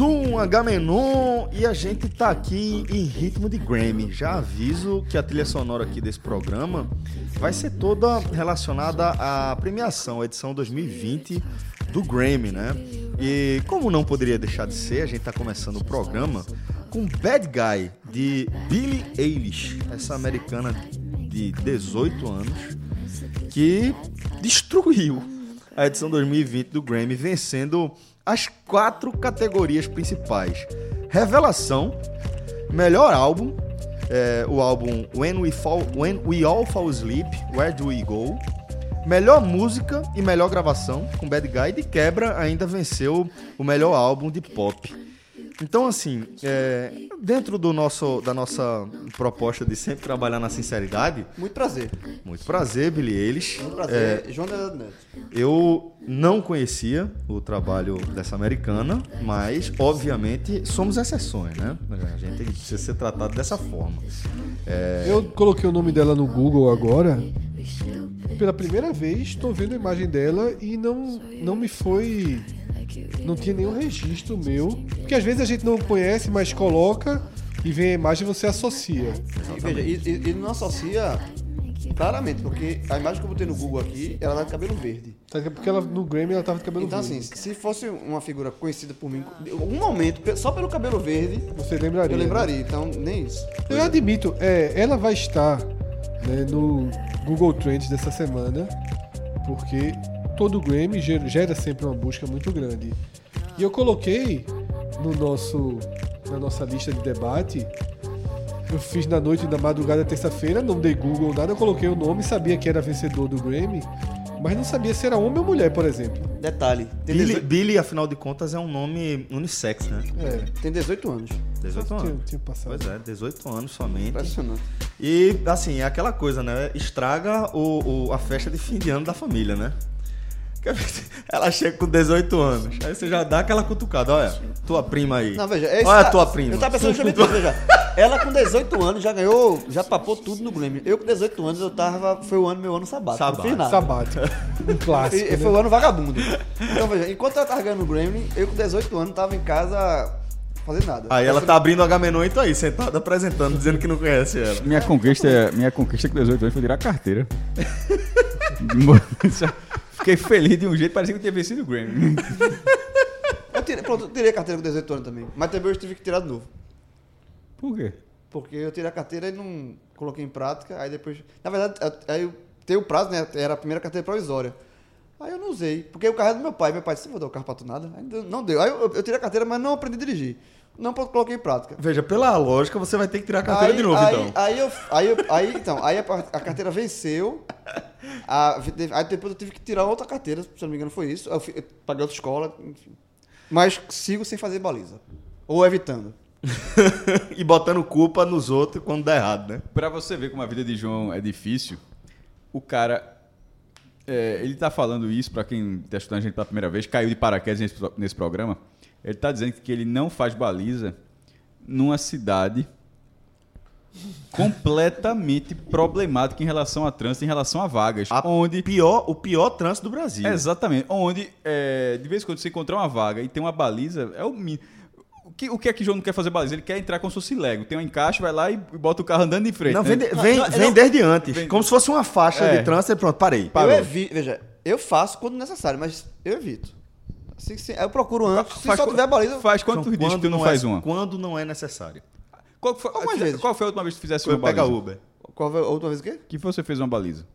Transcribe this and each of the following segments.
Um Agamenon e a gente tá aqui em ritmo de Grammy. Já aviso que a trilha sonora aqui desse programa vai ser toda relacionada à premiação, edição 2020 do Grammy, né? E como não poderia deixar de ser, a gente tá começando o programa com Bad Guy de Billie Eilish, essa americana de 18 anos que destruiu a edição 2020 do Grammy, vencendo as quatro categorias principais: revelação, melhor álbum, é, o álbum When We, Fall, When We All Fall Asleep, Where Do We Go, melhor música e melhor gravação com Bad Guy. De quebra, ainda venceu o melhor álbum de pop. Então, assim, é, dentro do nosso, da nossa proposta de sempre trabalhar na sinceridade. Muito prazer. Muito prazer, Billy Eilish. Muito prazer, é, João Neto. Eu não conhecia o trabalho dessa americana, mas, obviamente, somos exceções, né? A gente precisa ser tratado dessa forma. É... Eu coloquei o nome dela no Google agora. Pela primeira vez, estou vendo a imagem dela e não, não me foi não tinha nenhum registro meu. Porque às vezes a gente não conhece, mas coloca e vem a imagem e você associa. E, veja, e, e, não associa claramente, porque a imagem que eu botei no Google aqui, ela tá de cabelo verde. Tá, porque ela, no Grammy ela tava de cabelo então, verde. Então, assim, se fosse uma figura conhecida por mim, um momento, só pelo cabelo verde. Você lembraria. Eu lembraria, né? então nem isso. Eu admito, é, ela vai estar né, no Google Trends dessa semana, porque todo Grammy gera sempre uma busca muito grande. E eu coloquei no nosso, na nossa lista de debate, eu fiz na noite da madrugada terça-feira, não dei Google nada, eu coloquei o nome, sabia que era vencedor do Grammy, mas não sabia se era homem ou mulher, por exemplo. Detalhe. Billy, 18... Billy, afinal de contas, é um nome unissex, né? É. Tem 18 anos. 18 anos. Tinha, tinha passado. Pois é, 18 anos somente. Impressionante. E, assim, é aquela coisa, né? Estraga o, o, a festa de fim de ano da família, né? Ela chega com 18 anos. Aí você já dá aquela cutucada. Olha, tua prima aí. Não, veja, esse Olha a tua prima. Eu tava pensando justamente isso, veja. Ela com 18 anos já ganhou, já papou tudo no Grammy. Eu com 18 anos, eu tava. Foi o ano, meu ano sabático. Sabático. Não fiz nada. Sabático. Um clássico. E, né? Foi o ano vagabundo. Então, veja, enquanto ela tava ganhando o Grammy, eu com 18 anos tava em casa fazer nada. Aí ela tá abrindo o Agamenon e tá aí, sentada apresentando, dizendo que não conhece ela. Minha conquista, minha conquista com 18 anos foi tirar a carteira. Fiquei feliz de um jeito, parecia que eu tinha vencido o Grammy. eu tirei, pronto, eu tirei a carteira com 18 anos também. Mas também eu tive que tirar de novo. Por quê? Porque eu tirei a carteira e não coloquei em prática. Aí depois. Na verdade, aí eu tenho o prazo, né? Era a primeira carteira provisória. Aí eu não usei. Porque o carro é do meu pai. Meu pai disse: vou dar o carro pra tu nada. Aí não deu. Aí eu, eu tirei a carteira, mas não aprendi a dirigir não coloquei em prática. Veja, pela lógica, você vai ter que tirar a carteira aí, de novo, aí, então. Aí, eu, aí, eu, aí, então, aí a, a carteira venceu. A, aí depois eu tive que tirar outra carteira, se não me engano foi isso. Eu, eu paguei outra escola, enfim. Mas sigo sem fazer baliza. Ou evitando. e botando culpa nos outros quando dá errado, né? Pra você ver como a vida de João é difícil, o cara. É, ele tá falando isso, para quem tá estudando a gente pela primeira vez, caiu de paraquedas nesse, nesse programa. Ele está dizendo que ele não faz baliza numa cidade completamente problemática em relação a trânsito, em relação a vagas. A onde pior, o pior trânsito do Brasil. Exatamente. Onde, é, de vez em quando, você encontrar uma vaga e tem uma baliza, é o mínimo. O que, o que é que o João não quer fazer baliza? Ele quer entrar com o Lego. Tem um encaixe, vai lá e bota o carro andando em frente. Não, vem, de, vem, não, vem não, desde antes. Vem, como se fosse uma faixa é. de trânsito e pronto, parei. Parou. Eu evito, veja, eu faço quando necessário, mas eu evito. Sim, sim. Eu procuro antes. Se faz, só tiver baliza. Faz quantos então, dias que tu não, não faz é, uma? Quando não é necessário. Qual foi, qual foi a última vez que tu fizesse foi uma baliza? Pega Uber. Qual foi a última vez o quê? Que você fez uma baliza?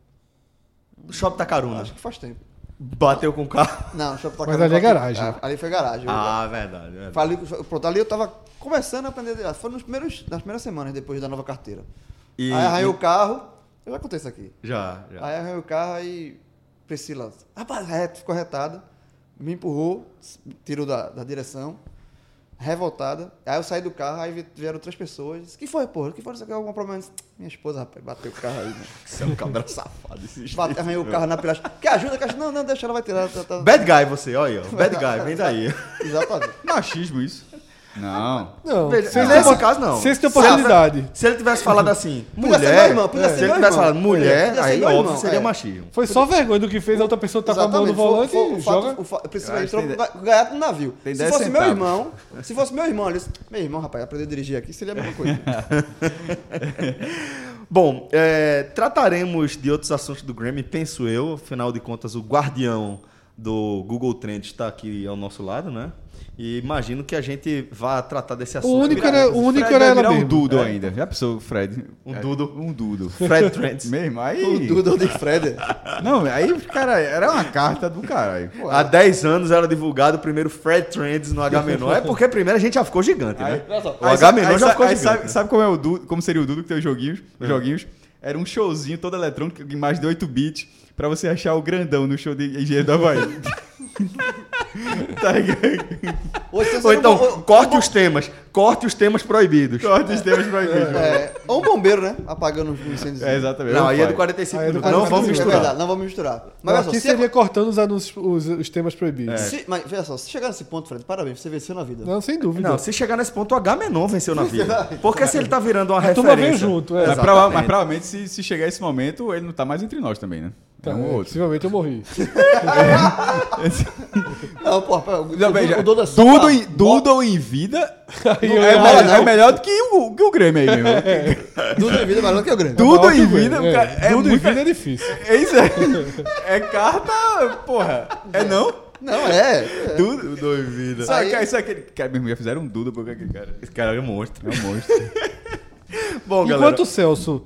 Shopping Tacaruna. Acho que faz tempo. Bateu com o carro? Não, Shopping Tacaruna. Mas ali é garagem. Ah, ali foi garagem. Ah, verdade. verdade. Falei, pronto, ali eu tava começando a aprender. Foi nos primeiros, nas primeiras semanas depois da nova carteira. E, aí arranhei e... o carro. Eu já contei isso aqui. Já, já. Aí arranhei o carro e Priscila, rapaz, reto, ficou retada me empurrou, tirou da, da direção, revoltada. Aí eu saí do carro, aí vieram outras pessoas. Disse, que foi, porra? Que foi? Você quer algum problema? Disse, Minha esposa, rapaz, bateu o carro aí, né? Você é um cabra safado esse Bate, arranhou o carro na pilha. Quer ajuda? Quer ajuda? Não, não, deixa, ela vai tirar. Tá, tá. Bad guy você, olha aí, ó. Bad guy, vem daí. Exatamente. Machismo isso. Não. Não, Veja, senso nesse opor- caso, não. Senso de Se oportunidade. Se ele tivesse falado assim, Podia ser mulher. meu irmão, podia é, ser se ele meu tivesse falado mulher, Podia ser aí meu óbvio irmão, seria é. machismo. Foi só vergonha do que fez, a outra pessoa tá com a mão no volante Foi- foi- e o fato- joga. o fa- A pessoa Eu acho entrou que tem ga- gaiato no navio. Tem Se 10 fosse meu centavos. irmão, se fosse meu irmão, ele disse, meu irmão, rapaz, aprender a dirigir aqui seria a mesma coisa. Bom, é, trataremos de outros assuntos do Grammy, penso eu. Afinal de contas, o guardião do Google Trends está aqui ao nosso lado, né? E imagino que a gente vá tratar desse assunto. O único Virar- era, o único Fred era ela virar um mesmo. dudo É. ainda. Já pensou, Fred? Um dudo. Um dudo. Fred Trends. Mesmo, aí... o Doodle de Fred. Não, aí, cara, era uma carta do caralho. Há 10 anos era divulgado o primeiro Fred Trends no H-Menor. É porque primeiro a gente já ficou gigante, né? Olha só. O H-Menor já sa- ficou aí gigante. sabe, sabe como, é o dudo, como seria o Dudo que tem os joguinhos? Os joguinhos? Era um showzinho todo eletrônico, em mais de 8 bits, pra você achar o grandão no show de Engenheiro do Havaí. tá ligado? Ou, você Ou não- então, ou- corte os temas. Corte os temas proibidos. Corta os temas proibidos. É, ou um bombeiro, né? Apagando os incêndios. É, exatamente. Não, aí é do 45 Aí é do minutos. Não 45 vamos É misturar. verdade, não vamos misturar. Mas Mas olha só, aqui se, seria cortando os anúncios, os, os temas proibidos. se, mas veja só, se chegar nesse ponto, Fred, parabéns, você venceu na vida. Não, sem dúvida. Não, se chegar nesse ponto, o H-Menor venceu na vida. Porque se ele tá virando uma a turma veio referência... junto, é. Mas, Exatamente. prova- mas provavelmente, se, se chegar esse momento, ele não tá mais entre nós também, né? Tá, é um é, ou outro. Possivelmente eu morri. Não, pô, pô, o, Não, o, veja, o Dodo é só Dudo, pra- em, Dudo em vida é, melhor, não. é melhor do que o, que o Grêmio aí mesmo. Dudo em vida é melhor que o grande. Dudo em Grêmio, vida, é. cara, é Tudo em vida é difícil. É isso aí. É carta, porra. É não? Não, é. é. Dudo. Doi vida. Isso aí, isso aquele cara, mesmo, já fizeram um Dudo porque aquele cara. Esse cara é um monstro. É um monstro. Bom, galera... Enquanto o Celso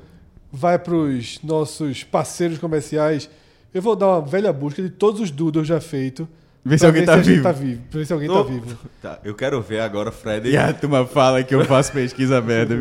vai para os nossos parceiros comerciais, eu vou dar uma velha busca de todos os doodles já feitos. Vê se alguém ver tá gente vivo. tá vivo. Pra ver se alguém tá vivo. Tá, eu quero ver agora o Fred... E a turma fala que eu faço pesquisa merda?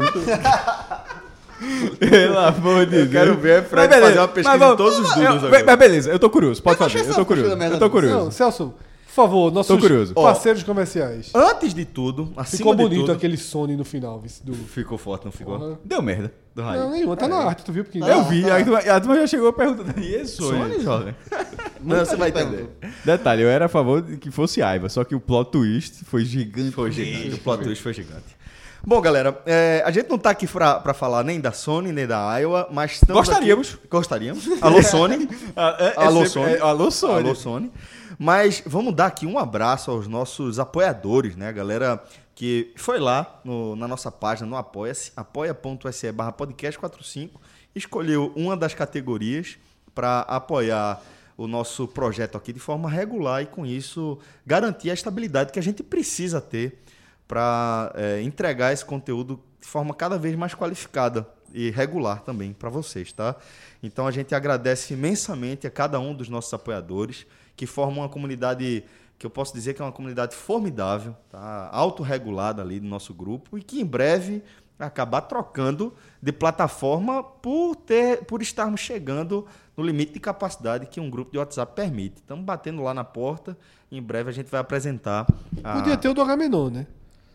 Pelo amor de Deus. quero ver Fred fazer uma pesquisa mas em todos os Eu- agora. Mas beleza, eu tô curioso. Pode Eu fazer. Eu tô curioso. Eu tô curioso. Não, Celso, favor, nossos curioso. Parceiros comerciais. Antes de tudo, acima Ficou de bonito tudo... aquele Sony no final. Do... Ficou forte, não ficou? Porra. Deu merda. Do. Não, nenhuma. Tá na arte, tu viu? Porque... Eu vi, a turma, a turma já chegou perguntando. E esse sonho? Sony, jovem. Não, você vai entender. Detalhe, eu era a favor de que fosse Aiva, só que o plot twist foi gigante. Foi gigante, o plot twist foi gigante. Bom, galera, é, a gente não tá aqui pra, pra falar nem da Sony, nem da Iowa, mas estamos Gostaríamos. aqui- Gostaríamos. Alô, Sony. Ah, é- é Alô, sempre- Sony. é, alô, Sony. Alô, Sony. Mas vamos dar aqui um abraço aos nossos apoiadores, né? Galera que foi lá no- na nossa página, no Apoia-se, apoia.se barra podcast 45, escolheu uma das categorias para apoiar o nosso projeto aqui de forma regular e com isso garantir a estabilidade que a gente precisa ter para entregar esse conteúdo de forma cada vez mais qualificada e regular também para vocês, tá? Então a gente agradece imensamente a cada um dos nossos apoiadores que formam uma comunidade que eu posso dizer que é uma comunidade formidável, tá? autorregulada ali do nosso grupo e que em breve acabar trocando de plataforma por ter, por estarmos chegando no limite de capacidade que um grupo de WhatsApp permite. Estamos batendo lá na porta e em breve a gente vai apresentar a... Podia ter o do Agamenon, né?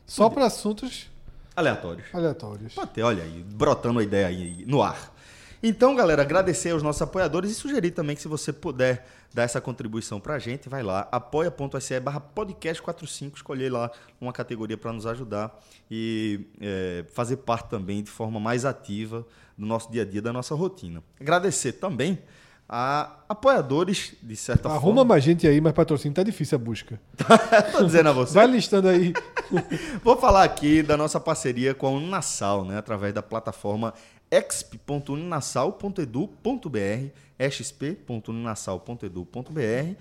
Só para assuntos aleatórios. aleatórios. Pode ter, olha aí, brotando a ideia aí no ar. Então, galera, agradecer aos nossos apoiadores e sugerir também que se você puder dar essa contribuição pra gente, vai lá, apoia.se barra podcast45, escolher lá uma categoria para nos ajudar e é, fazer parte também de forma mais ativa do nosso dia a dia, da nossa rotina. Agradecer também a apoiadores, de certa Arruma forma. mais gente aí, mas patrocínio tá difícil a busca. Tô dizendo a você. Vai listando aí. Vou falar aqui da nossa parceria com a Uninasal, né, através da plataforma exp.uninasal.edu.br, exp.uninasal.edu.br,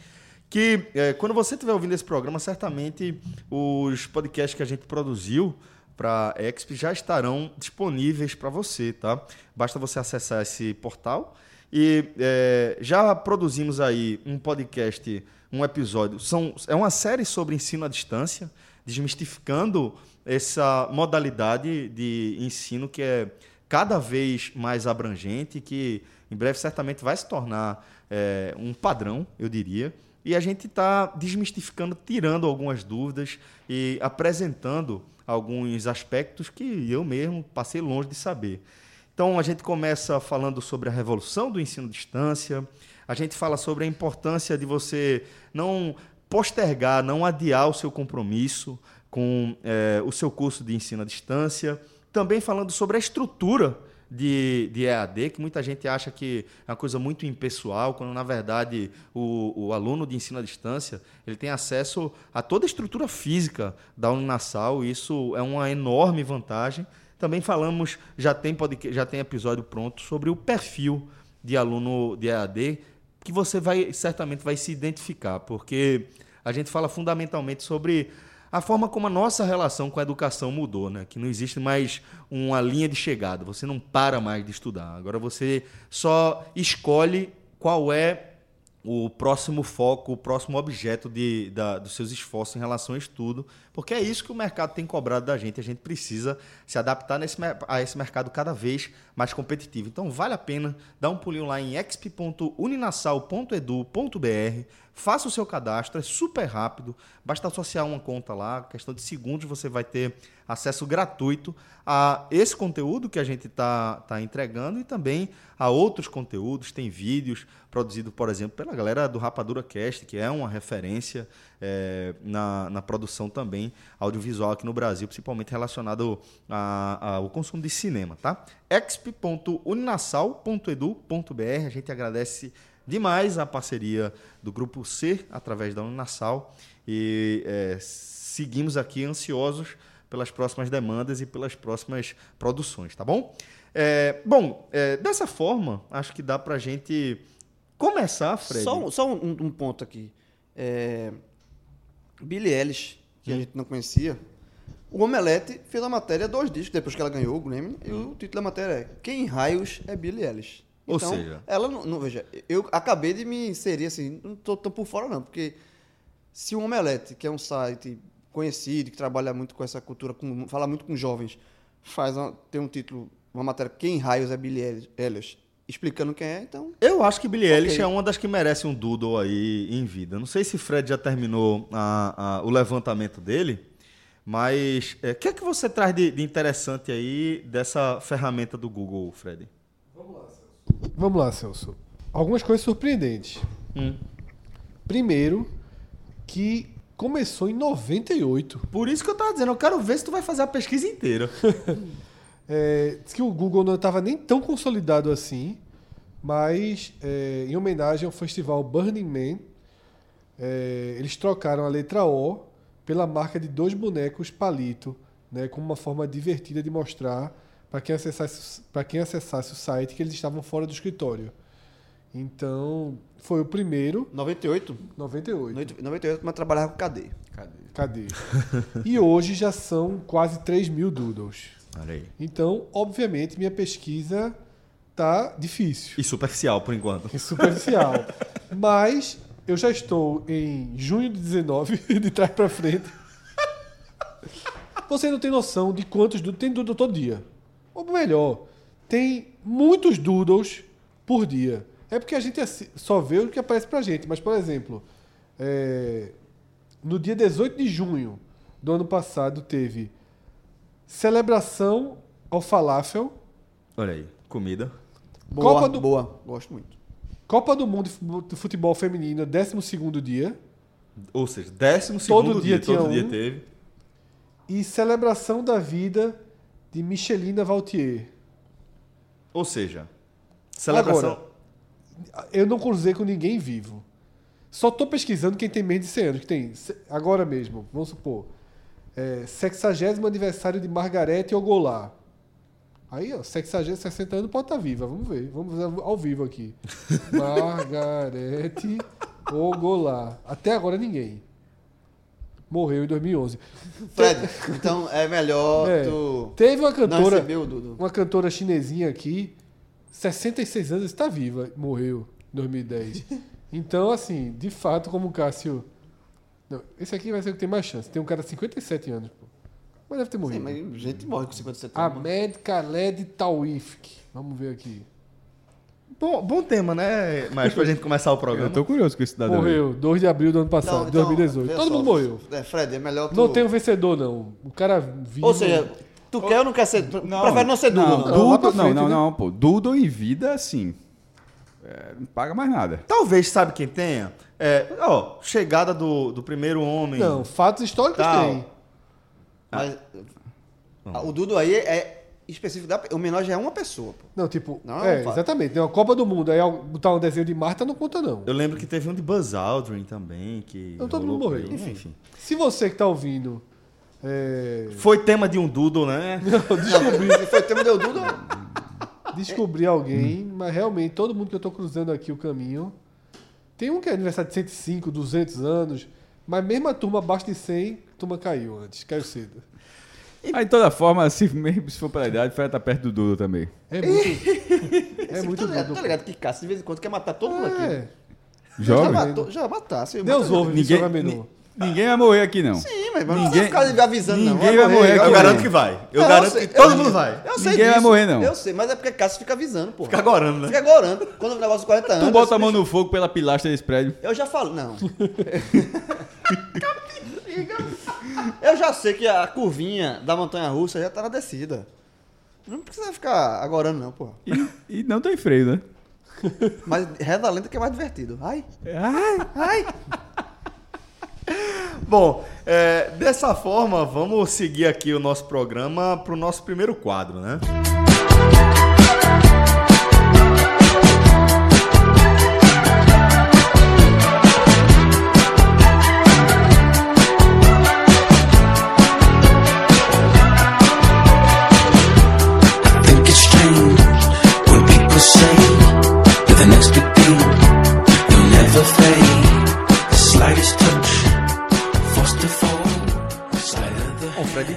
que eh, quando você estiver ouvindo esse programa, certamente os podcasts que a gente produziu para Exp já estarão disponíveis para você, tá? Basta você acessar esse portal e eh, já produzimos aí um podcast, um episódio. São, é uma série sobre ensino à distância, desmistificando essa modalidade de ensino que é cada vez mais abrangente, que em breve certamente vai se tornar eh, um padrão, eu diria. E a gente está desmistificando, tirando algumas dúvidas e apresentando alguns aspectos que eu mesmo passei longe de saber. Então a gente começa falando sobre a revolução do ensino à distância, a gente fala sobre a importância de você não postergar, não adiar o seu compromisso com é, o seu curso de ensino à distância. Também falando sobre a estrutura de, de EAD, que muita gente acha que é uma coisa muito impessoal, quando na verdade o, o aluno de ensino à distância ele tem acesso a toda a estrutura física da Uninasal, e isso é uma enorme vantagem. Também falamos, já tem, podcast, já tem episódio pronto sobre o perfil de aluno de EAD, que você vai certamente vai se identificar, porque a gente fala fundamentalmente sobre a forma como a nossa relação com a educação mudou, né? Que não existe mais uma linha de chegada, você não para mais de estudar. Agora você só escolhe qual é o próximo foco, o próximo objeto de, da, dos seus esforços em relação ao estudo, porque é isso que o mercado tem cobrado da gente. A gente precisa se adaptar nesse, a esse mercado cada vez mais competitivo. Então, vale a pena dar um pulinho lá em exp.uninasal.edu.br, faça o seu cadastro, é super rápido, basta associar uma conta lá, questão de segundos você vai ter acesso gratuito a esse conteúdo que a gente está tá entregando e também a outros conteúdos. Tem vídeos produzidos, por exemplo, pela galera do Rapadura Cast, que é uma referência é, na, na produção também audiovisual aqui no Brasil, principalmente relacionado a, ao consumo de cinema. Tá? exp.uninasal.edu.br. A gente agradece demais a parceria do Grupo C através da Uninasal e é, seguimos aqui ansiosos pelas próximas demandas e pelas próximas produções, tá bom? É, bom, é, dessa forma, acho que dá para a gente começar, Fred. Só, só um, um, ponto aqui. É, Billie Ellis, que hum. a gente não conhecia, o Omelete fez a matéria dois discos depois que ela ganhou o Grammy, hum. e o título da matéria é Quem Raios é Billie Ellis? Ou então, seja, ela não, não, Veja, eu acabei de me inserir assim, não tô, tô por fora não, porque se o Omelete, que é um site conhecido, que trabalha muito com essa cultura, com, fala muito com jovens, faz uma, tem um título, uma matéria, Quem Raios é Billie Ellis? Explicando quem é, então. Eu acho que Billie okay. Eilish é uma das que merece um doodle aí em vida. Não sei se Fred já terminou a, a, o levantamento dele, mas o é, que é que você traz de, de interessante aí dessa ferramenta do Google, Fred? Vamos lá. Vamos lá, Celso. Algumas coisas surpreendentes. Hum. Primeiro, que começou em 98. Por isso que eu tava dizendo, eu quero ver se tu vai fazer a pesquisa inteira. é, diz que o Google não estava nem tão consolidado assim, mas é, em homenagem ao festival Burning Man, é, eles trocaram a letra O pela marca de dois bonecos palito, né, como uma forma divertida de mostrar para quem acessasse para quem acessasse o site que eles estavam fora do escritório. Então, foi o primeiro. 98? 98. 98, mas trabalhava com KD. KD. KD. e hoje já são quase 3 mil doodles. Olha aí. Então, obviamente, minha pesquisa tá difícil. E superficial, por enquanto. E superficial. mas eu já estou em junho de 19, de trás para frente. Você não tem noção de quantos doodles. Tem doodle todo dia. Ou melhor, tem muitos doodles por dia. É porque a gente só vê o que aparece pra gente. Mas, por exemplo, é, no dia 18 de junho do ano passado teve celebração ao falafel. Olha aí, comida. Boa, Copa do... boa. Gosto muito. Copa do Mundo de Futebol Feminino, 12 dia. Ou seja, 12 todo dia, dia todo um. dia teve. E celebração da vida de Michelina Valtier. Ou seja, celebração. Agora, eu não cruzei com ninguém vivo. Só tô pesquisando quem tem menos de 100 anos. Que tem, agora mesmo, vamos supor. É, 60 aniversário de Margarete Ogolá. Aí, ó, 60, 60 anos pode estar tá viva. Vamos ver. Vamos ver ao vivo aqui. Margarete Ogolá. Até agora ninguém. Morreu em 2011. Fred, então é melhor é, tu. Teve uma cantora. Uma cantora chinesinha aqui 66 anos, está viva, morreu em 2010. Então, assim, de fato, como o Cássio. Não, esse aqui vai ser o que tem mais chance. Tem um cara de 57 anos, pô. Mas deve ter morrido. Sim, mas gente morre com 57 anos. Ahmed Khaled Tawifk. Vamos ver aqui. Bom, bom tema, né? Mas pra gente começar o programa. Eu tô curioso com esse cidadão. Morreu, 2 de abril do ano passado, então, 2018. Todo só, mundo morreu. É, Fred, é melhor tu... Não tem um vencedor, não. O cara vivo... Ou seja, Tu quer ou não quer ser. Não, prefere não ser Dudo? Não, não, Dudo, não, não, não, pô. Dudo em vida, assim. É, não paga mais nada. Talvez, sabe quem tenha? É, ó, chegada do, do primeiro homem. Não, fatos históricos Tal. tem. Mas ah, o Dudu aí é específico da. O menor já é uma pessoa, pô. Não, tipo, Não, é, fato. exatamente. Tem uma Copa do Mundo, aí botar um desenho de Marta não conta, não. Eu lembro que teve um de Buzz Aldrin também, que. Então todo mundo morreu. aí. Enfim. Se você que tá ouvindo é, Foi tema de um doodle, né? Descobri. Foi tema do Dudu. descobrir alguém, mas realmente todo mundo que eu tô cruzando aqui o caminho. Tem um que é aniversário de 105, 200 anos, mas mesmo a turma abaixo de 100, a turma caiu antes, caiu cedo. Aí, de toda forma, se, mesmo se for pela idade, vai estar perto do Dudu também. É muito. é muito tá ligado, tá ligado que Cássio de vez em quando quer matar todo mundo aqui. É, Já Jovem. matou, já matasse. Deus ouve, Ninguém, Ninguém, ni- ninguém vai morrer aqui, não. Sim, mas não Ninguém- precisa ficar avisando, não. ninguém vai morrer aqui, Eu garanto que vai. Eu Não, garanto sei- que todo eu- mundo vai. Eu sei Ninguém vai disso. morrer, não. Eu sei, mas é porque Cássio fica avisando, pô. Fica agorando, né? Fica agorando. Quando o negócio de 40 anos. Tu bota a mão no fogo pela pilastra desse prédio. Eu já falo, não. eu já sei que a curvinha da montanha russa já tá na descida. Não precisa ficar agorando, não, pô. E, e não tem freio, né? Mas reza lenta que é mais divertido. Ai, Ai, ai. Bom, é, dessa forma, vamos seguir aqui o nosso programa para o nosso primeiro quadro, né? think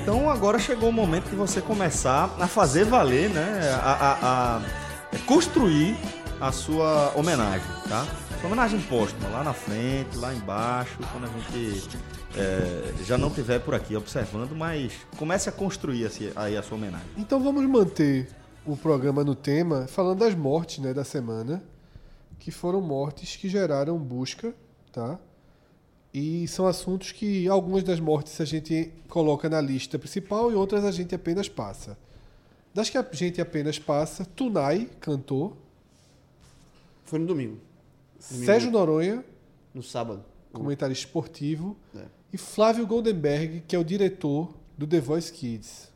então agora chegou o momento de você começar a fazer valer, né? A, a- a construir a sua homenagem, tá? Sua homenagem póstuma, lá na frente, lá embaixo, quando a gente é, já não estiver por aqui observando, mas comece a construir assim, aí a sua homenagem. Então vamos manter o programa no tema falando das mortes né, da semana, que foram mortes que geraram busca, tá? E são assuntos que algumas das mortes a gente coloca na lista principal e outras a gente apenas passa. Das que a gente apenas passa, Tunai, cantor, Foi no domingo. Domingo. Sérgio Noronha, No sábado. comentarista esportivo, É. e Flávio Goldenberg, que é o diretor do The Voice Kids.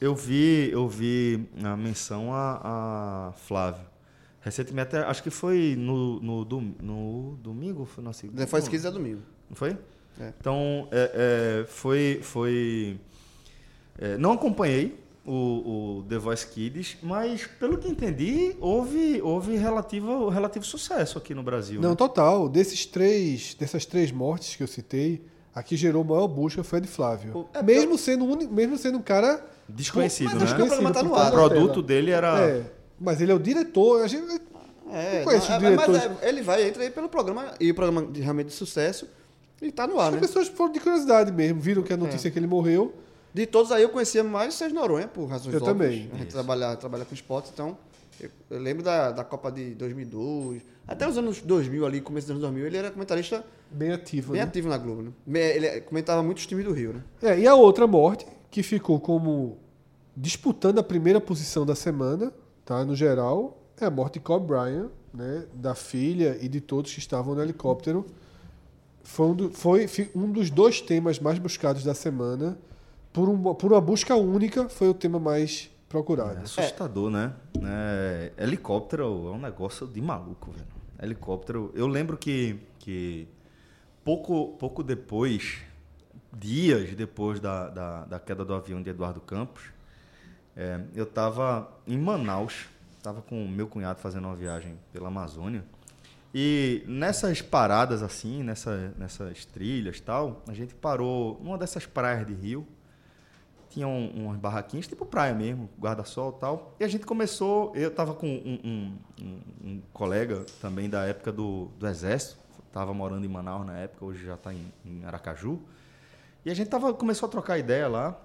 Eu vi, eu vi a menção a, a Flávio. Recentemente, acho que foi no, no, dom- no domingo, foi na segunda. The Voice Kids é domingo. Não foi? É. Então, é, é, foi. foi é, não acompanhei o, o The Voice Kids, mas pelo que entendi, houve, houve relativo, relativo sucesso aqui no Brasil. Não, né? total. Desses três, dessas três mortes que eu citei, a que gerou maior busca foi a de Flávio. Pô, é mesmo, sendo um, uni- mesmo sendo um cara. Desconhecido, Mas acho né? que o tá no ar. O produto dele era. É, mas ele é o diretor. A gente, É, Não não, é, mas diretores. é, ele vai, entra aí pelo programa, e o programa de, realmente de sucesso, e tá no ar, as né? pessoas foram de curiosidade mesmo, viram que a notícia é que ele morreu. De todos aí eu conhecia mais Sérgio Noronha, por razões Eu óbvias. também. A gente trabalha, trabalha com esporte, então eu, eu lembro da, da Copa de 2002, até os anos 2000 ali, começo dos anos 2000, ele era comentarista Bem ativo. bem né? ativo na Globo, né? Ele comentava muito os times do Rio, né? É, e a outra morte, que ficou como disputando a primeira posição da semana, tá? No geral, é a morte de Kobe Bryant, né? Da filha e de todos que estavam no helicóptero. Foi um, do- foi um dos dois temas mais buscados da semana. Por, uma- por uma busca única, foi o tema mais É procurado. assustador, né? É, helicóptero é um negócio de maluco, velho. Helicóptero. Eu lembro que, que pouco, pouco depois, dias depois da, da, da queda do avião de Eduardo Campos, é, eu estava em Manaus, estava com meu cunhado fazendo uma viagem pela Amazônia. E nessas paradas assim, nessa, nessas trilhas tal, a gente parou numa dessas praias de rio, tinha um, umas barraquinhas, tipo praia mesmo, guarda-sol tal. E a gente começou, eu tava com um, um- um- colega também da época do, do Exército, tava morando em Manaus na época, hoje já está em, em Aracaju. E a gente tava, começou a trocar ideia lá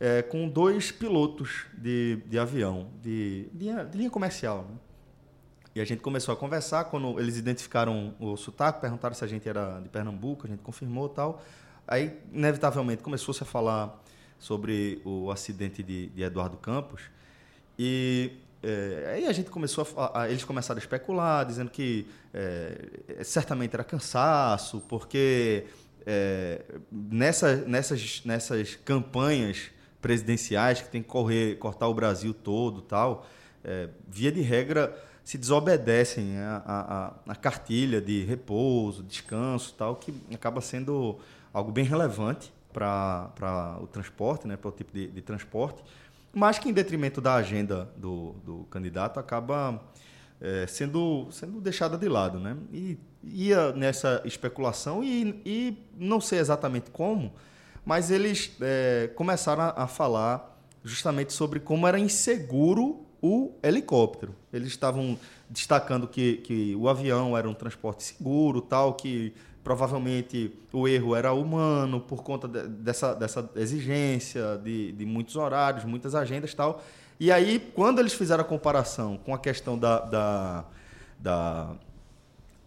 é, com dois pilotos de, de avião, de, de, de linha comercial. Né? E a gente começou a conversar, quando eles identificaram o sotaque, perguntaram se a gente era de Pernambuco, a gente confirmou tal. Aí, inevitavelmente, começou-se a falar sobre o acidente de, de Eduardo Campos. E é, aí a gente começou a, a- eles começaram a especular, dizendo que é, certamente era cansaço, porque é, nessa, nessas, nessas campanhas presidenciais que tem que correr, cortar o Brasil todo, tal, é, via de regra se desobedecem a, a- a cartilha de repouso, descanso, tal, que acaba sendo algo bem relevante para o transporte, né, para o tipo de, de transporte, mas que em detrimento da agenda do, do candidato acaba é, sendo, sendo deixada de lado. Né? E ia nessa especulação e, e não sei exatamente como, mas eles é, começaram a, a falar justamente sobre como era inseguro o helicóptero. Eles estavam destacando que, que o avião era um transporte seguro, tal, que provavelmente o erro era humano por conta de- dessa, dessa exigência de, de muitos horários, muitas agendas tal. E aí, quando eles fizeram a comparação com a questão da, da, da-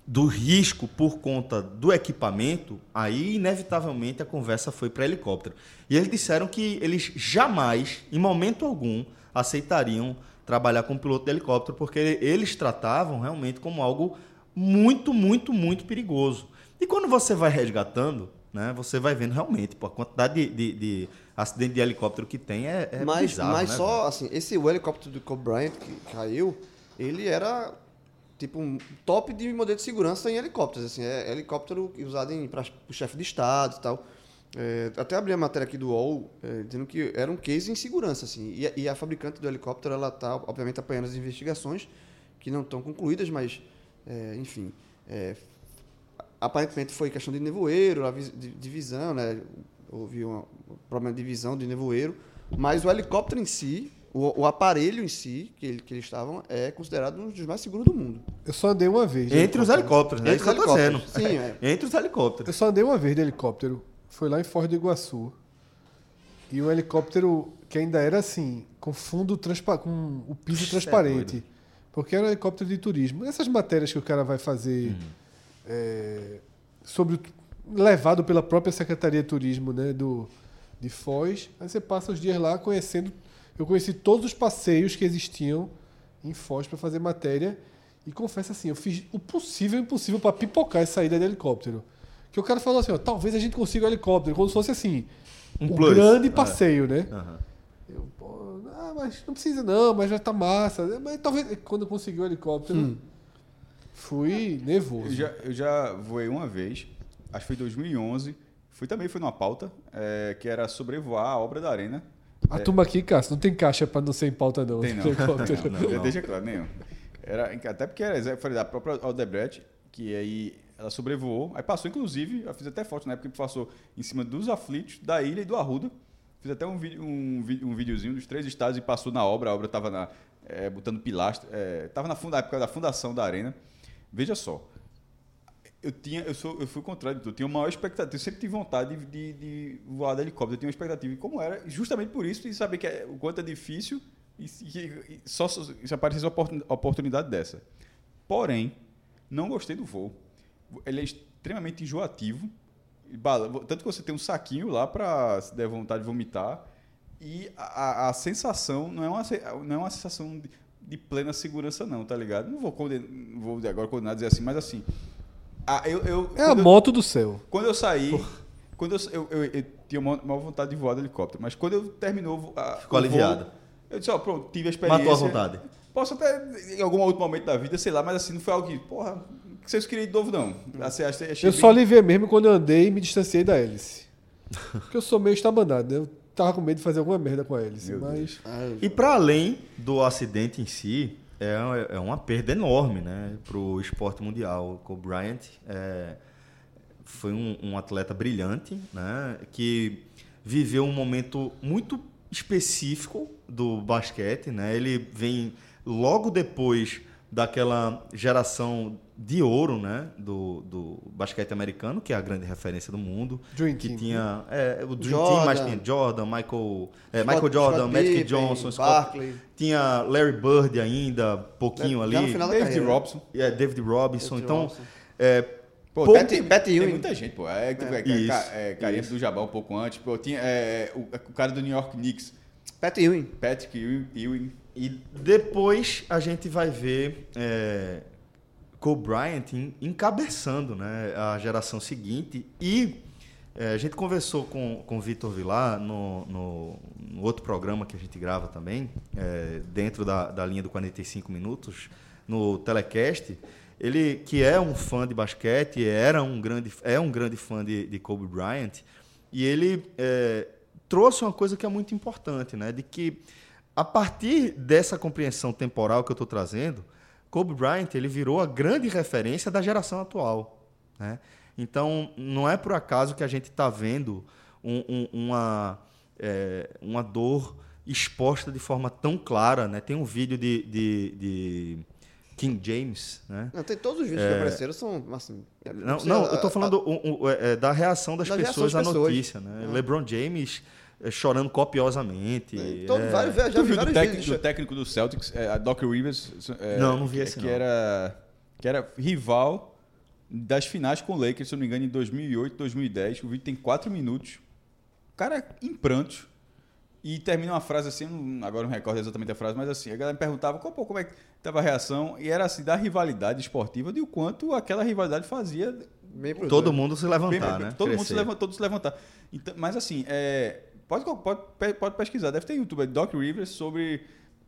do risco por conta do equipamento, aí inevitavelmente a conversa foi para helicóptero. E eles disseram que eles jamais, em momento algum, aceitariam trabalhar com piloto de helicóptero, porque eles tratavam realmente como algo muito, muito, muito perigoso. E quando você vai resgatando, né, você vai vendo realmente pô, a quantidade de, de, de acidente de helicóptero que tem é, é mas bizarro, mas né, só, assim, esse o helicóptero do Kobe Bryant que caiu, ele era tipo um top de modelo de segurança em helicópteros. Assim, é helicóptero usado para o chefe de Estado e tal. É, até abri a matéria aqui do UOL, é, dizendo que era um case em segurança. Assim, e, e a fabricante do helicóptero ela está, obviamente, apanhando as investigações, que não estão concluídas, mas, é, enfim. é, aparentemente foi questão de nevoeiro, de visão, né? Houve um problema de visão de nevoeiro, mas o helicóptero em si, o, o aparelho em si que, ele- que eles estavam, é considerado um dos mais seguros do mundo. Eu só andei uma vez. Entre os helicópteros, né? Entre os helicópteros, sim, é. Entre os helicópteros. Eu só andei uma vez de helicóptero. Foi lá em Foz do Iguaçu. E um helicóptero que ainda era assim, com fundo transpa com o piso é transparente. doido. porque era um helicóptero de turismo. Essas matérias que o cara vai fazer é, sobre o- levado pela própria Secretaria de Turismo, né, do de Foz. Aí você passa os dias lá conhecendo. Eu conheci todos os passeios que existiam em Foz para fazer matéria e confesso assim, eu fiz o possível e o impossível para pipocar essa ida de helicóptero. Que o cara falou assim, ó, talvez a gente consiga o helicóptero, como se fosse assim, Um um plus. grande É. passeio, né? Aham. Eu, pô, ah, mas não precisa não, mas já tá massa. Mas talvez quando eu consegui o helicóptero, fui nervoso. Eu já, eu já voei uma vez, acho que foi em 2011. Fui também, fui numa pauta, é, que era sobrevoar a obra da Arena. A turma aqui, Cássio, não tem caixa para não ser em pauta não. Tem não. Helicóptero. não, não. Deixa claro, nenhum. Era, até porque era eu falei, da própria Aldebrecht, que aí ela sobrevoou, aí passou, inclusive, eu fiz até foto na época que passou em cima dos aflitos, da ilha e do Arruda. Fiz até um, vídeo, um, um videozinho dos três estados e passou na obra, a obra estava na, é, botando pilastro, estava na, funda, na época da fundação da arena. Veja só, eu tinha, eu sou, eu fui o contrário de tudo. Eu tinha uma maior expectativa. Eu sempre tive vontade de, de, de voar de helicóptero. Eu tinha uma expectativa. E como era, justamente por isso, e saber que é, o quanto é difícil e, e- e só se se aparecesse uma oportun- oportunidade dessa. Porém, não gostei do voo. Ele é extremamente enjoativo. Tanto que você tem um saquinho lá para se der vontade de vomitar. E a, a- sensação não é uma, não é uma sensação de, de plena segurança, não, tá ligado? Não vou, conden- não vou agora condenar dizer assim, mas assim. Ah, eu, eu, É a quando eu- moto do céu. quando eu saí, quando eu, eu, eu, eu tinha uma, uma vontade de voar de helicóptero, mas quando eu terminou a, Ficou o voo, aliviado. eu disse, ó, pronto, tive a experiência. Matou a vontade. Posso até em algum outro momento da vida, sei lá, mas assim, não foi algo que, porra, que vocês queriam de novo, não. Assim, achei, achei Eu bem- só aliviei mesmo quando eu andei e me distanciei da hélice. Porque eu sou meio estabanado, né? Eu tava com medo de fazer alguma merda com a hélice, Meu mas... E para além do acidente em si, é, é uma perda enorme né, para o esporte mundial. O Kobe Bryant é, foi um, um atleta brilhante, né, que viveu um momento muito específico do basquete. Né? Ele vem logo depois daquela geração de ouro né, do, do basquete americano, que é a grande referência do mundo. Dream que Team. tinha é, o Dream Jordan. Team, mas tinha Jordan, Michael, é, Scott- Michael Jordan, Scott Magic Pippen, Johnson, Scott, Barkley. tinha Larry Bird ainda, pouquinho Já ali. no final da David carreira. Robson. É, David Robinson. David então, Robinson. é, Pô, Pouco- tem, Pat tem Ewing. muita gente, pô. É, é, é, Isso, é, carinha do Jabá um pouco antes. Pô, tinha é, o, o cara do New York Knicks, Pat Ewing. Patrick Ewing. Ewing. E depois a gente vai ver é, Kobe Bryant en- encabeçando né, a geração seguinte. E é, a gente conversou com, com o Vitor Vilar no, no, no outro programa que a gente grava também, é, dentro da, da linha do 45 Minutos, no Telecast. Ele, que é um fã de basquete, era um grande, é um grande fã de, de Kobe Bryant, e ele é, trouxe uma coisa que é muito importante, né? De que a partir dessa compreensão temporal que eu estou trazendo, Kobe Bryant ele virou a grande referência da geração atual, né? Então não é por acaso que a gente está vendo um- um- uma é, uma dor exposta de forma tão clara, né? Tem um vídeo de, de, de King James, né? Não, tem todos os vídeos que apareceram, são assim. Não, você- não, a- eu tô a- falando um- um, é, é, da reação das Da reação pessoas à notícia, né? LeBron James é, chorando copiosamente. Tem todo- é, vários- já Tu vi viu do vários técnico, vídeos. do técnico do Celtics, é, a Doc Rivers? é, Não, não vi que- esse que não. Era, que era rival das finais com o Lakers, se eu não me engano, em 2008, 2010. O vídeo tem 4 minutos. O cara em prantos. E termina uma frase assim, eu não- agora não recordo exatamente a frase, mas assim, a galera me perguntava qual, como é que estava a reação, e era assim, da rivalidade esportiva, de o quanto aquela rivalidade fazia Bem Todo mundo se Bem, levantar, né? Todo mundo se Crescer. levanta, todos se levantar. Então, mas assim, é, pode, pode, pode pesquisar, deve ter YouTube, é Doc Rivers sobre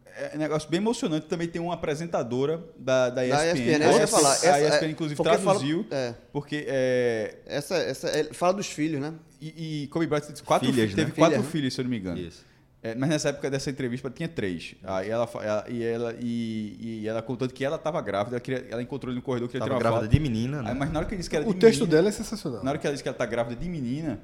é, um negócio bem emocionante. Também tem uma apresentadora da, da ESPN. Da ESPN, a eu ia falar. a essa ESPN, é- inclusive, fala- traduziu. é. Porque é, Essa, essa, é- fala dos filhos, né? e, e Kobe Bryant teve quatro, Filhas, filhos, teve né? quatro Filha, né? filhos, se eu não me engano. Isso. É, mas nessa época dessa entrevista tinha três. Aí ela, ela- e ela e, e ela contando que ela estava grávida, ela, queria- ela encontrou ele no corredor, queria Tava tirar uma grávida foto. de menina, né? Aí, mas na hora que ele disse que era O de texto menina- dela é sensacional. na hora que ela disse que ela tá grávida de menina,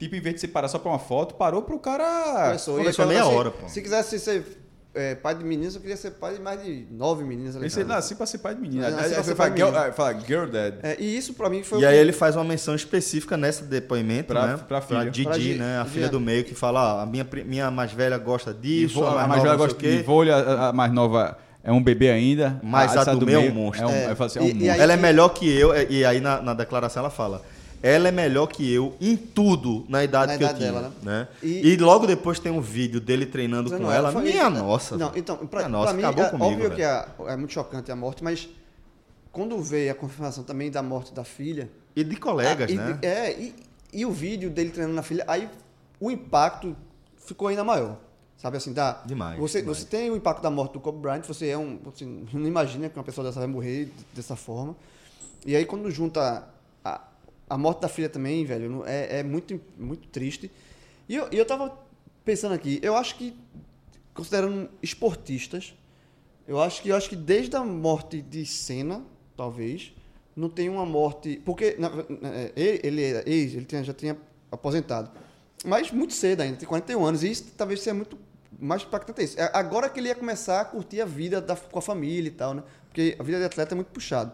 tipo, em vez de você parar só pra uma foto, parou pro cara. Começou, começou E meia assim, hora, pô. Se quisesse ser é, pai de meninas, eu queria ser pai de mais de nove meninas. ali, Esse nasceu pra ser pai de menina. Ele nasceu Aí pra você fala, girl, ah, fala girl dad. É, e isso pra mim foi E o aí ele faz uma menção específica nesse depoimento, Pra- né? pra filha. Gigi, Pra Gi- né? A filha do meio que fala, ó, a minha, minha mais velha gosta E disso, vou- a mais, a mais nova velha gosta de vôlei, a, a mais nova é um bebê ainda. Mas a essa do meio é um monstro. É um, É. assim, é um E- e monstro. aí- Ela é melhor que eu, e aí na, na declaração ela fala. Ela é melhor que eu em tudo na idade Na que eu idade tinha. dela, né? E- E, logo depois tem um vídeo dele treinando com ela. foi- Minha nossa. Não, então, pra, nossa, pra mim, acabou é comigo. óbvio velho. que é, é muito chocante a morte, mas quando veio a confirmação também da morte da filha. E de colegas, e- né? É, e, e o vídeo dele treinando na filha, aí o impacto ficou ainda maior. Sabe assim, dá. Demais, Você, demais. você tem o impacto da morte do Kobe Bryant, você é um. Você não imagina que uma pessoa dessa vai morrer dessa forma. E aí quando junta a, morte da filha também, velho, é, é muito, muito triste. E eu, eu tava pensando aqui, eu acho que, considerando esportistas, eu acho que eu acho que desde a morte de Senna, talvez, não tem uma morte. Porque na- na- ele, ele, era ex, ele tinha- já tinha aposentado. Mas muito cedo ainda, tem 41 anos. E isso talvez seja muito mais impactante. Isso. É Agora que ele ia começar a curtir a vida da- com a família e tal, né? Porque a vida de atleta é muito puxado.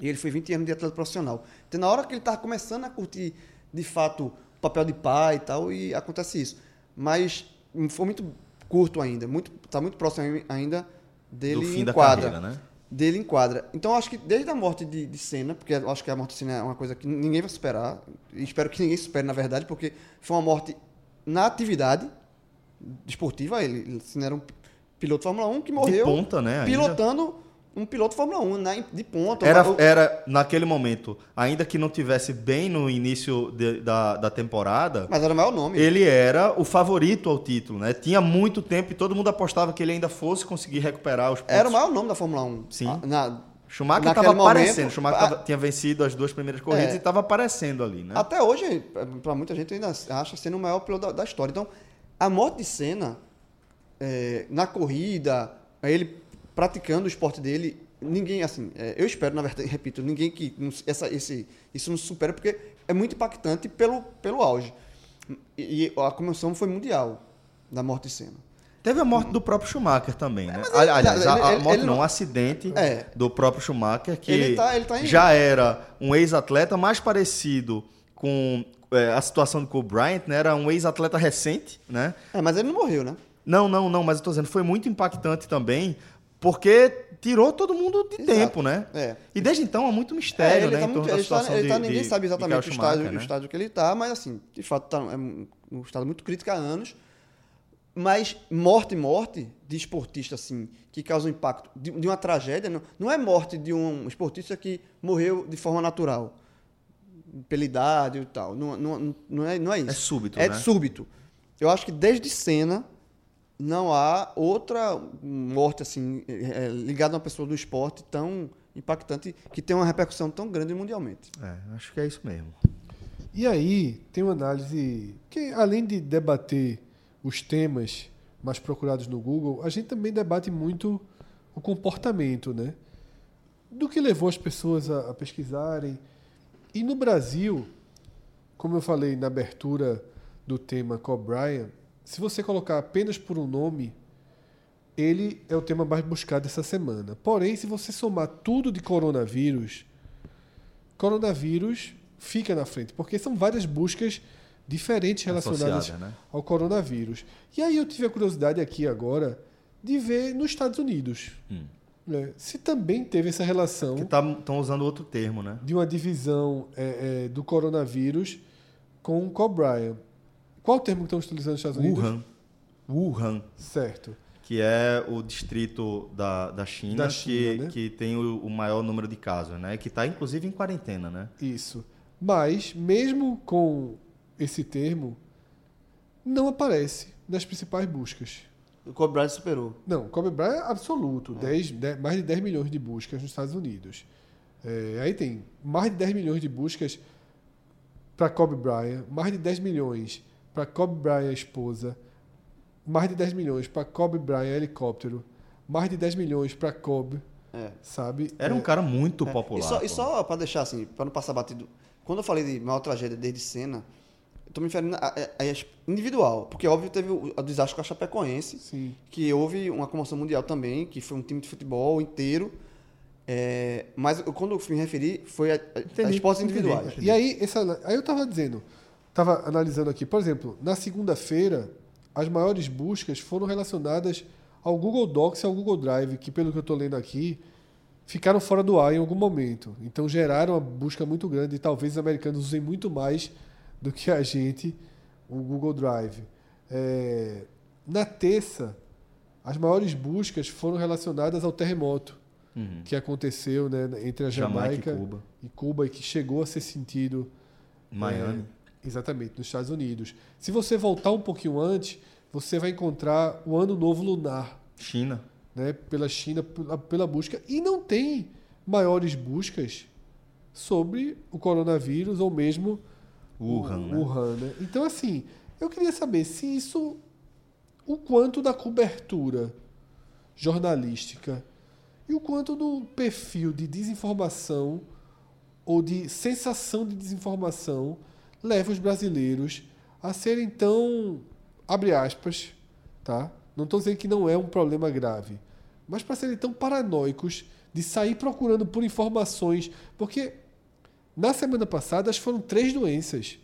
E ele foi 20 anos de atleta profissional. Então, na hora que ele estava começando a curtir, de fato, o papel de pai e tal, e acontece isso. Mas hum, foi muito curto ainda, muito, tá muito próximo ainda dele Do fim em da quadra. carreira, né? Dele em quadra. Então, acho que desde a morte de, de Senna, porque acho que a morte de Senna é uma coisa que ninguém vai superar, e espero que ninguém supere, na verdade, porque foi uma morte na atividade esportiva. Ele, Senna era um piloto de Fórmula 1 que morreu ponta, né, ainda. pilotando um piloto de Fórmula 1, né, de ponta. Era, era, naquele momento, ainda que não tivesse bem no início de- da, da temporada, Mas era o maior nome. ele era o favorito ao título, né? Tinha muito tempo e todo mundo apostava que ele ainda fosse conseguir recuperar os pontos. Era o maior nome da Fórmula 1. Sim. Ah, Na, Schumacher estava aparecendo. Schumacher a- tava- tinha vencido as duas primeiras corridas É. e estava aparecendo ali, né? Até hoje, para muita gente ainda acha sendo o maior piloto da, da história. Então, a morte de Senna, é, na corrida, ele praticando o esporte dele, ninguém, assim, é, eu espero, na verdade, repito, ninguém que essa, esse, isso não supera, porque é muito impactante pelo, pelo auge. E, e a comoção foi mundial da morte de Senna. Teve a morte do próprio Schumacher também, né? ele- Aliás, a, a ele- morte ele não, um acidente É. do próprio Schumacher, que Ele tá- ele tá já era um ex-atleta mais parecido com é, a situação do Kobe Bryant, né? Era um ex-atleta recente, né? É, mas ele não morreu, né? Não, não, não, mas eu tô dizendo, foi muito impactante também, porque tirou todo mundo de Exato. tempo, né? É. E desde então há muito mistério, É, ele né? tá muito, ele tá, ele tá- de- ninguém de- sabe exatamente o estágio, Schumacher, o né? estágio que ele está, mas assim, de fato tá, é um, estado muito crítico há anos. Mas morte, morte de esportista, assim, que causa um impacto de, de uma tragédia, não, não é morte de um esportista que morreu de forma natural, pela idade e tal. Não, não, não, é, não é isso. É súbito, É né? súbito. Eu acho que desde Senna não há outra morte, assim, é, é, ligada a uma pessoa do esporte tão impactante, que tem uma repercussão tão grande mundialmente. É, acho que é isso mesmo. E aí tem uma análise que, além de debater os temas mais procurados no Google, a gente também debate muito o comportamento, né? Do que levou as pessoas a, a pesquisarem. E no Brasil, como eu falei na abertura do tema Kobe Bryant, se você colocar apenas por um nome, ele é o tema mais buscado essa semana. Porém, se você somar tudo de coronavírus, coronavírus fica na frente, porque são várias buscas diferentes relacionadas né? ao coronavírus. E aí eu tive a curiosidade aqui agora de ver nos Estados Unidos Hum. né, se também teve essa relação Que estão usando outro termo, né? de uma divisão é, é, do coronavírus com o Kobe Bryant. Qual o termo que estão utilizando nos Estados Unidos? Wuhan. Wuhan. Certo. que é o distrito da, da China, Da China, que, né? que tem o, o maior número de casos, né? Que está inclusive em quarentena, né? Isso. Mas, mesmo com esse termo, não aparece nas principais buscas. O Kobe Bryant superou. Não, Kobe Bryant é absoluto. 10, 10 mais de 10 milhões de buscas nos Estados Unidos. É, aí tem mais de 10 milhões de buscas para Kobe Bryant, mais de 10 milhões para Kobe Bryant esposa, mais de 10 milhões para Kobe Bryant helicóptero, mais de 10 milhões para Kobe, É. sabe? Era É, um cara muito É, popular. E só, e só para deixar assim, para não passar batido, quando eu falei de maior tragédia desde cena, eu tô me referindo a, a- a individual, porque óbvio teve o, o desastre com a Chapecoense, Sim. que houve uma comoção mundial também, que foi um time de futebol inteiro. É, mas eu- quando eu me referi foi a, a, Entendi, esportes individuais. E aí, essa, aí eu tava dizendo, tava analisando aqui, por exemplo, na segunda-feira, as maiores buscas foram relacionadas ao Google Docs e ao Google Drive, que pelo que eu estou lendo aqui, ficaram fora do ar em algum momento. Então geraram uma busca muito grande e talvez os americanos usem muito mais do que a gente o Google Drive. É, na terça, as maiores buscas foram relacionadas ao terremoto Uhum. que aconteceu né, entre a Jamaica Jamaica, e Cuba. e Cuba e que chegou a ser sentido Miami. é, exatamente nos Estados Unidos. Se você voltar um pouquinho antes, você vai encontrar o Ano Novo Lunar, China. né, pela China, pela, pela busca e não tem maiores buscas sobre o coronavírus ou mesmo Wuhan, o, né? Wuhan, né? Então assim, eu queria saber se isso o quanto da cobertura jornalística e o quanto do perfil de desinformação ou de sensação de desinformação leva os brasileiros a serem tão, abre aspas, tá? Não estou dizendo que não é um problema grave, mas para serem tão paranoicos de sair procurando por informações, porque na semana passada foram três doenças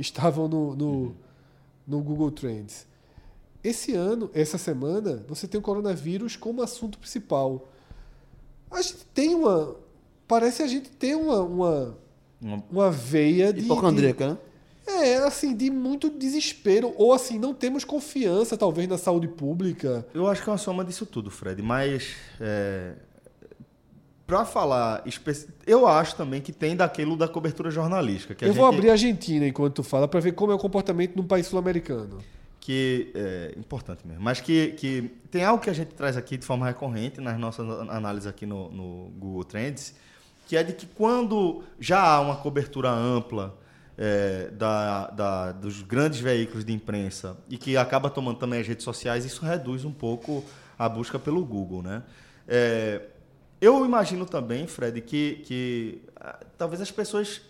estavam no, no, no Google Trends. Esse ano, essa semana, você tem o coronavírus como assunto principal. A gente tem uma. Parece a gente ter uma, uma, Uma- uma veia de. Hipocondríaca, né? é, assim, de muito desespero. Ou assim, não temos confiança, talvez, na saúde pública. Eu acho que é uma soma disso tudo, Fred. Mas é, para falar, eu acho também que tem daquilo da cobertura jornalística. Que a Eu vou gente- abrir a Argentina enquanto tu fala, para ver como é o comportamento num país sul-americano. que é importante mesmo, mas que, que tem algo que a gente traz aqui de forma recorrente nas nossas análises aqui no, no Google Trends, que é de que quando já há uma cobertura ampla é, da, da- dos grandes veículos de imprensa e que acaba tomando também as redes sociais, isso reduz um pouco a busca pelo Google, né? É, eu imagino também, Fred, que, que ah, talvez as pessoas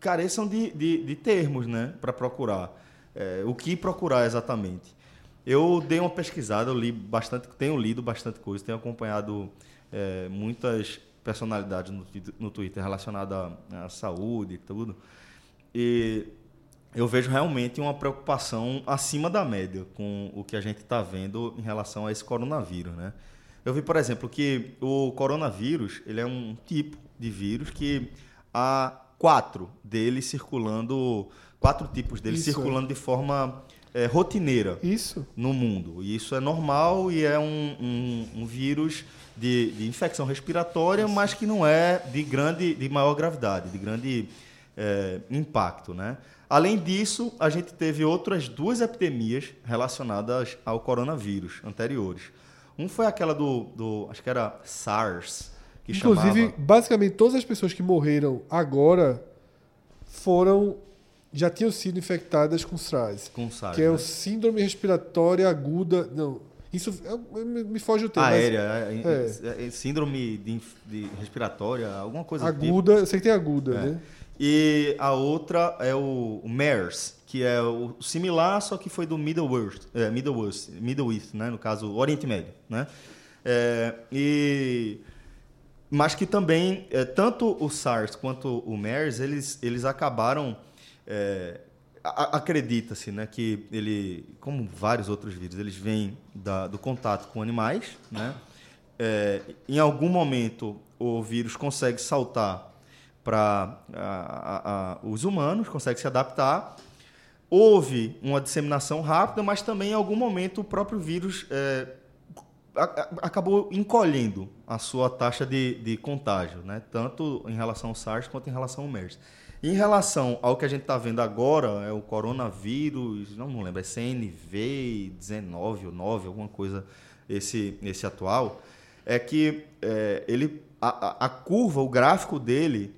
careçam de, de, de termos né, para procurar. É, o que procurar exatamente. Eu dei uma pesquisada, eu li bastante, tenho lido bastante coisa, tenho acompanhado é, muitas personalidades no, no Twitter relacionadas à, à saúde e tudo. E eu vejo realmente uma preocupação acima da média com o que a gente está vendo em relação a esse coronavírus, né? Eu vi, por exemplo, que o coronavírus ele é um tipo de vírus que há quatro deles circulando, quatro tipos deles Isso, circulando de forma é, rotineira Isso. no mundo. E isso é normal e é um, um- um vírus de, de infecção respiratória, mas que não é de grande, de maior gravidade, de grande é, impacto, né? Além disso, a gente teve outras duas epidemias relacionadas ao coronavírus anteriores. Um foi aquela do, do acho que era SARS, que Inclusive, chamava... basicamente todas as pessoas que morreram agora foram já tinham sido infectadas com SARS, Com SARS, que é né? o síndrome respiratória aguda, não, isso é- me me foge o termo, mas aérea, é, é, é, síndrome de, de respiratória, alguma coisa do tipo. aguda, eu sei que tem aguda, É. né? E a outra é o, o MERS, que é o similar, só que foi do Middle East, é, Middle East, Middle East né? no caso, Oriente Médio. Né? É, e, mas que também, é, tanto o SARS quanto o MERS, eles, eles acabaram... é, Acredita-se né, que ele, como vários outros vírus, eles vêm da- do contato com animais. Né? É, em algum momento, o vírus consegue saltar para os humanos, consegue se adaptar. Houve uma disseminação rápida, mas também em algum momento o próprio vírus é, a- a- acabou encolhendo a sua taxa de, de contágio, né? tanto em relação ao SARS quanto em relação ao MERS. Em relação ao que a gente está vendo agora, é o coronavírus, não, não lembro, é CNV19 ou 9, alguma coisa, esse, esse atual, é que é, ele, a, a- a curva, o gráfico dele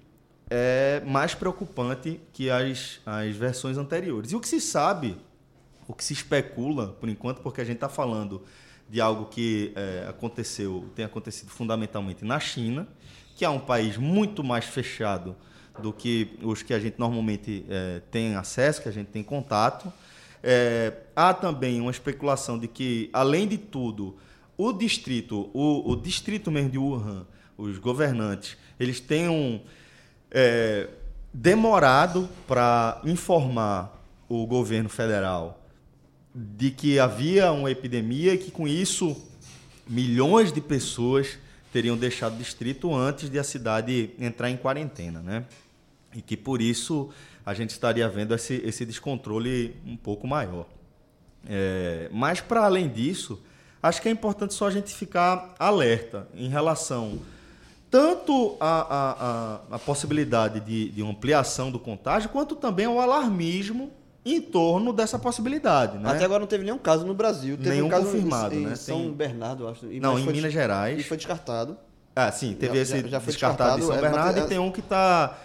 é mais preocupante que as, as versões anteriores. E o que se sabe, o que se especula, por enquanto, porque a gente está falando de algo que é, aconteceu, tem acontecido fundamentalmente na China, que é um país muito mais fechado do que os que a gente normalmente é, tem acesso, que a gente tem contato. É, há também uma especulação de que, além de tudo, o distrito, o, o distrito mesmo de Wuhan, os governantes, eles tenham é, demorado para informar o governo federal de que havia uma epidemia e que com isso milhões de pessoas teriam deixado o distrito antes de a cidade entrar em quarentena, né? E que por isso a gente estaria vendo esse, esse descontrole um pouco maior. É, mas para além disso, acho que é importante só a gente ficar alerta em relação tanto à, à, à- à possibilidade de, de ampliação do contágio, quanto também ao alarmismo em torno dessa possibilidade. Né? Até agora não teve nenhum caso no Brasil. Teve Nenhum um caso confirmado, em, em né? São Tem- Bernardo, acho. e- Não, em Minas des- Gerais. E foi descartado. Ah, sim, teve Já- esse já- já foi descartado, de São descartado, é, Bernardo mas- e tem um que está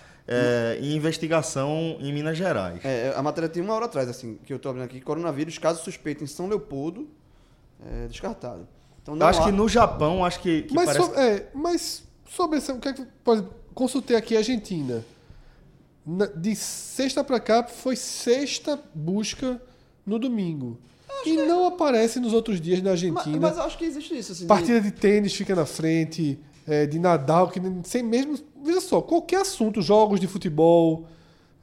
em investigação em Minas Gerais. É, a matéria tem uma hora atrás, assim, que eu tô abrindo aqui. Coronavírus, caso suspeito em São Leopoldo, é, descartado. Então, Eu acho há- que no Japão, acho que, que Mas, parece... so- é, mas sobre o que é que, por exemplo, consultei aqui a Argentina. Na- de sexta pra cá foi sexta busca no domingo. E não aparece nos outros dias na Mas, Argentina. mas eu acho que existe isso, assim. de- Partida de tênis fica na frente, é, de Nadal, que nem- sem mesmo. Veja só, qualquer assunto, jogos de futebol,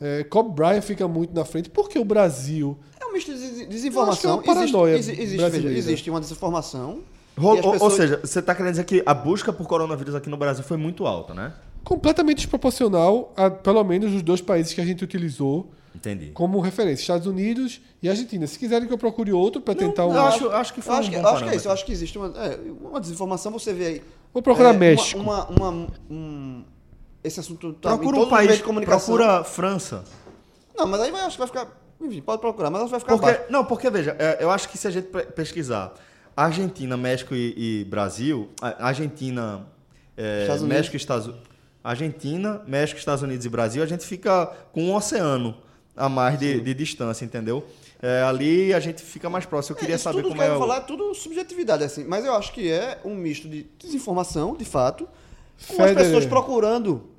é, Kobe Bryant fica muito na frente. Porque o Brasil. É um misto de des- Eu acho que é desinformação. uma paranoia existe, existe, veja, existe uma desinformação. Ou- pessoas- Ou seja, você está querendo dizer que a busca por coronavírus aqui no Brasil foi muito alta, né? completamente desproporcional a pelo menos os dois países que a gente utilizou Entendi. como referência, Estados Unidos e Argentina. Se quiserem que eu procure outro para tentar um. eu acho, acho que foi eu um acho que, acho que é isso. Eu acho que existe uma, é, uma desinformação. Você vê aí. Vou procurar é, México. Uma, uma, uma- um- esse assunto tá Procura um país, de comunicação. procura França. Não, mas aí vai, acho que vai ficar. Enfim, pode procurar, mas acho que vai ficar Porque, baixo. não, porque veja, é, eu acho que se a gente pe- pesquisar Argentina, México e, e Brasil, Argentina, é, Estados. México e Estados Unidos. Argentina, México, Estados Unidos e Brasil, a gente fica com um oceano a mais de, de distância, entendeu? É, ali a gente fica mais próximo. Eu queria É, saber tudo como que eu é. vou o- falar é tudo subjetividade, assim. Mas eu acho que é um misto de desinformação, de fato, com as Federer. pessoas procurando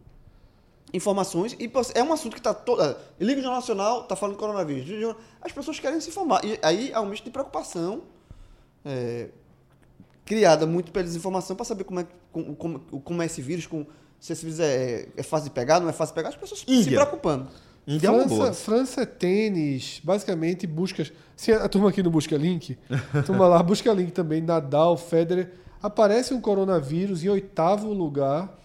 informações. E é um assunto que está toda. Liga Jornal Nacional está falando coronavírus. As pessoas querem se informar. E aí há um misto de preocupação é, criada muito pela desinformação para saber como é, como, como, como é esse vírus, com, se esse vírus é, é fácil de pegar, não é fácil de pegar. As pessoas se preocupando. Índia é uma França, boa. França é tênis, basicamente buscas. Se a turma aqui no Busca Link, a turma lá busca link também, Nadal, Federer. Aparece um coronavírus em oitavo lugar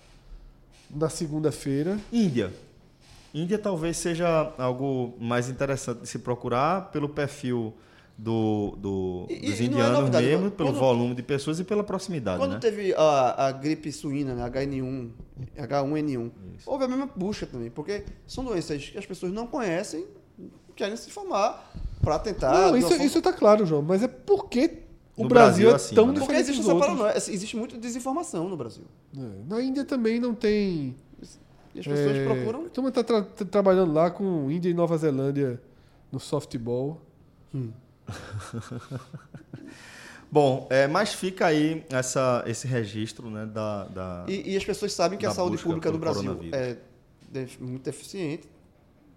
na segunda-feira. Índia. Índia talvez seja algo mais interessante de se procurar pelo perfil do, do- E- dos e não é indianos novidade, mesmo, quando- pelo quando- volume de pessoas e pela proximidade, Quando né? teve a, a gripe suína, né, HN1, H1N1, houve a mesma busca também, porque são doenças que as pessoas não conhecem, querem se informar para tentar. Não, isso, forma- isso tá claro, João, mas é porque o No Brasil, Brasil, é assim, tão né? Porque diferente existe dos essa outros. paranoia, existe muita desinformação no Brasil. É, Na Índia também não tem. E as pessoas é, procuram. A turma tá tra- tá trabalhando lá com Índia e Nova Zelândia no softball. Bom, é, mas fica aí essa, esse registro né, da, da- E, e as pessoas sabem que a saúde pública do Brasil é muito deficiente.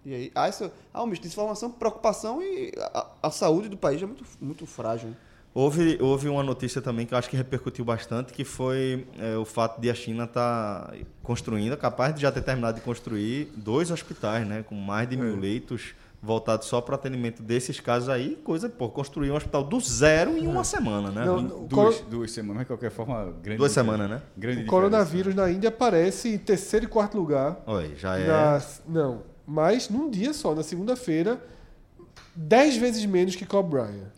E aí há, essa, há um misto de desinformação, preocupação e a, a saúde do país é muito, muito frágil. Houve, houve uma notícia também que eu acho que repercutiu bastante, que foi é, o fato de a China estar construindo, capaz de já ter terminado de construir, dois hospitais, né? Com mais de É. mil leitos voltados só para atendimento desses casos aí. Coisa, pô, construir um hospital do zero em uma semana, né? Não, O Duas, coro- duas semanas, de qualquer forma, grande. Duas semanas, né? Grande O coronavírus na Índia aparece em terceiro e quarto lugar. Olha, já é. Na- não, mas num dia só, na segunda-feira, dez vezes menos que Kobe Bryant.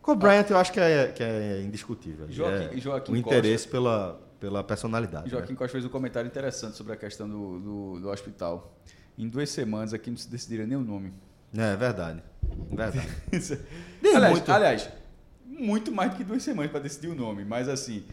Kobe Bryant eu acho que é, que é indiscutível. Joaquim- É Joaquim o interesse pela, pela personalidade. Joaquim né? Costa fez um comentário interessante sobre a questão do, do, do hospital. Em duas semanas aqui não se decidiria nem o nome. É, é verdade. Verdade. aliás, muito. aliás, muito mais do que duas semanas para decidir o nome, mas assim,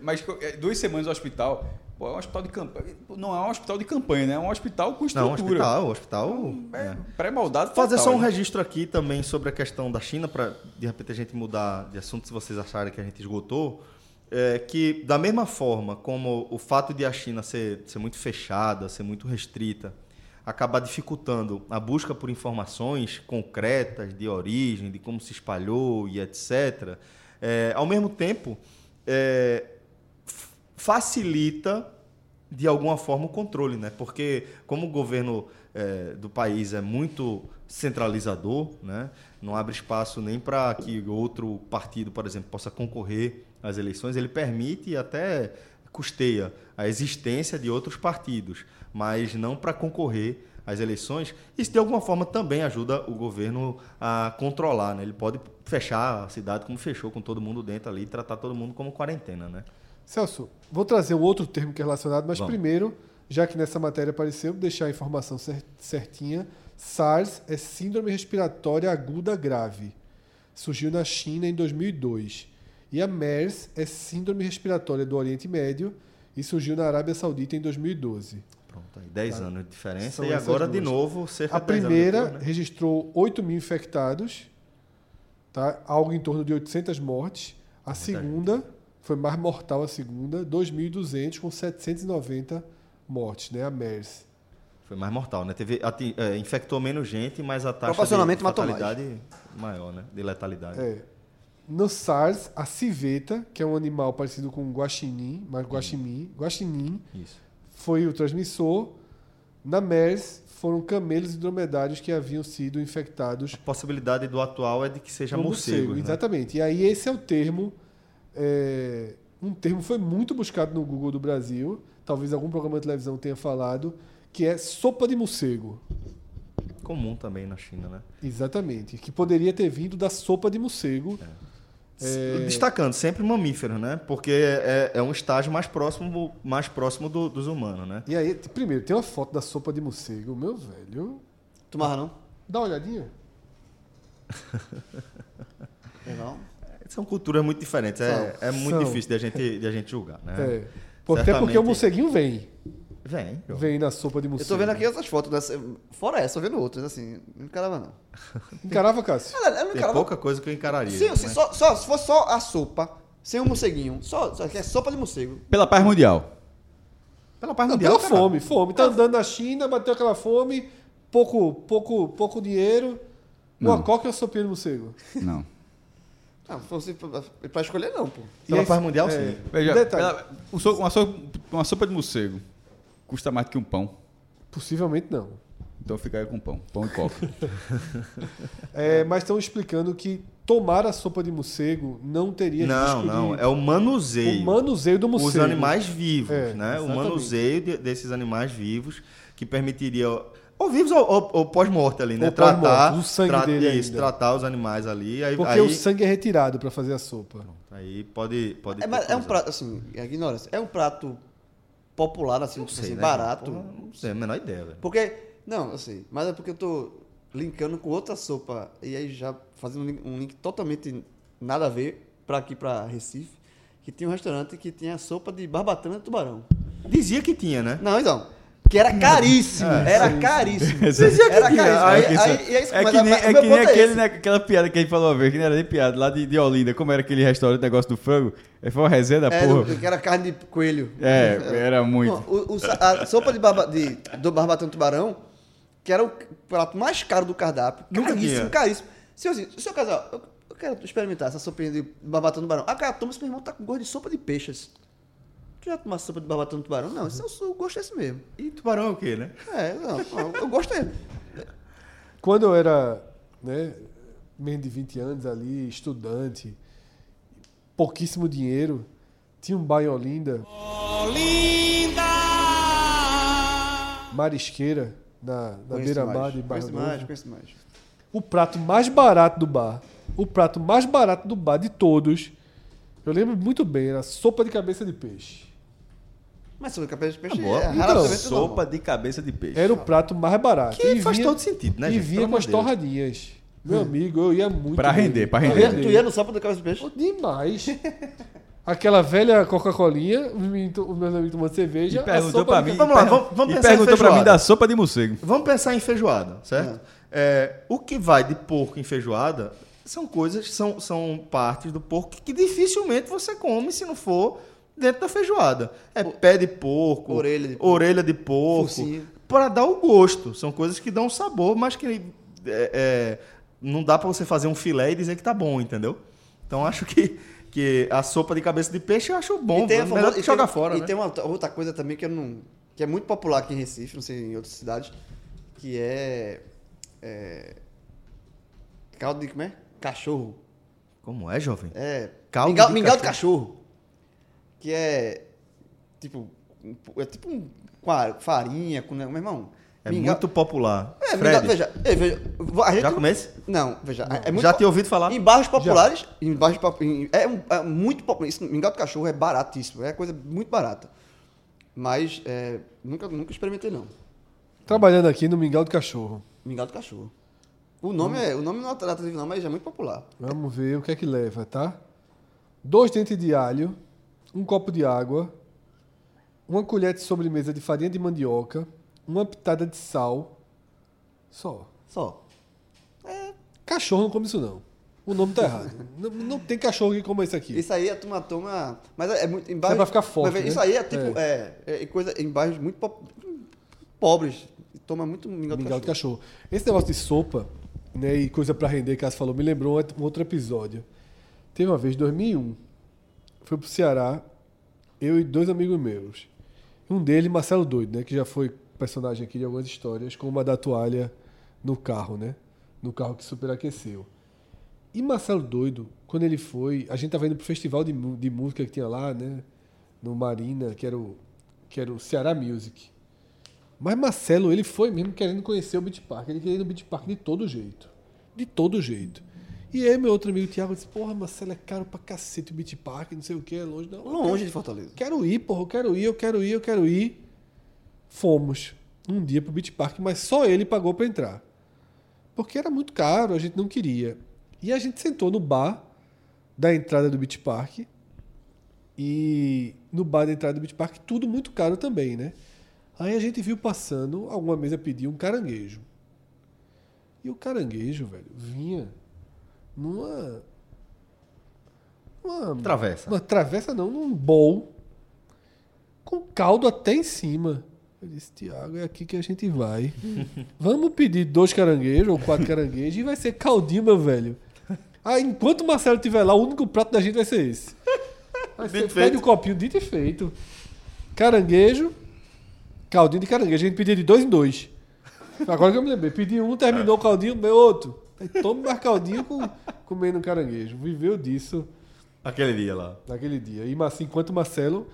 mas é, duas semanas no hospital, pô, é um hospital de campanha, não é um hospital de campanha, né? É um hospital com Não, estrutura. hospital, hospital. É, é. Pré-moldado Fazer total, só um né? registro aqui também sobre a questão da China, para de repente a gente mudar de assunto se vocês acharem que a gente esgotou. É que, da mesma forma como o fato de a China ser, ser muito fechada, ser muito restrita, acabar dificultando a busca por informações concretas de origem, de como se espalhou e etc., é, ao mesmo tempo, é, facilita de alguma forma o controle, né? Porque como o governo eh, do país é muito centralizador, né? Não abre espaço nem para que outro partido, por exemplo, possa concorrer às eleições. Ele permite e até custeia a existência de outros partidos, mas não para concorrer às eleições. Isso de alguma forma também ajuda o governo a controlar, né? Ele pode fechar a cidade como fechou com todo mundo dentro ali e tratar todo mundo como quarentena, né? Celso, vou trazer um outro termo que é relacionado, mas Vamos. primeiro, já que nessa matéria apareceu, deixar a informação cer- certinha. SARS é Síndrome Respiratória Aguda Grave. Surgiu na China em 2002. E a MERS é Síndrome Respiratória do Oriente Médio e surgiu na Arábia Saudita em 2012. Pronto, aí 10 anos de diferença São e agora de duas. novo cerca A de 10 anos primeira depois, né? registrou 8 mil infectados, tá? algo em torno de 800 mortes. A segunda foi mais mortal, a segunda, 2.200 com 790 mortes, né? a MERS. Foi mais mortal, né? Teve, ati- é, infectou menos gente, mas a taxa de mais. fatalidade maior, né? De letalidade. É. No SARS, a civeta, que é um animal parecido com o guaxinim, mas guaxinim, guaxinim Isso. Foi o transmissor. Na MERS, foram camelos e dromedários que haviam sido infectados A possibilidade do atual é de que seja morcego. né? Exatamente. E aí esse é o termo. é, um termo foi muito buscado no Google do Brasil. Talvez algum programa de televisão tenha falado, que é sopa de morcego. Comum também na China, né? Exatamente. Que poderia ter vindo da sopa de morcego. É. Destacando, sempre mamíferos, né? Porque é, é um estágio mais próximo, mais próximo do- dos humanos, né? E aí, primeiro, tem uma foto da sopa de morcego. Meu velho. Tomava não? Dá uma olhadinha. É não? São culturas muito diferentes. É, é muito São. difícil de a gente, de a gente julgar, né? É. Até porque o morceguinho vem. Vem. Vem na sopa de Eu morcego. tô vendo aqui essas fotos dessa. Fora essa, tô vendo outras, assim. Não encarava, não. Encarava, Cássio? Olha, eu não Tem encarava. pouca coisa que eu encararia. Sim, né? sim, só, só, se fosse só a sopa, sem o morceguinho, só, só que é sopa de morcego. Pela paz mundial. Pela paz Não, mundial, pela cara. fome, fome. Tá andando na China, bateu aquela fome, pouco, pouco, pouco dinheiro. Uma Não. coca e uma sopinha de morcego. Não. Não, fosse pra, pra escolher, não, pô. Pela E paz mundial, é, sim. Veja, Detalhe. pela- um so- uma, so- uma sopa de morcego custa mais do que um pão. Possivelmente não. Então fica aí com pão. Pão e coca. É, mas estão explicando que tomar a sopa de morcego não teria Não, risco não. de... É o manuseio. o manuseio do morcego. Os animais vivos, É, né? O exatamente. manuseio de- desses animais vivos que permitiria Ou vivos ou, ou- ou pós-morte ali, né? Ou pós-morte, tratar, o sangue tra- dele isso, ainda. tratar os animais ali. Aí, Porque aí, o sangue é retirado pra fazer a sopa. aí pode, pode É, mas é um prato, assim, é ignorância. É um prato popular, assim, Não tipo sei, assim, né? barato. Porra, não sei, a menor ideia, velho. Porque, não, sei, mas é porque eu tô linkando com outra sopa, e aí já fazendo um link, um link totalmente nada a ver pra aqui, pra Recife, que tinha um restaurante que tinha sopa de barbatana de tubarão. Dizia que tinha, né? Não, então, que era caríssimo, era caríssimo. Que Era tinha. caríssimo. Aí- Aí, aí, e aí, É mas que nem, é que nem é aquele, né, aquela piada que a gente falou uma vez, que não era nem piada, lá de, de Olinda, como era aquele restaurante, negócio do frango, foi uma resenha da É, porra. do- que era carne de coelho. É, era muito. O- o a sopa de, barba, de do barbatão tubarão, que era o prato mais caro do cardápio. Nunca caríssimo, tinha. caríssimo. Senhor, assim, seu casal, eu, eu quero experimentar essa sopinha de barbatão tubarão. Ah, cara, toma, meu irmão tá com gosto de sopa de peixes. Tu já tomasse sopa de barbatão tubarão? Não, esse é o, o gosto é esse mesmo. E tubarão é o quê, né? É, não, eu gosto é. Quando eu era, né, menos de 20 anos ali, estudante, pouquíssimo dinheiro, tinha um bar em Olinda, Marisqueira, na, na beira-mar de Barra Conheço mais, conheço mais. O prato mais barato do bar, o prato mais barato do bar de todos, eu lembro muito bem, era sopa de cabeça de peixe. Mas sopa de cabeça de peixe Ah, boa. é Então, Sopa de cabeça de peixe. Era o prato mais barato. Que E faz vinha- todo sentido, né, E gente? vinha com as Deus. torradinhas. Meu amigo, eu ia muito. Pra render, pra Tu render. tu ia no sopa de cabeça de peixe? Demais. Aquela velha Coca-Colinha, os meus amigos tomando cerveja. E perguntou pra mim. Vamos lá, vamos- vamos e pensar em perguntou pra mim feijoada. da sopa de morcego. Vamos pensar em feijoada, certo? É, o que vai de porco em feijoada são coisas, são, são partes do porco que dificilmente você come se não for dentro da feijoada. É pé de porco, Orelha de porco, orelha de porco, para dar o gosto. São coisas que dão sabor, mas que é, é, não dá para você fazer um filé e dizer que tá bom, entendeu? Então acho que, que a sopa de cabeça de peixe eu acho bom, E tem a melhor famosa- que e jogar fora, E né? tem uma outra coisa também que eu não. que é muito popular aqui em Recife, não sei em outras cidades, que é. é caldo de como é? Cachorro. Como é, jovem? É. Caldo mingau, de mingau de cachorro. Que é. Tipo. É tipo um. Farinha, com. Meu irmão. É mingau- muito popular. É, Fred, mingau, veja, é, veja, a gente, já comece? Não, veja. É muito Já tinha ouvido falar? Em bairros populares, em bairros em- é, um- é muito popular. Isso, mingau de cachorro é baratíssimo, é coisa muito barata. Mas é, nunca, nunca experimentei não. Trabalhando aqui no Mingau do Cachorro. Mingau de cachorro. O nome é, o nome não é atrativo não, mas é muito popular. Vamos ver o que é que leva, tá? Dois dentes de alho, um copo de água, uma colher de sobremesa de farinha de mandioca, uma pitada de sal. Só. Só. Cachorro não come isso não. O nome tá errado. não, não tem cachorro que coma isso aqui. Isso aí a turma toma, mas é, é muito em Isso é bairros, pra ficar forte, mas, né? Isso aí é tipo é, é coisa em bairros muito po- pobres. Toma muito mingau de Mingau de cachorro. cachorro. Esse negócio de sopa, né, e coisa pra render, que você falou, me lembrou um outro episódio. Teve uma vez, 2001, fui pro Ceará, eu e dois amigos meus. Um deles, Marcelo Doido, né, que já foi personagem aqui de algumas histórias, com uma da toalha no carro, né? No carro que superaqueceu. E Marcelo Doido, quando ele foi, a gente tava indo pro festival de, de música que tinha lá, né? No Marina, que era o, que era o Ceará Music. Mas Marcelo, ele foi mesmo querendo conhecer o Beach Park. Ele queria ir no Beach Park de todo jeito. De todo jeito. E aí, meu outro amigo Thiago disse: Porra, Marcelo, é caro pra cacete o Beach Park, não sei o que, é longe. Não, Longe de Fortaleza. Quero ir, porra, eu quero ir, eu quero ir, eu quero ir. Fomos um dia pro Beach Park, mas só ele pagou pra entrar. Porque era muito caro, a gente não queria. E a gente sentou no bar da entrada do Beach Park. E no bar da entrada do Beach Park, tudo muito caro também, né? Aí a gente viu passando, alguma mesa pediu um caranguejo. E o caranguejo, velho, vinha numa. numa Travessa. uma travessa não, num bowl com caldo até em cima. Eu disse, Tiago, é aqui que a gente vai. Vamos pedir dois caranguejos ou quatro caranguejos e vai ser caldinho, meu velho. Ah, enquanto o Marcelo estiver lá, o único prato da gente vai ser esse. Você Dito pede o copinho, dito e feito. Caranguejo, caldinho de caranguejo. A gente pedia de dois em dois. Agora que eu me lembrei, pedi um, terminou o caldinho, meu outro. Aí caldinho com, comendo caranguejo. Viveu disso Aquele dia lá. naquele dia. E assim, enquanto o Marcelo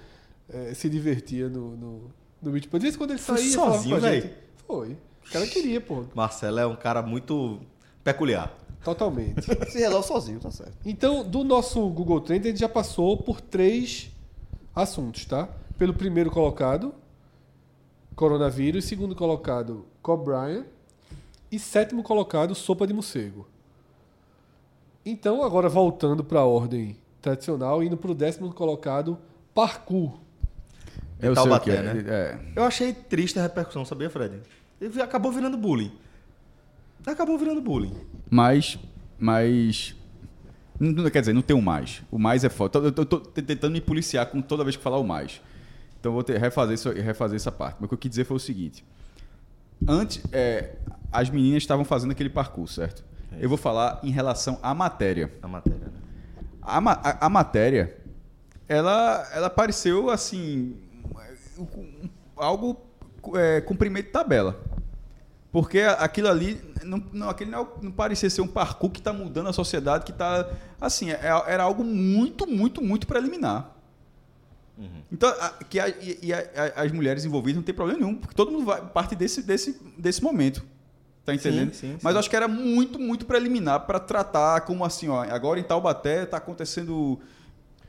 eh, se divertia no, no, no beach. De vez em quando ele Foi saía sozinho, com a véi? gente. Foi. O cara queria, pô. Marcelo é um cara muito peculiar. Totalmente. Se resolve sozinho, tá certo. Então, do nosso Google Trends, a gente já passou por três assuntos, tá? Pelo primeiro colocado, coronavírus. Segundo colocado, Kobe Bryant. E sétimo colocado, sopa de morcego. Então, agora voltando para a ordem tradicional, indo para o décimo colocado, parkour. Eu Taubaté, o que é. né? é. Eu achei triste a repercussão, sabia, Fred? Ele acabou virando bullying. Acabou virando bullying. Mas. Mas. Não, quer dizer, não tem o mais. O mais é foda. Eu tô, tô tentando me policiar com toda vez que falar o mais. Então vou ter, refazer, isso, refazer essa parte. Mas o que eu quis dizer foi o seguinte. Antes, é, as meninas estavam fazendo aquele parkour, certo? Eu vou falar em relação à matéria. A matéria, né? A, ma- a- a matéria, ela, ela pareceu assim. algo é, cumprimento de tabela. Porque aquilo ali não, não, aquele não, não parecia ser um parkour que está mudando a sociedade, que está. Assim, é- era algo muito, muito, muito preliminar. Então, a- que a- e, a- as mulheres envolvidas não tem problema nenhum, porque todo mundo vai, parte desse, desse, desse momento. Tá entendendo? sim, Mas sim. eu acho que era muito, muito preliminar para tratar como assim, ó, agora em Taubaté tá acontecendo.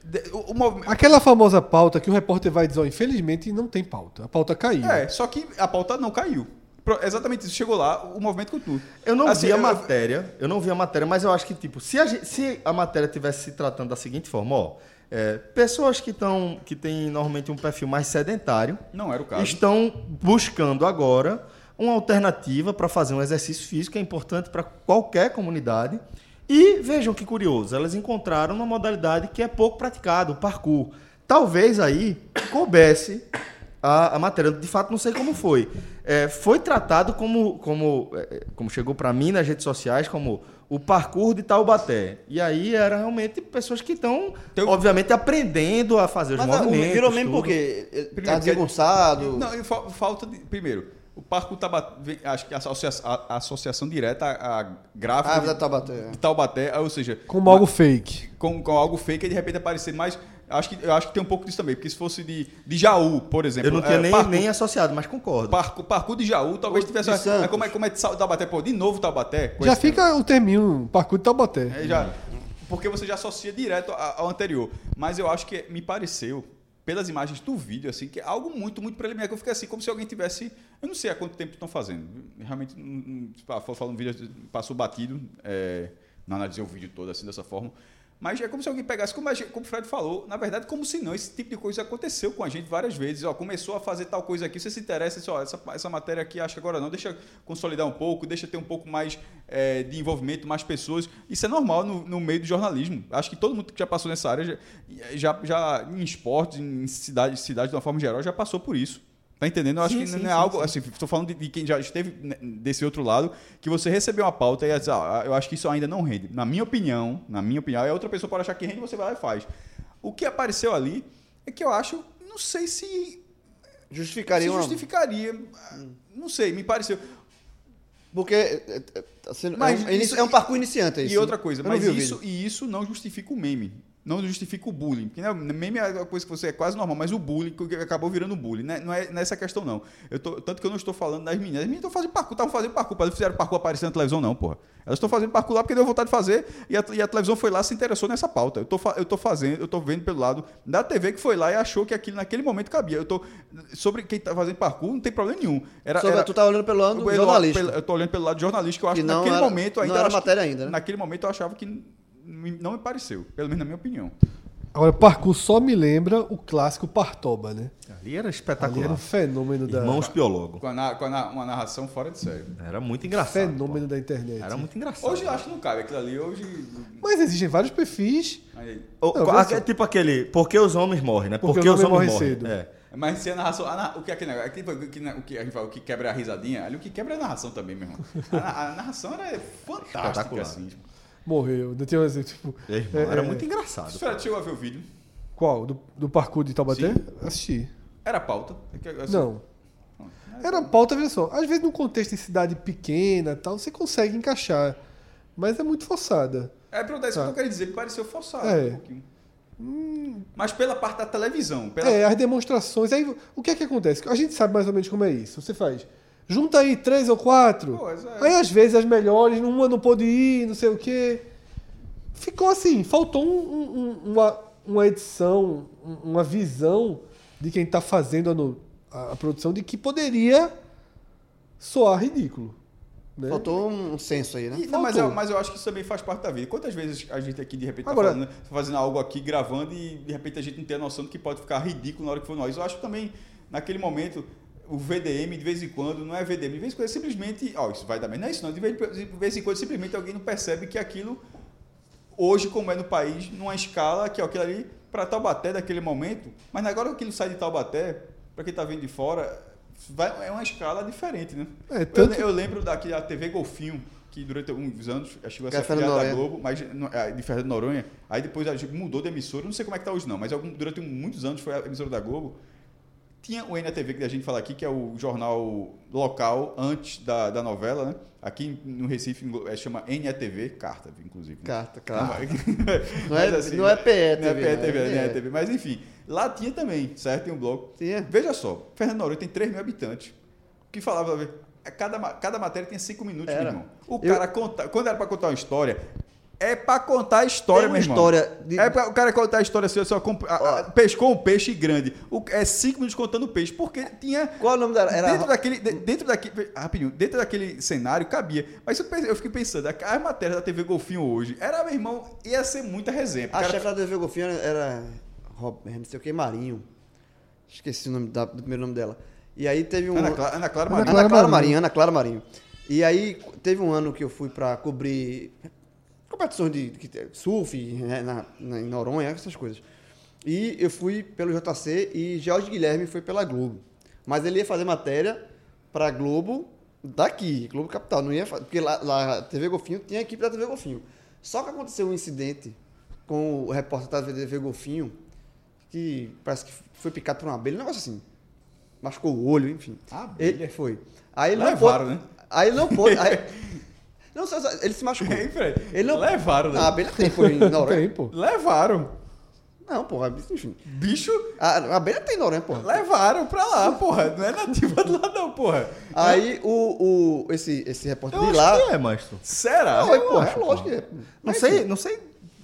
de- O, o movimento. Aquela famosa pauta que o repórter vai dizer, ó, infelizmente não tem pauta. A pauta caiu. É, só que a pauta não caiu. Pro- Exatamente isso. Chegou lá, o movimento continua. Eu não Assim, vi a eu- matéria, eu não vi a matéria, mas eu acho que, tipo, se a, se a matéria tivesse se tratando da seguinte forma, ó, é, pessoas que estão, que têm normalmente um perfil mais sedentário, Não era o caso. estão buscando agora uma alternativa para fazer um exercício físico é importante para qualquer comunidade. E vejam que curioso, elas encontraram uma modalidade que é pouco praticada, o parkour. Talvez aí coubesse a, a matéria. De fato, não sei como foi. É, foi tratado como, como, é, como chegou para mim nas redes sociais, como o parkour de Taubaté. E aí era realmente pessoas que estão, um- obviamente, aprendendo a fazer os Mas ah, movimentos. virou mesmo porque tá porque- desengonçado. Não, fa- falta de. Primeiro, o Parque Taubaté. Acho que a, a- a associação direta à gráfica Ah, de, da Taubaté. de Taubaté, ou seja, Como algo fake. com, com algo fake e de repente aparecer mais. Acho que, eu acho que tem um pouco disso também, porque se fosse de, de Jaú, por exemplo. Eu não tinha é, nem, parkour- nem associado, mas concordo. Parkour, parkour de Jaú, talvez Ou tivesse. de Santos. É, como é, como é de Taubaté? Pô, de novo Taubaté? Já fica o terminho, parkour de Taubaté. É, já, porque você já associa direto ao anterior. Mas eu acho que me pareceu, pelas imagens do vídeo, assim, que é algo muito, muito preliminar. Que eu fiquei assim, como se alguém tivesse. Eu não sei há quanto tempo estão fazendo. Realmente, tipo, ah, falando um vídeo, passou batido. É, não analisei o vídeo todo assim dessa forma. Mas é como se alguém pegasse, como, gente- como o Fred falou, na verdade, como se não, esse tipo de coisa aconteceu com a gente várias vezes. Ó, começou a fazer tal coisa aqui, você se interessa, diz, ó, essa, essa matéria aqui, acho que agora não, deixa consolidar um pouco, deixa ter um pouco mais é, de envolvimento, mais pessoas. Isso é normal no, no meio do jornalismo. Acho que todo mundo que já passou nessa área, já, já, já em esportes, em cidade, cidade de uma forma geral, já passou por isso. Tá entendendo? Eu acho Sim, que sim, não é sim, algo, sim. assim, estou falando de, de quem já esteve né, desse outro lado, que você recebeu uma pauta e ia dizer, ah, eu acho que isso ainda não rende. Na minha opinião, na minha opinião, e a outra pessoa pode achar que rende, você vai lá e faz. O que apareceu ali é que eu acho, não sei se, Justificaria se uma... justificaria, não sei, me pareceu. Porque é, é, tá sendo- Mas é, um, isso- é um parkour iniciante. é E isso? outra coisa, mas isso, e isso não justifica o meme. Não justifica o bullying. Porque né, meme é uma coisa que você é quase normal, mas o bullying que acabou virando bullying. Né? Não é nessa questão, não. Eu tô- tanto que eu não estou falando das meninas. As meninas estão fazendo parkour, estavam fazendo parkour. Elas fizeram parkour aparecer na televisão, não, porra. Elas estão fazendo parkour lá porque deu vontade de fazer e a, e a televisão foi lá se interessou nessa pauta. Eu tô, eu tô fazendo, eu tô vendo pelo lado da TV que foi lá e achou que aquilo naquele momento cabia. Eu tô. Sobre quem tá fazendo parkour, não tem problema nenhum. Era, Sobre- era- tu tá olhando pelo lado pelo- Eu tô olhando pelo lado jornalístico, eu acho Que que, não naquele era- momento não ainda. era eu acho matéria que- ainda, né? Naquele momento eu achava que não me pareceu, pelo menos na minha opinião. Agora, parkour só me lembra o clássico Partoba, né? Ali era Ali espetacular. era um fenômeno da, Irmãos Piologo. Com, a com a uma narração fora de série. Era muito engraçado. fenômeno da internet. pô. Era muito engraçado. Hoje eu acho que não cabe aquilo ali, hoje. Mas existem vários perfis. aí- O- Não, a- só. tipo aquele, porque os homens morrem, né? Porque Porque, os homens morrem morrem. cedo. É. Mas se a narração. a o que é aquele negócio? é tipo o que, o que a gente fala, o que quebra a risadinha, ali o que quebra é a narração também, meu irmão. A, a narração era fantástica, Espetacular. assim. Morreu. Não tinha mais, tipo. É, irmão, É, era é. muito engraçado. Fred chegou a ver o vídeo, Qual? Do, do parkour de Taubaté? Sim. Assisti. era pauta. É que, assim, Não. Era pauta, veja só. Às vezes, num contexto de cidade pequena e tal, você consegue encaixar. Mas é muito forçada. É pra isso que Tá. eu quero dizer, me pareceu forçado É. um pouquinho. Mas pela parte da televisão, pela É, as demonstrações. Aí, o que é que acontece? A gente sabe mais ou menos como é isso. Você faz Junta aí três ou quatro. Pois é. Aí às vezes as melhores, uma não pôde ir, não sei o quê. Ficou assim, faltou um- um- uma, uma edição, um- uma visão de quem está fazendo a, no- a- a produção de que poderia soar ridículo. Né? Faltou um senso aí, né? E- não, mas, eu, mas eu acho que isso também faz parte da vida. Quantas vezes a gente aqui, de repente, tá Agora- falando, fazendo algo aqui, gravando, e de repente a gente não tem a noção do que pode ficar ridículo na hora que for nós. Eu acho que também, naquele momento, o VDM, de vez em quando, não é VDM, de vez em quando, é simplesmente, ó, isso vai dar. Não é isso não, de vez, de vez em quando, simplesmente alguém não percebe que aquilo, hoje, como é no país, numa escala, que é aquilo ali, para Taubaté, daquele momento, mas agora que aquilo sai de Taubaté, para quem tá vindo de fora, vai- é uma escala diferente, né? É, Eu- tanto- eu, lembro daquela TV Golfinho, que durante alguns anos chegou a ser é afiliada da. Globo, mas é, de Fernando Noronha. Aí depois a gente mudou de emissora, não sei como é que tá hoje não, mas algum- durante muitos anos foi a emissora da Globo. Tinha o NTV que a gente fala aqui, que é o jornal local antes da, da novela, né? Aqui no Recife é, chama NETV, carta, inclusive. né? Carta, claro. Não, é- mas não é PE Não é TV, PE né? É É. NETV. Mas enfim, lá tinha também, certo? Tem um bloco. Tinha. Veja só, Fernando Noronha tem 3 mil habitantes. Que falava, é, cada, cada matéria tem 5 minutos, Era. meu irmão. O Eu- cara conta, quando era pra contar uma história, é pra contar a história, meu irmão. história de- É pra, o cara contar a história assim, só comp- pescou um peixe grande. O, é 5 minutos contando o peixe, porque tinha Qual é o nome dela? Era dentro daquele de- dentro daquele rapidinho, dentro daquele cenário cabia. Mas eu, pensei- eu fiquei pensando, a, matéria da TV Golfinho hoje, era meu irmão, ia ser muita resenha. A Cara, chefe da TV Golfinho era Rob, não sei o que, Marinho. Esqueci o nome da- do primeiro nome dela. E aí teve um. Ana, Clara, Ana Clara Marinho. Ana Clara, Clara Marinho. Marinho. Ana Clara Marinho. E aí teve um ano que eu fui pra cobrir competições de, de surf né, na, na- em Noronha, essas coisas. E eu fui pelo JC e Jorge Guilherme foi pela Globo. Mas ele ia fazer matéria pra Globo daqui, Globo Capital. Não ia porque lá, lá TV Golfinho tinha a equipe da TV Golfinho. Só que aconteceu um incidente com o repórter da TV Golfinho que parece que foi picado por uma abelha, um negócio assim. Machucou o olho, enfim. Abelha? Ele foi. Aí ele não Levaram, pôde. né? Aí ele não pôde. aí- não, só, só- ele se machucou. Hein, Fred? Ele não, Levaram, né? A abelha tem, pô, em Noronha. Tem, pô. Levaram. Não, porra, enfim. Bicho, A, a abelha tem em Noronha, porra. levaram pra lá, porra. Não é nativa do lá, não, porra. Aí o, o, esse, esse repórter Eu de acho lá. que é, Maestro. Será? Não, é, porra, é acho, lógico que é. Não sei, não sei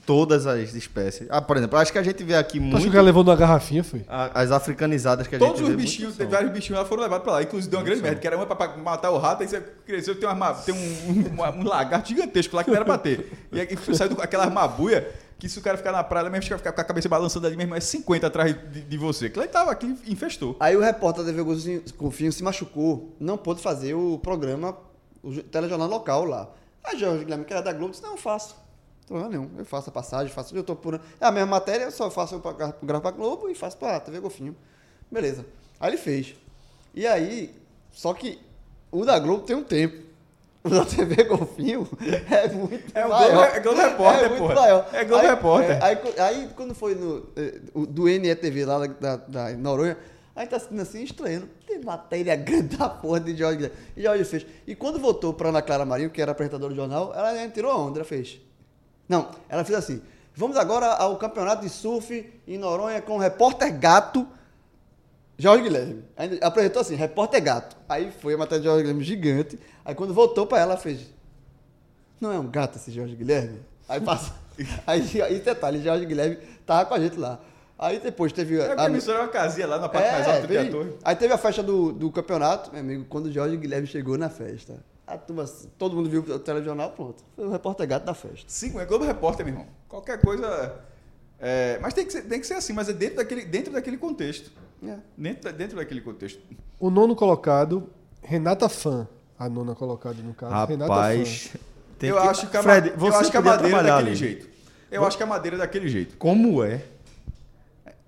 todas as espécies. Ah, por exemplo, acho que a gente vê aqui Tu acha muito que o cara levou numa garrafinha, foi? as africanizadas que a Todos gente os vê. bichinhos, são. vários bichinhos lá foram levados pra lá. Inclusive deu uma grande merda, que era uma pra pra matar o rato, aí você cresceu, tem, uma, tem um, um, um lagarto gigantesco lá que não era pra ter. E aí saiu do- aquela armabuia que se o cara ficar na praia, mesmo ficar ficar com a cabeça balançando ali, mesmo é 50 atrás de, de você. Aquilo aí tava aqui, infestou. Aí o repórter da TV Golfinho se machucou, não pôde fazer o programa, o jo- telejornal local lá. Aí Jorge Guilherme, que era da Globo, disse, não, eu faço. Problema nenhum, eu faço a passagem, faço, eu tô por... É a mesma matéria, eu só faço pra, gra- gravo pra Globo e faço pra TV Golfinho. Beleza. Aí ele fez. E aí, só que o da Globo tem um tempo. O da TV Golfinho é muito É o maior. Globo- é Globo Repórter, muito porra. maior. É Globo Aí- Repórter. é, Aí, co- aí quando foi no, o- do NETV lá da, da, Noronha, aí tá assistindo assim, estranhando. Tem matéria grande da porra de Jorge Guilherme. E Jorge fez. E quando voltou pra Ana Clara Marinho, que era apresentadora do jornal, ela tirou a onda, ela fez. Não, ela fez assim. Vamos agora ao campeonato de surf em Noronha com o repórter gato Jorge Guilherme. Ainda apresentou assim, repórter gato. Aí foi a matéria de Jorge Guilherme gigante. Aí quando voltou pra ela, ela fez. Não é um gato esse Jorge Guilherme? Aí passa. Aí, aí detalhe, Jorge Guilherme tava com a gente lá. Aí depois teve. É a- a emissora é uma casinha lá na parte mais alta do veio-. Aí teve a festa do, do campeonato, meu amigo, quando o Jorge Guilherme chegou na festa. A turma, todo mundo viu o telejornal, pronto. Foi o repórter gato da festa. Cinco, é Globo Repórter, meu irmão. Qualquer coisa. é, mas tem que, ser, tem que ser assim, mas é dentro daquele, dentro daquele contexto. É. Dentro, dentro daquele contexto. O nono colocado, Renata Fã. A nona colocada, no caso. Renata Rapaz, tem eu, que- acho que a, Fred, você eu acho que a madeira é daquele ali. jeito. Eu acho que a madeira é daquele jeito. Como é?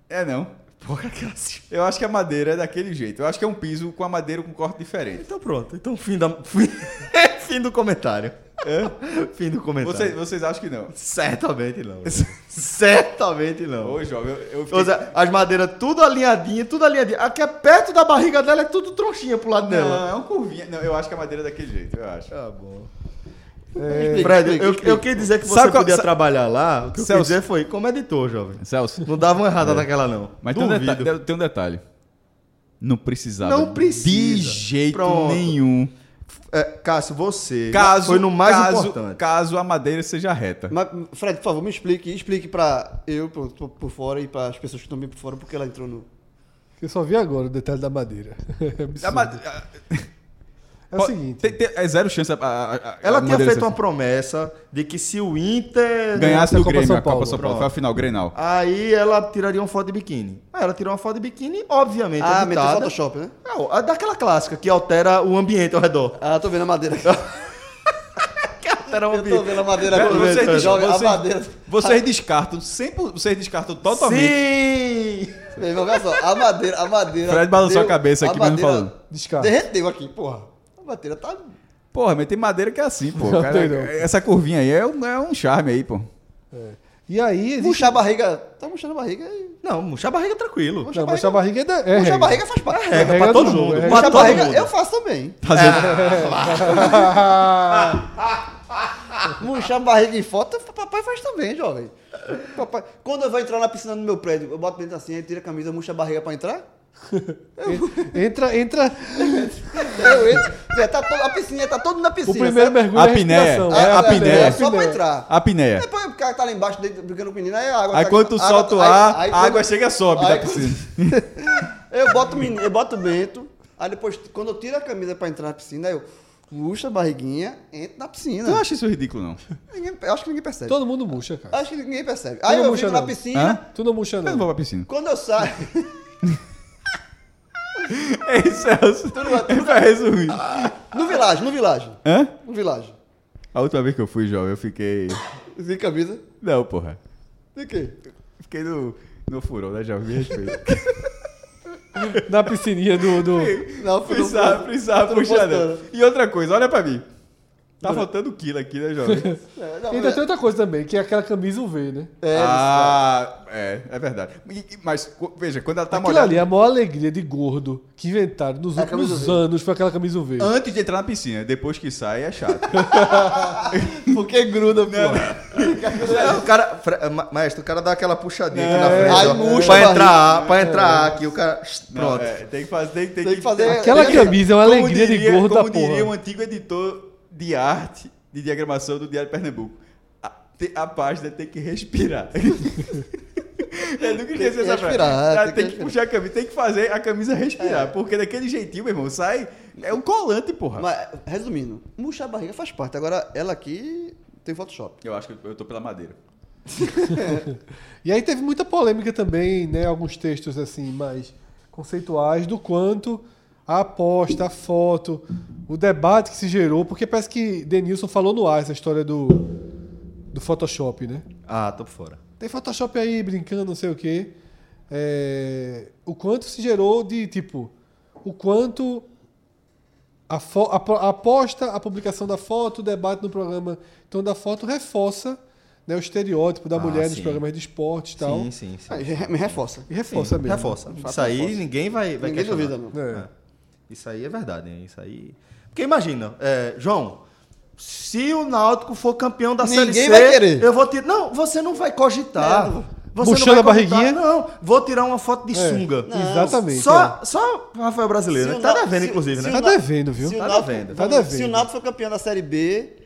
É não. Porra, Cássio. Eu acho que a madeira é daquele jeito. Eu acho que é um piso com a madeira com corte diferente. Então pronto. Então fim, da... fim, fim do comentário. Fim do comentário. Vocês, vocês acham que não? Certamente não. Certamente não. Ô, jovem, eu, eu fiquei... Ou seja, as madeiras tudo alinhadinha, tudo alinhadinha. Aqui é perto da barriga dela, é tudo trouxinha pro lado Não, dela. é um curvinha. Não, eu acho que a madeira é daquele jeito, eu acho. Tá bom. Explica, Fred, eu, explica. eu quis dizer que você Sabe qual- podia trabalhar lá. O que eu Celso. quis dizer foi como editor, jovem. Celso. Não dava uma errada naquela, não. Mas tem um, Duvido. deta- tem um detalhe. Não precisava. Não precisa. De jeito Pronto. nenhum. É, Cássio, você Caso, foi no mais caso, importante. Caso a madeira seja reta. Mas, Fred, por favor, me explique. Explique pra eu, por, por- por fora, e para as pessoas que estão bem por fora, porque ela entrou no... Eu só vi agora o detalhe da madeira. É absurdo. A madeira- É o seguinte. Tem- tem- é zero chance. A, a- a- Ela a tinha feito uma promessa de que se o Inter Ganhasse a Copa Grêmio São a Copa Paulo. São Paulo. Foi a final Grenal. Aí ela tiraria uma foto de biquíni. Aí ela tirou uma foto de biquíni, obviamente. Ah, meteu. Photoshop, né? Não, a daquela clássica que altera o ambiente ao redor. Ah, tô vendo a madeira aqui. Altera o Eu tô vendo a madeira aqui. vocês, Vocês, Jovem, a vocês- madeira. vocês descartam, sempre, vocês descartam totalmente. Sim! Meu irmão, olha só, a madeira, a madeira. Fred balançou deu- a cabeça aqui, mas não madeira falou. Descarta. Derreteu aqui, porra. Madeira tá. Porra, mas tem madeira que é assim, pô. Não Cara, essa curvinha aí é um, é um charme aí, pô. E aí existe... Murchar a barriga. Tá murchando a barriga aí. Não, murchar a barriga tranquilo. Não, murchar a barriga é... da- é Murchar a barriga faz parte. regra regra pra do todo jogo, mundo. é Murchar a barriga mundo. eu faço também. Murchar a barriga em foto, papai faz também, jovem. Papai, quando eu vou entrar na piscina no meu prédio, eu boto dentro assim, aí tira a camisa, murcha a barriga pra entrar? Entra, entra... Eu entro. É, tá todo, a piscina tá todo na O piscina. primeiro sabe? mergulho A é a apneia. respiração. É, a apneia. É só pra entrar. A pinéia. Depois o cara tá lá embaixo brincando com o menino, aí a água Aí tá- quando tu a solta o aí- ar, aí a quando- água chega e sobe aí da piscina. Eu boto o menino, eu boto o Bento, aí depois, quando eu tiro a camisa pra entrar na piscina, eu murcho a barriguinha, entro na piscina. Tu não acha isso ridículo, não? Ninguém- eu acho que ninguém percebe. Todo mundo murcha, cara. Acho que ninguém percebe. Tu Aí eu murcha, fico na não. piscina, Hã? Tu não murcha, Eu não não. vou pra piscina. quando eu saio. É isso, Celso. É pra resumir. No vilagem, no vilagem. Hã? No vilagem. A última vez que eu fui, jovem, eu fiquei... Sem camisa. Não, porra. De quê? Fiquei no, no furão, né, jovem? Me respeita. Na piscininha do... do... Não, Precisava, precisava puxar dela. E outra coisa, olha pra mim. Tá faltando quilo aqui, né, jovem? É, não, Ainda tem outra coisa também, que é aquela camisa UV, né? é, ah, é, é verdade. E- e- Mas, veja, quando ela tá Aquilo molhada... ali, a maior alegria de gordo que inventaram nos É últimos anos foi aquela camisa UV. Antes de entrar na piscina, depois que sai é chato. porque gruda, pô. É, o cara, ma- maestro, o cara dá aquela puxadinha aqui na É, frente. aí murcha pra entrar, pra entrar aqui, o cara. Não, Pronto. é, tem que fazer... Tem, tem Tem que fazer- Aquela É, camisa é uma alegria de diria- gordo da Como diria um porra. antigo editor de arte, de diagramação do Diário de Pernambuco. A, te- a página tem que respirar. Eu nunca esqueci que essa frase. respirar, Ah, tem Tem que que puxar a camisa, tem que fazer a camisa respirar. Porque daquele jeitinho, meu irmão, sai. É um colante, porra. Mas, resumindo, murchar a barriga faz parte. Agora, ela aqui tem Photoshop. Eu acho que eu tô pela madeira. E aí teve muita polêmica também, né? Alguns textos assim mais conceituais do quanto a aposta, a foto, o debate que se gerou, porque parece que Denilson falou no ar essa história do, do Photoshop, né? Ah, tô por fora. Tem Photoshop aí brincando, não sei o quê. É, o quanto se gerou de tipo, o quanto a, fo- a a aposta, a publicação da foto, o debate no programa então da foto reforça né, o estereótipo da Ah, mulher nos sim. programas de esporte e tal. Sim, sim, sim. Re- me reforça. E reforça mesmo. Reforça. Isso aí reforça. ninguém vai, vai Ninguém questionar. duvida, não. É. É. Isso aí é verdade, hein? Isso aí. Porque imagina, é, João, se o Náutico for campeão da Série Ninguém C, vai querer. eu vou tirar. Não, você não vai cogitar. É, Você não vai a cogitar. barriguinha? Não, vou tirar uma foto de É, sunga. Exatamente. Só, só o Rafael Brasileiro, Se né? Tá devendo, se- inclusive, se né? Tá devendo, viu? Se Tá devendo. Tá Se devendo. o Náutico for campeão da Série B,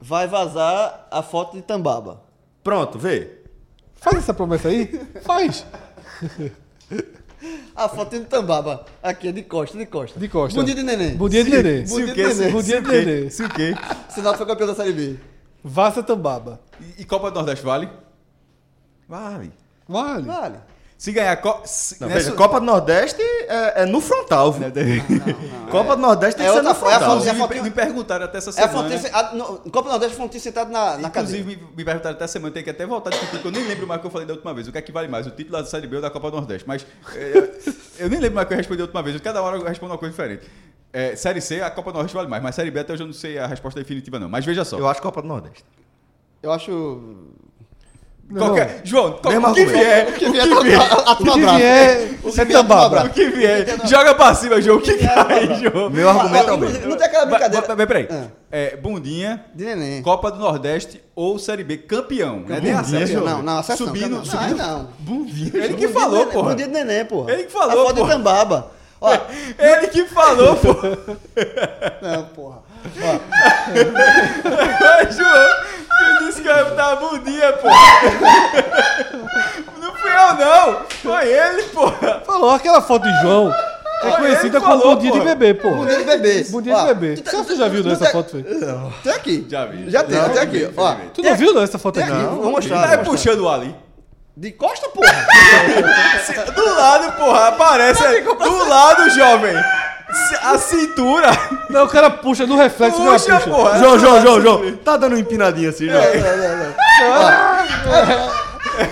vai vazar a foto de Tambaba. Pronto, vê. Faz essa promessa aí? Faz. A foto de Tambaba. Aqui, de costa, de costa. De costa. Bom dia de neném. Bom dia de neném. Bom dia o de quê? neném. Bom dia de neném. Se o quê? Se o Náutico for campeão da Série B. Vaza Tambaba. E, e Copa do Nordeste vale? Vale. Vale. Vale. Se ganhar. Co se, Não, nessa- veja, Copa do Nordeste é, é no frontal, viu? Copa do Nordeste tem É que ser no é frontal. é a foto- me, me perguntaram até essa É a semana. fonte, a, no, Copa do Nordeste, fonte sentado na, na cadeira. Inclusive, me, me perguntaram até essa semana, tem que até voltar a discutir, porque eu nem lembro mais o que eu falei da última vez. O que é que vale mais, o título da Série B ou da Copa do Nordeste? Mas é, eu nem lembro mais o que eu respondi da última vez. Cada hora eu respondo uma coisa diferente. É, série C, a Copa do Nordeste vale mais, mas Série B até hoje eu não sei a resposta definitiva não. Mas veja só. Eu acho Copa do Nordeste. Eu acho. Qualquer, João, qual, Mesmo o que argumento. vier, O que vier, a, a, O que vier é o que vier, joga pra cima, João, o que cai, João? Meu argumento é o mesmo. Não tem aquela brincadeira. vai- Peraí, Ah. é, Bundinha, De neném. Copa do Nordeste ou Série B campeão, né? Nem a Bundinha, Série João. Não, não, acesso Subindo, não. subindo. Não, não. Bundinha. Ele que falou, neném, porra. Bom dia de neném, porra. Ele que falou, A foto porra. de Tambaba. Ele que falou, pô. não, porra. É, João, que disse que eu ia botar a bundinha, pô. Não fui eu, não. Foi ele, pô. Falou, aquela foto de João é conhecida como falou, Bom Dia de. Bebê, pô. Bom dia de bebê. Bom dia de Ó, bebê. tu tá- Você já viu tu não, essa tá- foto, foi? Tem aqui. Já vi. Já tem, Não, tem aqui. Ó. Tu não viu não essa foto aqui? aqui. Vou mostrar. Tá mostrar. puxando o ali. De costa, porra. Do lado, porra, aparece. Do lado, jovem. A cintura. Não, o cara puxa no reflexo, cara Puxa, puxa. porra. João, João, João, João. Tá dando uma empinadinha assim, João.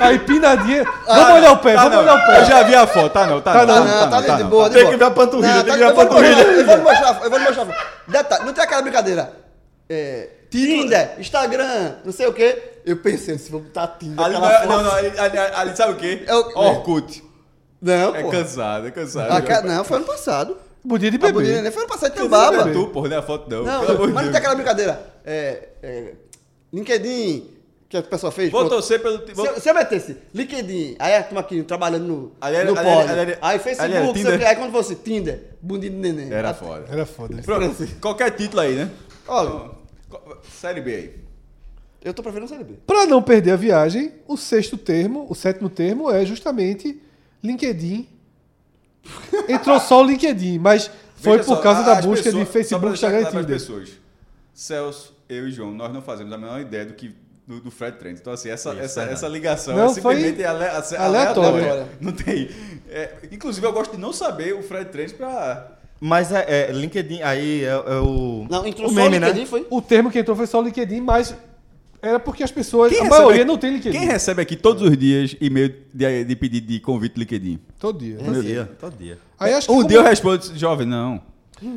A empinadinha. Vamos olhar o pé, Tá, vamos não. olhar o pé. Eu já vi a foto. Tá não, tá, Tá não. não. Não, tá não, de não, boa, de Tem boa. que ver a panturrilha, Não, tem tá- que ver a eu vou- panturrilha. Eu vou lhe mostrar, eu vou lhe mostrar. Detalhe, não tem aquela brincadeira. É, Tinder, Instagram, não sei o quê. Eu pensei, se vou botar Tinder. Ali, não, é- não, não, ali, ali, ali sabe o quê? É o- Orkut. Não, É pô. cansado, é cansado. A ca- Não, foi ano passado. Dia de A Budinha bebê. Neném foi ano passado, tem Cansado baba. é tu, porra, não é a foto não. Não, Pelo de mas não tem aquela brincadeira. É, é, LinkedIn, que a pessoa fez. Vou torcer pelo... Se Vou... eu, se eu metesse LinkedIn, aí a turma aqui trabalhando no, Ali era- no era- pod, ali era- aí ali Facebook, Tinder. quê, aí quando fosse Tinder, bundinho de neném. Era foda. Era foda. Pronto, qualquer título aí, né? Olha, Série B aí. eu tô preferindo Série B. Para não perder a viagem, o sexto termo, o sétimo termo é justamente LinkedIn. Entrou só o LinkedIn, mas foi Veja por só, causa da busca pessoas- de só Facebook, Instagram e Tinder. pessoas. Celso, eu e João, nós não fazemos a menor ideia do que do, do Fred Trent. Então, assim, essa, essa, essa ligação Não, é simplesmente foi ale, ale- aleatória. Não tem. é, inclusive, eu gosto de não saber o Fred Trent pra. Mas é, é, LinkedIn, aí é, é o. Não, entrou o só meme, o LinkedIn, né? foi? O termo que entrou foi só o LinkedIn, mas era porque as pessoas. Quem a maioria não tem LinkedIn. Quem recebe aqui todos os dias e-mail de, de pedido de convite LinkedIn? Todo dia. Todo dia, todo dia. Aí acho que Um como, dia eu respondo, jovem, não.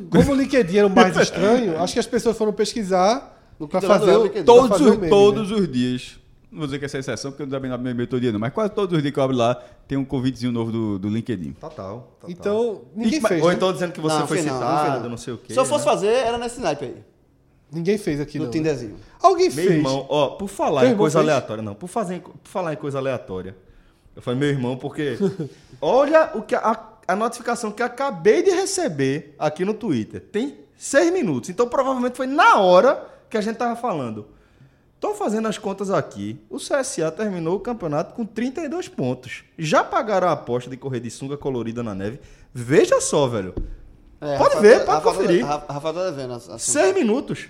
como o LinkedIn era o mais estranho, acho que as pessoas foram pesquisar para fazer, o- pra Todos, fazer o os, meme, todos né? os dias. Não vou dizer que essa é exceção, porque eu não também não abro meu e-mail todo dia, não. Mas quase todos os dias que eu abro lá, tem um convitezinho novo do, do LinkedIn. Total. total. Então, ninguém E- fez. Ou né? então dizendo que você Não, foi não, citado, não, não. sei o quê. Se eu fosse né? fazer, era nesse naipe aí. Ninguém fez aqui, No não. Tinderzinho. Alguém Meu fez. irmão, ó, por falar em coisa fez? aleatória, não, por, fazer, por falar em coisa aleatória. Eu falei, meu irmão, porque. olha o que a, a notificação que acabei de receber aqui no Twitter. Tem seis minutos. Então provavelmente foi na hora que a gente tava falando. Tô fazendo as contas aqui. O CSA terminou o campeonato com 32 pontos. Já pagaram a aposta de correr de sunga colorida na neve. Veja só, velho. É, Pode Rafa- ver, pode Rafa- conferir. Rafa, Rafa tá devendo. Seis minutos.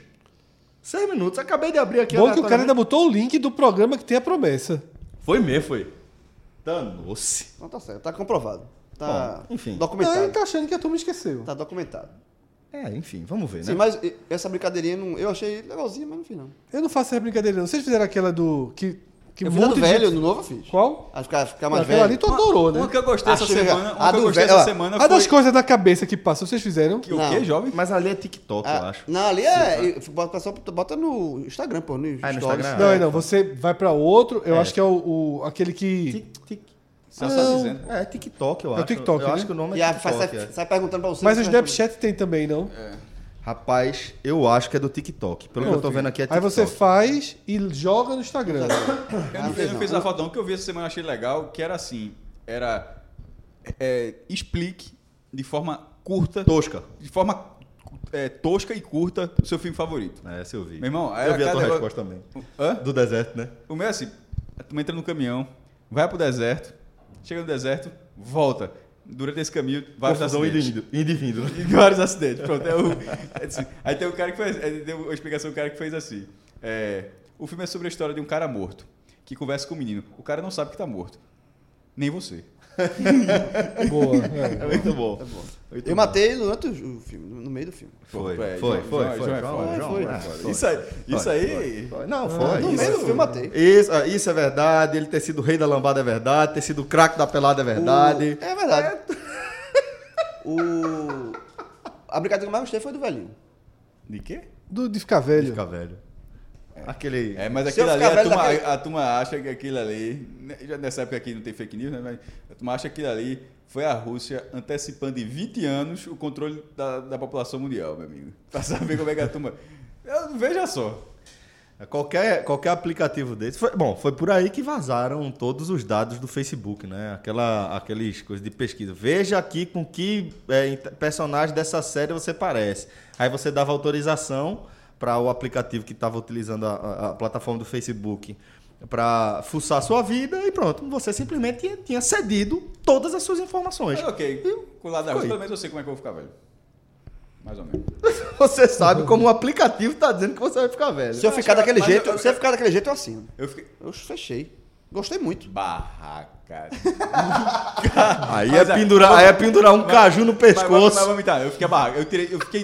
Seis minutos. Acabei de abrir aqui Bom que o cara ainda botou o link do programa que tem a promessa. Foi mesmo, foi. Danou-se. Não, tá certo, tá comprovado. Tá Bom, enfim. Não, documentado. ele tá achando que a turma esqueceu. Tá documentado. É, enfim, vamos ver, né? Sim, mas essa brincadeirinha não- eu achei legalzinha, mas no final. Eu não faço essa brincadeira, não. Vocês fizeram aquela do. Que, que Eu um monte velho, gente- no novo eu fiz. Qual? A ficar, ficar Não, mais velho. ali tu adorou, né? Uma que eu gostei essa semana, A uma que eu gostei velho, essa semana A das coisas da cabeça que passam, vocês fizeram? Que o Não. quê, jovem? Mas ali é TikTok, eu Ah, acho. Não, ali é. Bota, só, bota no Instagram, pô. No, Ah, no. Instagram? Não, É, não, você vai pra outro, eu É. acho que é o, o- aquele que. Tic- tic- Você tá dizendo. É, TikTok, eu É o acho. TikTok, eu né? acho que o nome E é sai, TikTok. sai, é. sai perguntando pra você. Mas o Snapchat tem também, não? Rapaz, eu acho que é do TikTok. Pelo que eu tô vendo aqui é Aí TikTok. você faz e joga no Instagram. Eu não, eu fiz a foto não, o que eu vi essa semana eu achei legal, que era assim, era é, explique de forma curta, Tosca. de forma é, tosca e curta o seu filme favorito. É, esse eu vi. Meu irmão, aí eu vi a tua negócio- resposta também. Hã? Do deserto, né? O meu é assim, tu entra no caminhão, vai pro deserto, chega no deserto, volta. Durante esse caminho, vários Confusão indo e vindo. né? E vários acidentes. Pronto, é o, é assim. Aí tem um cara que fez. é, Deu uma explicação do cara que fez assim. é, o filme é sobre a história de um cara morto que conversa com o menino. O cara não sabe que tá morto. Nem você. Boa. é. É muito bom. Muito Eu bom. matei durante o filme, no meio do filme. Foi, é, foi, foi, foi, é Foi, é, foi. foi. Isso aí. Isso Foi, aí. foi. Não, foi. No isso, meio do filme eu matei. Isso, ah, isso é verdade. Ele ter sido rei da lambada é verdade. Ter sido craque da pelada é verdade. O- É verdade. o... A brincadeira que eu mais gostei foi do velhinho. De quê? Do, de ficar velho. Fica velho. Aquele. É, mas aquilo ali, a turma, daquele- a turma acha que aquilo ali. né, Já nessa época aqui não tem fake news, né? Mas a turma acha que aquilo ali foi a Rússia antecipando em 20 anos o controle da, da população mundial, meu amigo. Pra saber como é que a turma. Eu, veja só. Qualquer, qualquer aplicativo desse. Foi, bom, foi por aí que vazaram todos os dados do Facebook, né? Aquela, aqueles coisas de pesquisa. Veja aqui com que é, personagem dessa série você parece. Aí você dava autorização para o aplicativo que estava utilizando a, a- plataforma do Facebook para fuçar a sua vida e pronto. Você simplesmente tinha, tinha cedido todas as suas informações. Mas ok, com o lado da pelo menos eu sei como é que eu vou ficar velho. Mais ou menos. Você sabe como o aplicativo está dizendo que você vai ficar velho. Se eu ficar daquele mas jeito, eu- se eu ficar daquele jeito, eu assino. Eu fiquei. Eu fechei. Gostei muito. Barraca. Aí Mas é, é- pendurar, aí é pendurar um caju no Mas, mas, pescoço. mas vamos entrar, eu fiquei barraca. Eu tirei. Eu fiquei.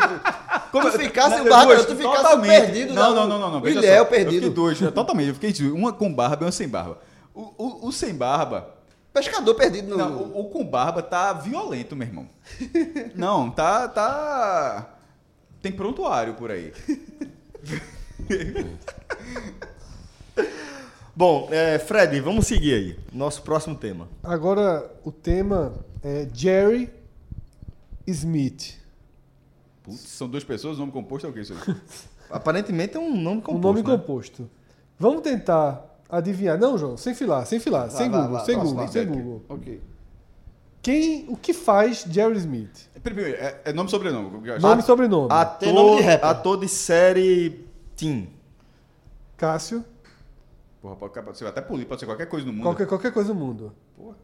Como Tu ficasse na- o duas, tu ficasse totalmente. perdido Não, não, não, não. não o Ilhéu só. perdido. Eu fiquei dois, eu- totalmente. Eu fiquei uma com barba e uma sem barba. O, o, o sem barba. Pescador perdido no. Não, o, o com barba tá violento, meu irmão. Não, tá. tá... Tem prontuário por aí. Bom, é, Fred, vamos seguir aí. Nosso próximo tema. Agora, o tema é Jerry Smith. Putz, são duas pessoas, nome composto é o que isso aí? Aparentemente é um nome Um composto. nome né? composto. Vamos tentar adivinhar. Não, João, sem filar, sem filar, sem vai, Google, vai, sem Google, sem. Google. Ok. Quem, o que faz Jerry Smith? Primeiro, é, é nome e sobrenome. Nome e sobrenome. Tem nome Ator, de rapper. ator de série Teen. Cássio, Porra, pode, ser até político, pode ser qualquer coisa no mundo. qualquer, qualquer coisa no mundo. Porra.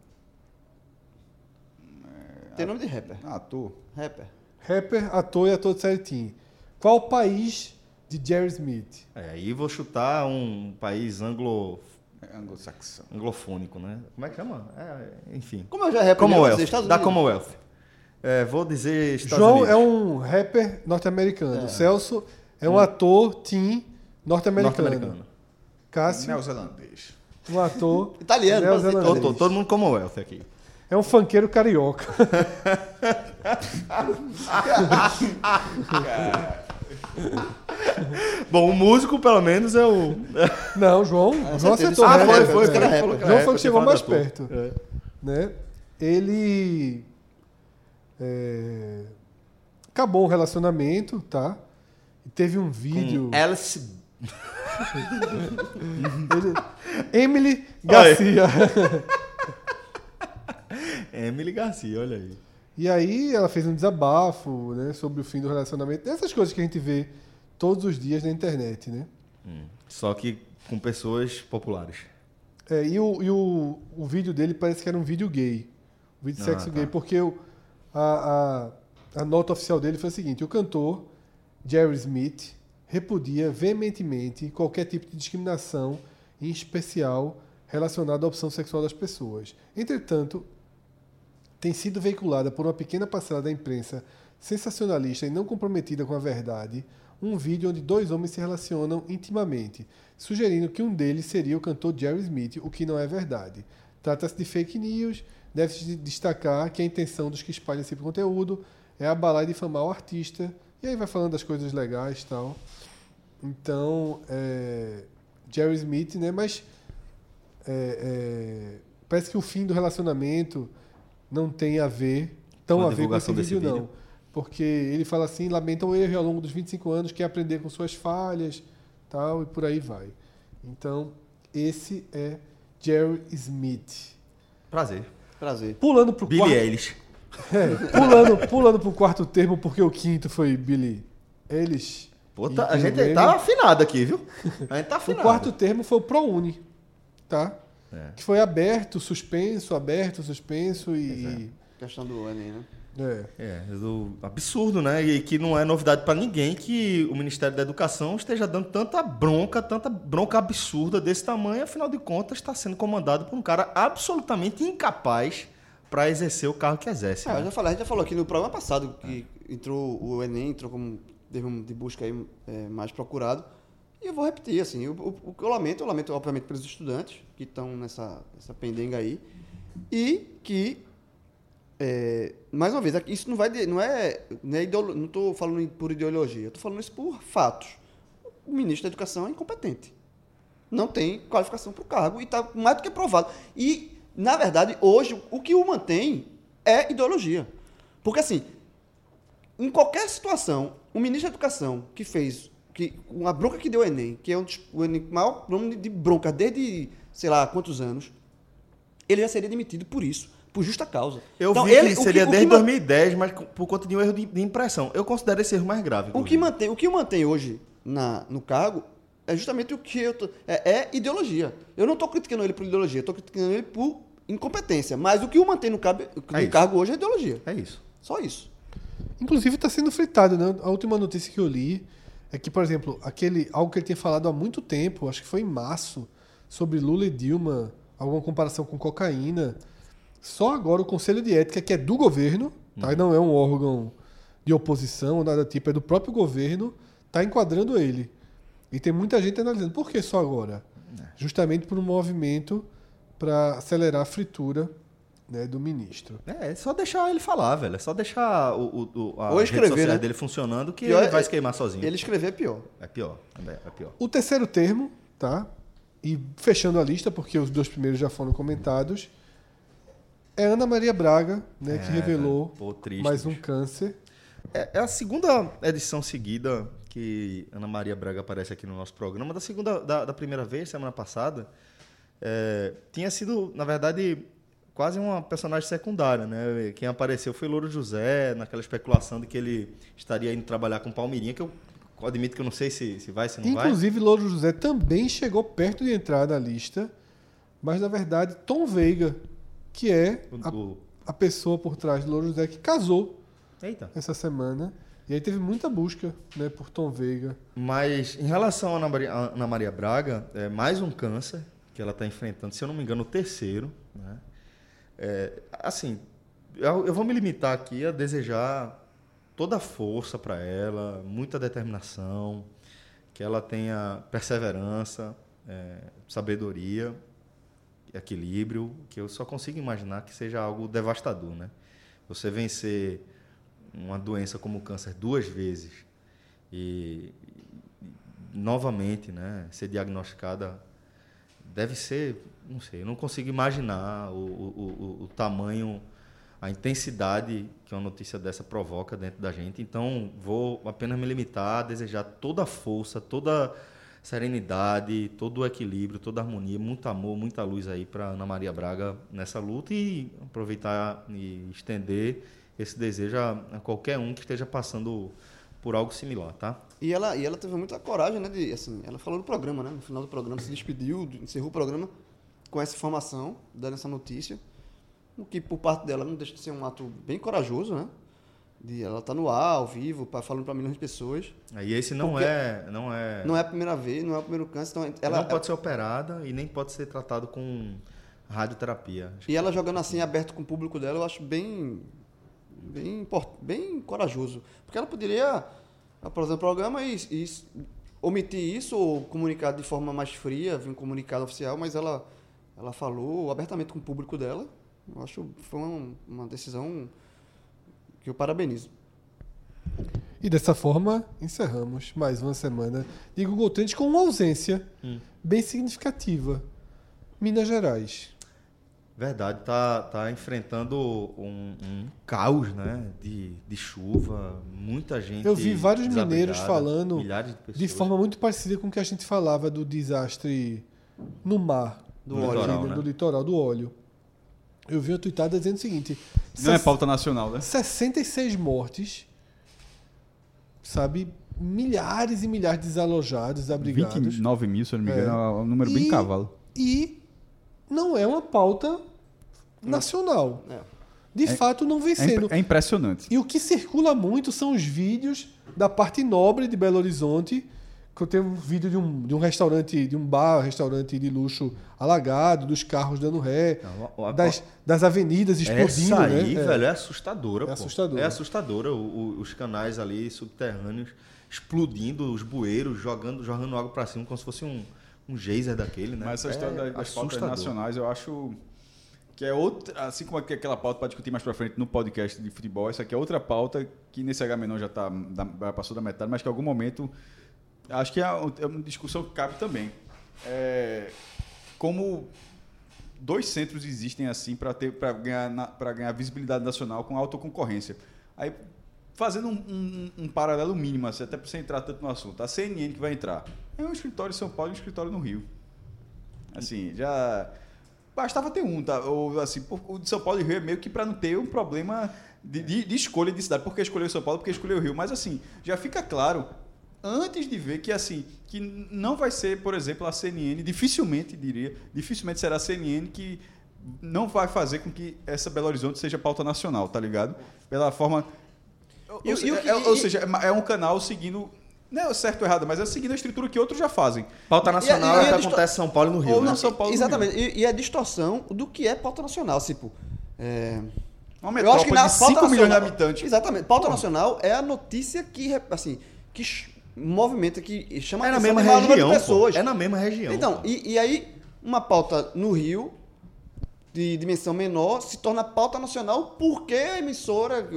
Tem nome de rapper. Ah, ator. Rapper. Rapper, ator e ator de série teen. Qual o país de Jerry Smith? É, aí vou chutar um país anglo, É anglo-saxão. anglofônico, né? Como é que chama? É, enfim. Como eu já rapper, Commonwealth. dizer Estados Da Unidos. Commonwealth. É, vou dizer Estados João Unidos. é um rapper norte-americano. Celso é um ator teen norte-americano. norte-americano. Cássio, Neozelandês. um ator Italiano, neozelandês. Todo, todo, todo mundo Commonwealth aqui. É um funkeiro carioca. Bom, o músico, pelo menos, é o. Não, João, João certeza. acertou. Ah, foi, É, foi, é. foi, João foi que chegou mais perto. É. Né? Ele é, acabou um relacionamento, tá? E teve um vídeo. Com Alice. ele- Emily Garcia. Emily Garcia, olha aí. E aí ela fez um desabafo, né, sobre o fim do relacionamento. Essas coisas que a gente vê todos os dias na internet, né? Só que com pessoas populares. É, e o, e o, o vídeo dele parece que era um vídeo gay. Um vídeo de Ah, sexo tá. gay, porque a, a, a nota oficial dele foi a seguinte: o cantor Jerry Smith repudia veementemente qualquer tipo de discriminação, em especial relacionada à opção sexual das pessoas. Entretanto, tem sido veiculada por uma pequena parcela da imprensa sensacionalista e não comprometida com a verdade um vídeo onde dois homens se relacionam intimamente, sugerindo que um deles seria o cantor Jerry Smith, o que não é verdade. Trata-se de fake news, deve-se destacar que a intenção dos que espalham esse conteúdo é abalar e difamar o artista, e aí vai falando das coisas legais e tal. Então, é, Jerry Smith, né? Mas é, é, parece que o fim do relacionamento não tem a ver, tão Com a a ver com esse desse vídeo, não. vídeo? Porque ele fala assim, lamenta o erro ao longo dos 25 anos, quer aprender com suas falhas, tal, e por aí vai. Então, esse é Jerry Smith. Prazer. Prazer. Pulando pro Billy quarto, Eilish. é, pulando, pulando pro quarto termo, porque o quinto foi Billy. Pô, E tá- a o gente tá afinado aqui, viu? A gente tá O afinado. quarto termo foi o ProUni, tá? É. Que foi aberto, suspenso, aberto, suspenso e... Questão do Enem, né? É. É, do absurdo, né? E que não é novidade pra ninguém que o Ministério da Educação esteja dando tanta bronca, tanta bronca absurda desse tamanho, afinal de contas, está sendo comandado por um cara absolutamente incapaz para exercer o cargo que exerce. Eu né? já falei, a gente já falou aqui no programa passado que entrou o Enem, entrou como termo de busca aí, é, mais procurado. E eu vou repetir, assim, o, o- que eu lamento, eu lamento, obviamente, pelos estudantes que estão nessa, nessa pendenga aí. E que, é, mais uma vez, isso não vai não é, não é não estou falando por ideologia, estou falando isso por fatos. O ministro da Educação é incompetente. Não tem qualificação para o cargo e está mais do que provado. E, na verdade, hoje, o que o mantém é ideologia. Porque, assim, em qualquer situação, o ministro da Educação que fez, que uma bronca que deu o Enem, que é um dos, o Enem, maior nome de bronca desde, sei lá, quantos anos, ele já seria demitido por isso, por justa causa. Eu Então, vi ele- que seria o desde ma- 2010, mas por conta de um erro de, de impressão. Eu considero esse erro mais grave. O que, mantém, o que mantém hoje na, no cargo é justamente o que eu tô, é, é ideologia. Eu não estou criticando ele por ideologia, estou criticando ele por incompetência. Mas o que o mantém no, cabe, no É cargo hoje é ideologia. É isso. Só isso. Inclusive está sendo fritado, né? A última notícia que eu li é que, por exemplo, aquele algo que ele tinha falado há muito tempo, acho que foi em março, sobre Lula e Dilma, alguma comparação com cocaína. Só agora o Conselho de Ética, que é do governo, tá? E não é um órgão de oposição ou nada do tipo, é do próprio governo, está enquadrando ele. E tem muita gente analisando. Por que só agora? Justamente por um movimento para acelerar a fritura né, do ministro. É, é só deixar ele falar, velho. É só deixar o, o, a Ou rede escrever, social né? dele funcionando que Pior ele é- vai se queimar sozinho. Ele escrever é pior. É pior. É é pior. O terceiro termo, tá? E fechando a lista, porque os dois primeiros já foram comentados, é Ana Maria Braga, né, que É, revelou velho. Pô, triste, mais um câncer. É, é a segunda edição seguida que Ana Maria Braga aparece aqui no nosso programa. Da segunda, da, da primeira vez, semana passada, é, tinha sido, na verdade, quase uma personagem secundária, né? Quem apareceu foi Louro José, naquela especulação de que ele estaria indo trabalhar com Palmeirinha, que eu admito que eu não sei se, se vai, se não vai. Inclusive, Louro José também chegou perto de entrar na lista, mas na verdade, Tom Veiga, que é a, a pessoa por trás de Louro José, que casou Eita. essa semana. E aí teve muita busca né, por Tom Veiga. Mas em relação a Ana Maria, a Ana Maria Braga, é mais um câncer que ela está enfrentando, se eu não me engano, o terceiro. Né? É, assim, eu, eu vou me limitar aqui a desejar toda a força para ela, muita determinação, que ela tenha perseverança, é, sabedoria, equilíbrio, que eu só consigo imaginar que seja algo devastador, né? Você vencer uma doença como o câncer duas vezes e, e novamente, né, ser diagnosticada deve ser, não sei, eu não consigo imaginar o, o, o, o tamanho, a intensidade que uma notícia dessa provoca dentro da gente. Então, vou apenas me limitar a desejar toda a força, toda a serenidade, todo o equilíbrio, toda a harmonia, muito amor, muita luz aí para Ana Maria Braga nessa luta e aproveitar e estender esse desejo a, a qualquer um que esteja passando por algo similar, tá? E ela, e ela teve muita coragem, né? De, assim, ela falou no programa, né? No final do programa, se despediu, encerrou o programa com essa informação, dando essa notícia. O que, por parte dela, não deixa de ser um ato bem corajoso, né? De ela tá no ar, ao vivo, falando para milhões de pessoas. Aí esse não é, não é, Não é a primeira vez, não é o primeiro câncer. Então ela não pode ser operada e nem pode ser tratado com radioterapia. E ela jogando assim, aberto com o público dela, eu acho bem. bem, bem corajoso. Porque ela poderia apresentar o programa e, e omitir isso ou comunicar de forma mais fria, vir um comunicado oficial, mas ela, ela falou abertamente com o público dela. Eu acho que foi uma, uma decisão que eu parabenizo. E dessa forma, encerramos mais uma semana de Google Trends com uma ausência bem significativa. Minas Gerais. Verdade, tá, tá enfrentando um, um caos, né? De, de chuva, muita gente. Eu vi vários mineiros falando de. De forma muito parecida com o que a gente falava do desastre no mar, Do No óleo. litoral, do, né? do litoral do óleo. Eu vi uma tweetada dizendo o seguinte: Não é "Ses- pauta nacional, né? 66 mortes, sabe? Milhares e milhares de desalojados, desabrigados. 29 mil, se eu não me engano, é um número E- bem cavalo. E não é uma pauta nacional. É. De É- fato, não vem É, sendo. é impressionante. E o que circula muito são os vídeos da parte nobre de Belo Horizonte. Que eu tenho um vídeo de um, de um restaurante, de um bar, restaurante de luxo alagado, dos carros dando ré, Não, a- a- das, das avenidas explodindo, Essa aí, né? É. velho, é assustadora. É pô. assustadora. É assustadora. O- o- os canais ali subterrâneos explodindo, os bueiros jogando, jogando água pra cima como se fosse um, um geyser daquele, né? Mas essa história é das- das pautas nacionais, eu acho que é outra, assim como aqu- aquela pauta para discutir mais para frente no podcast de futebol, essa aqui é outra pauta que nesse H menor já tá da- passou da metade, mas que em algum momento acho que é é uma discussão que cabe também. É, como dois centros existem assim para ter para ganhar para ganhar visibilidade nacional com alta concorrência. Aí fazendo um, um- um paralelo mínimo, assim, até para você entrar tanto no assunto. A CNN que vai entrar é um escritório em São Paulo e um escritório no Rio. Assim, já. Bastava ter um, tá? Ou, assim, o de São Paulo e Rio é meio que para não ter um problema de, de- de escolha de cidade. Por que escolheu São Paulo? Porque escolheu o Rio. Mas, assim, já fica claro, antes de ver que, assim, que não vai ser, por exemplo, a CNN, dificilmente, diria, dificilmente será a CNN que não vai fazer com que essa Belo Horizonte seja pauta nacional, tá ligado? Pela forma. Ou, E o- se- e é- ou e- seja, é um canal seguindo. Não é certo ou errado, mas é seguindo a estrutura que outros já fazem. Pauta nacional E a- e é a o que acontece em São Paulo e no Rio, Ou né? São Paulo. no Exatamente. Rio. E, e a distorção do que é pauta nacional. Tipo, é, Uma eu acho que metrópole na de pauta 5 milhões de nacional- habitantes. Exatamente. Pauta nacional é a notícia que, assim, que movimenta, que chama É na atenção mesma de maior número região, de pessoas. pô. É na mesma região. Então, e, e aí, uma pauta no Rio, de dimensão menor, se torna pauta nacional porque a emissora,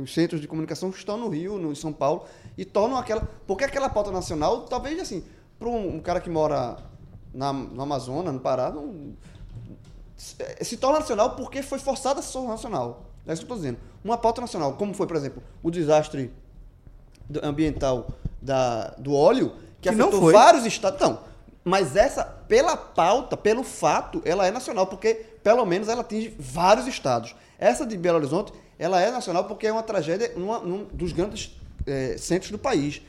os centros de comunicação estão no Rio, no em São Paulo, e tornam aquela. Porque aquela pauta nacional, talvez assim, para um, um cara que mora na, no Amazonas, no Pará, não, se, se torna nacional porque foi forçada a ser nacional. É isso que eu estou dizendo. Uma pauta nacional, como foi, por exemplo, o desastre ambiental da, do óleo, que, Que afetou vários estados. Não, mas essa, pela pauta, pelo fato, ela é nacional, porque pelo menos ela atinge vários estados. Essa de Belo Horizonte, ela é nacional porque é uma tragédia numa, num dos grandes eh, centros do país.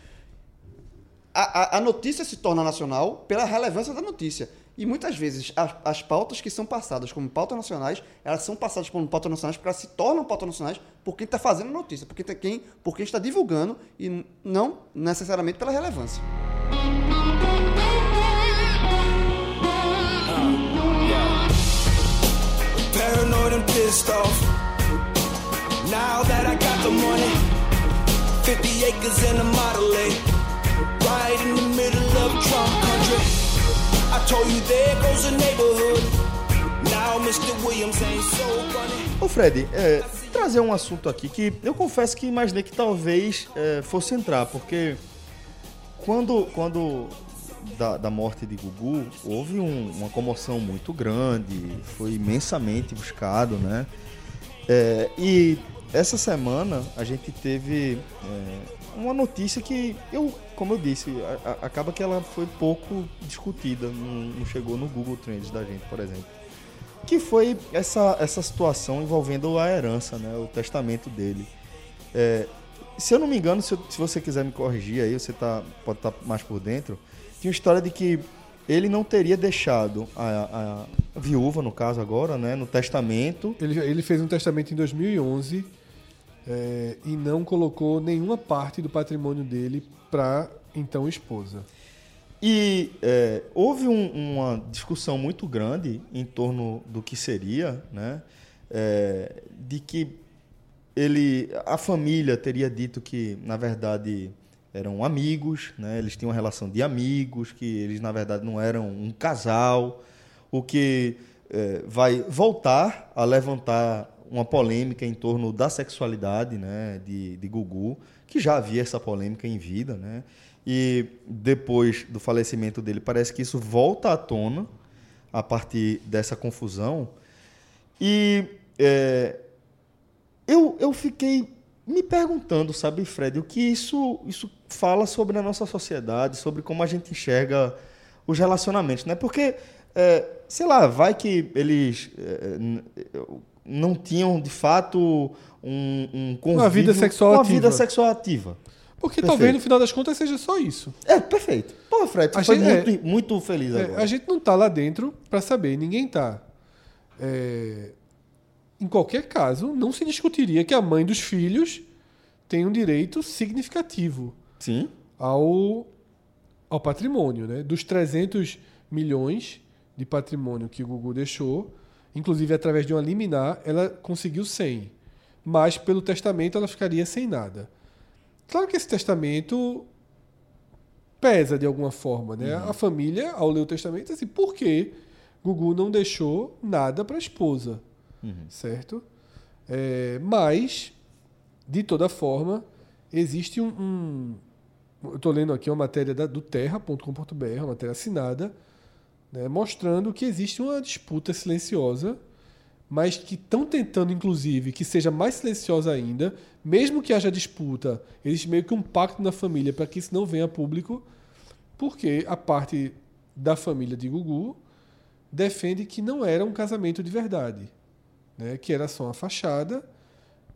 A, a- a notícia se torna nacional pela relevância da notícia. E muitas vezes as, as pautas que são passadas como pautas nacionais, elas são passadas como pautas nacionais porque elas se tornam pautas nacionais por quem está fazendo notícia, por quem, tá- quem, por quem está divulgando e não necessariamente pela relevância. Paranoid and pissed off. Now that I got the money, 50 acres and a Model right in the middle of Trump country. Ô Fred, é, trazer um assunto aqui que eu confesso que imaginei que talvez é, fosse entrar, porque quando, quando da, da morte de Gugu, houve um- uma comoção muito grande, foi imensamente buscado, né? É, e essa semana a gente teve é, uma notícia que eu, como eu disse, a- a- acaba que ela foi pouco discutida, não, não chegou no Google Trends da gente, por exemplo que foi essa, essa situação envolvendo a herança, né, o testamento dele. É, se eu não me engano, se, eu- se você quiser me corrigir aí, você tá, pode estar mais por dentro, tinha uma história de que ele não teria deixado a, a viúva, no caso agora, né, no testamento, Ele, ele fez um testamento em 2011 é, e não colocou nenhuma parte do patrimônio dele para então esposa. E é, houve um- uma discussão muito grande em torno do que seria, né? é, de que ele, a família teria dito que, na verdade, eram amigos, né? Eles tinham uma relação de amigos, que eles, na verdade, não eram um casal, o que é, vai voltar a levantar uma polêmica em torno da sexualidade, né? De, de Gugu, que já havia essa polêmica em vida, né? E depois do falecimento dele, parece que isso volta à tona a partir dessa confusão. E é, eu, eu fiquei me perguntando, sabe, Fred, o que isso, isso fala sobre a nossa sociedade, sobre como a gente enxerga os relacionamentos, né? Porque, é, sei lá, vai que eles é, n- não tinham, de fato, um, um convívio... vida sexual uma ativa. vida sexual ativa. Porque Perfeito. talvez no final das contas seja só isso. É, perfeito. Pô, Fred, tu A foi gente- muito, muito feliz É, agora. a gente não tá lá dentro para saber, ninguém tá. É, em qualquer caso, não se discutiria que a mãe dos filhos tem um direito significativo Sim. ao, ao patrimônio, né? Dos 300 milhões de patrimônio que o Gugu deixou, inclusive através de uma liminar, ela conseguiu 100. Mas pelo testamento ela ficaria sem nada. Claro que esse testamento pesa de alguma forma, né? A família, ao ler o testamento, assim, por que Gugu não deixou nada para a esposa? Certo? É, mas, de toda forma, existe um. um- eu estou lendo aqui uma matéria da- do terra.com.br, uma matéria assinada, né, mostrando que existe uma disputa silenciosa mas que estão tentando, inclusive, que seja mais silenciosa ainda, mesmo que haja disputa, existe meio que um pacto na família para que isso não venha a público, porque a parte da família de Gugu defende que não era um casamento de verdade, né? que era só uma fachada,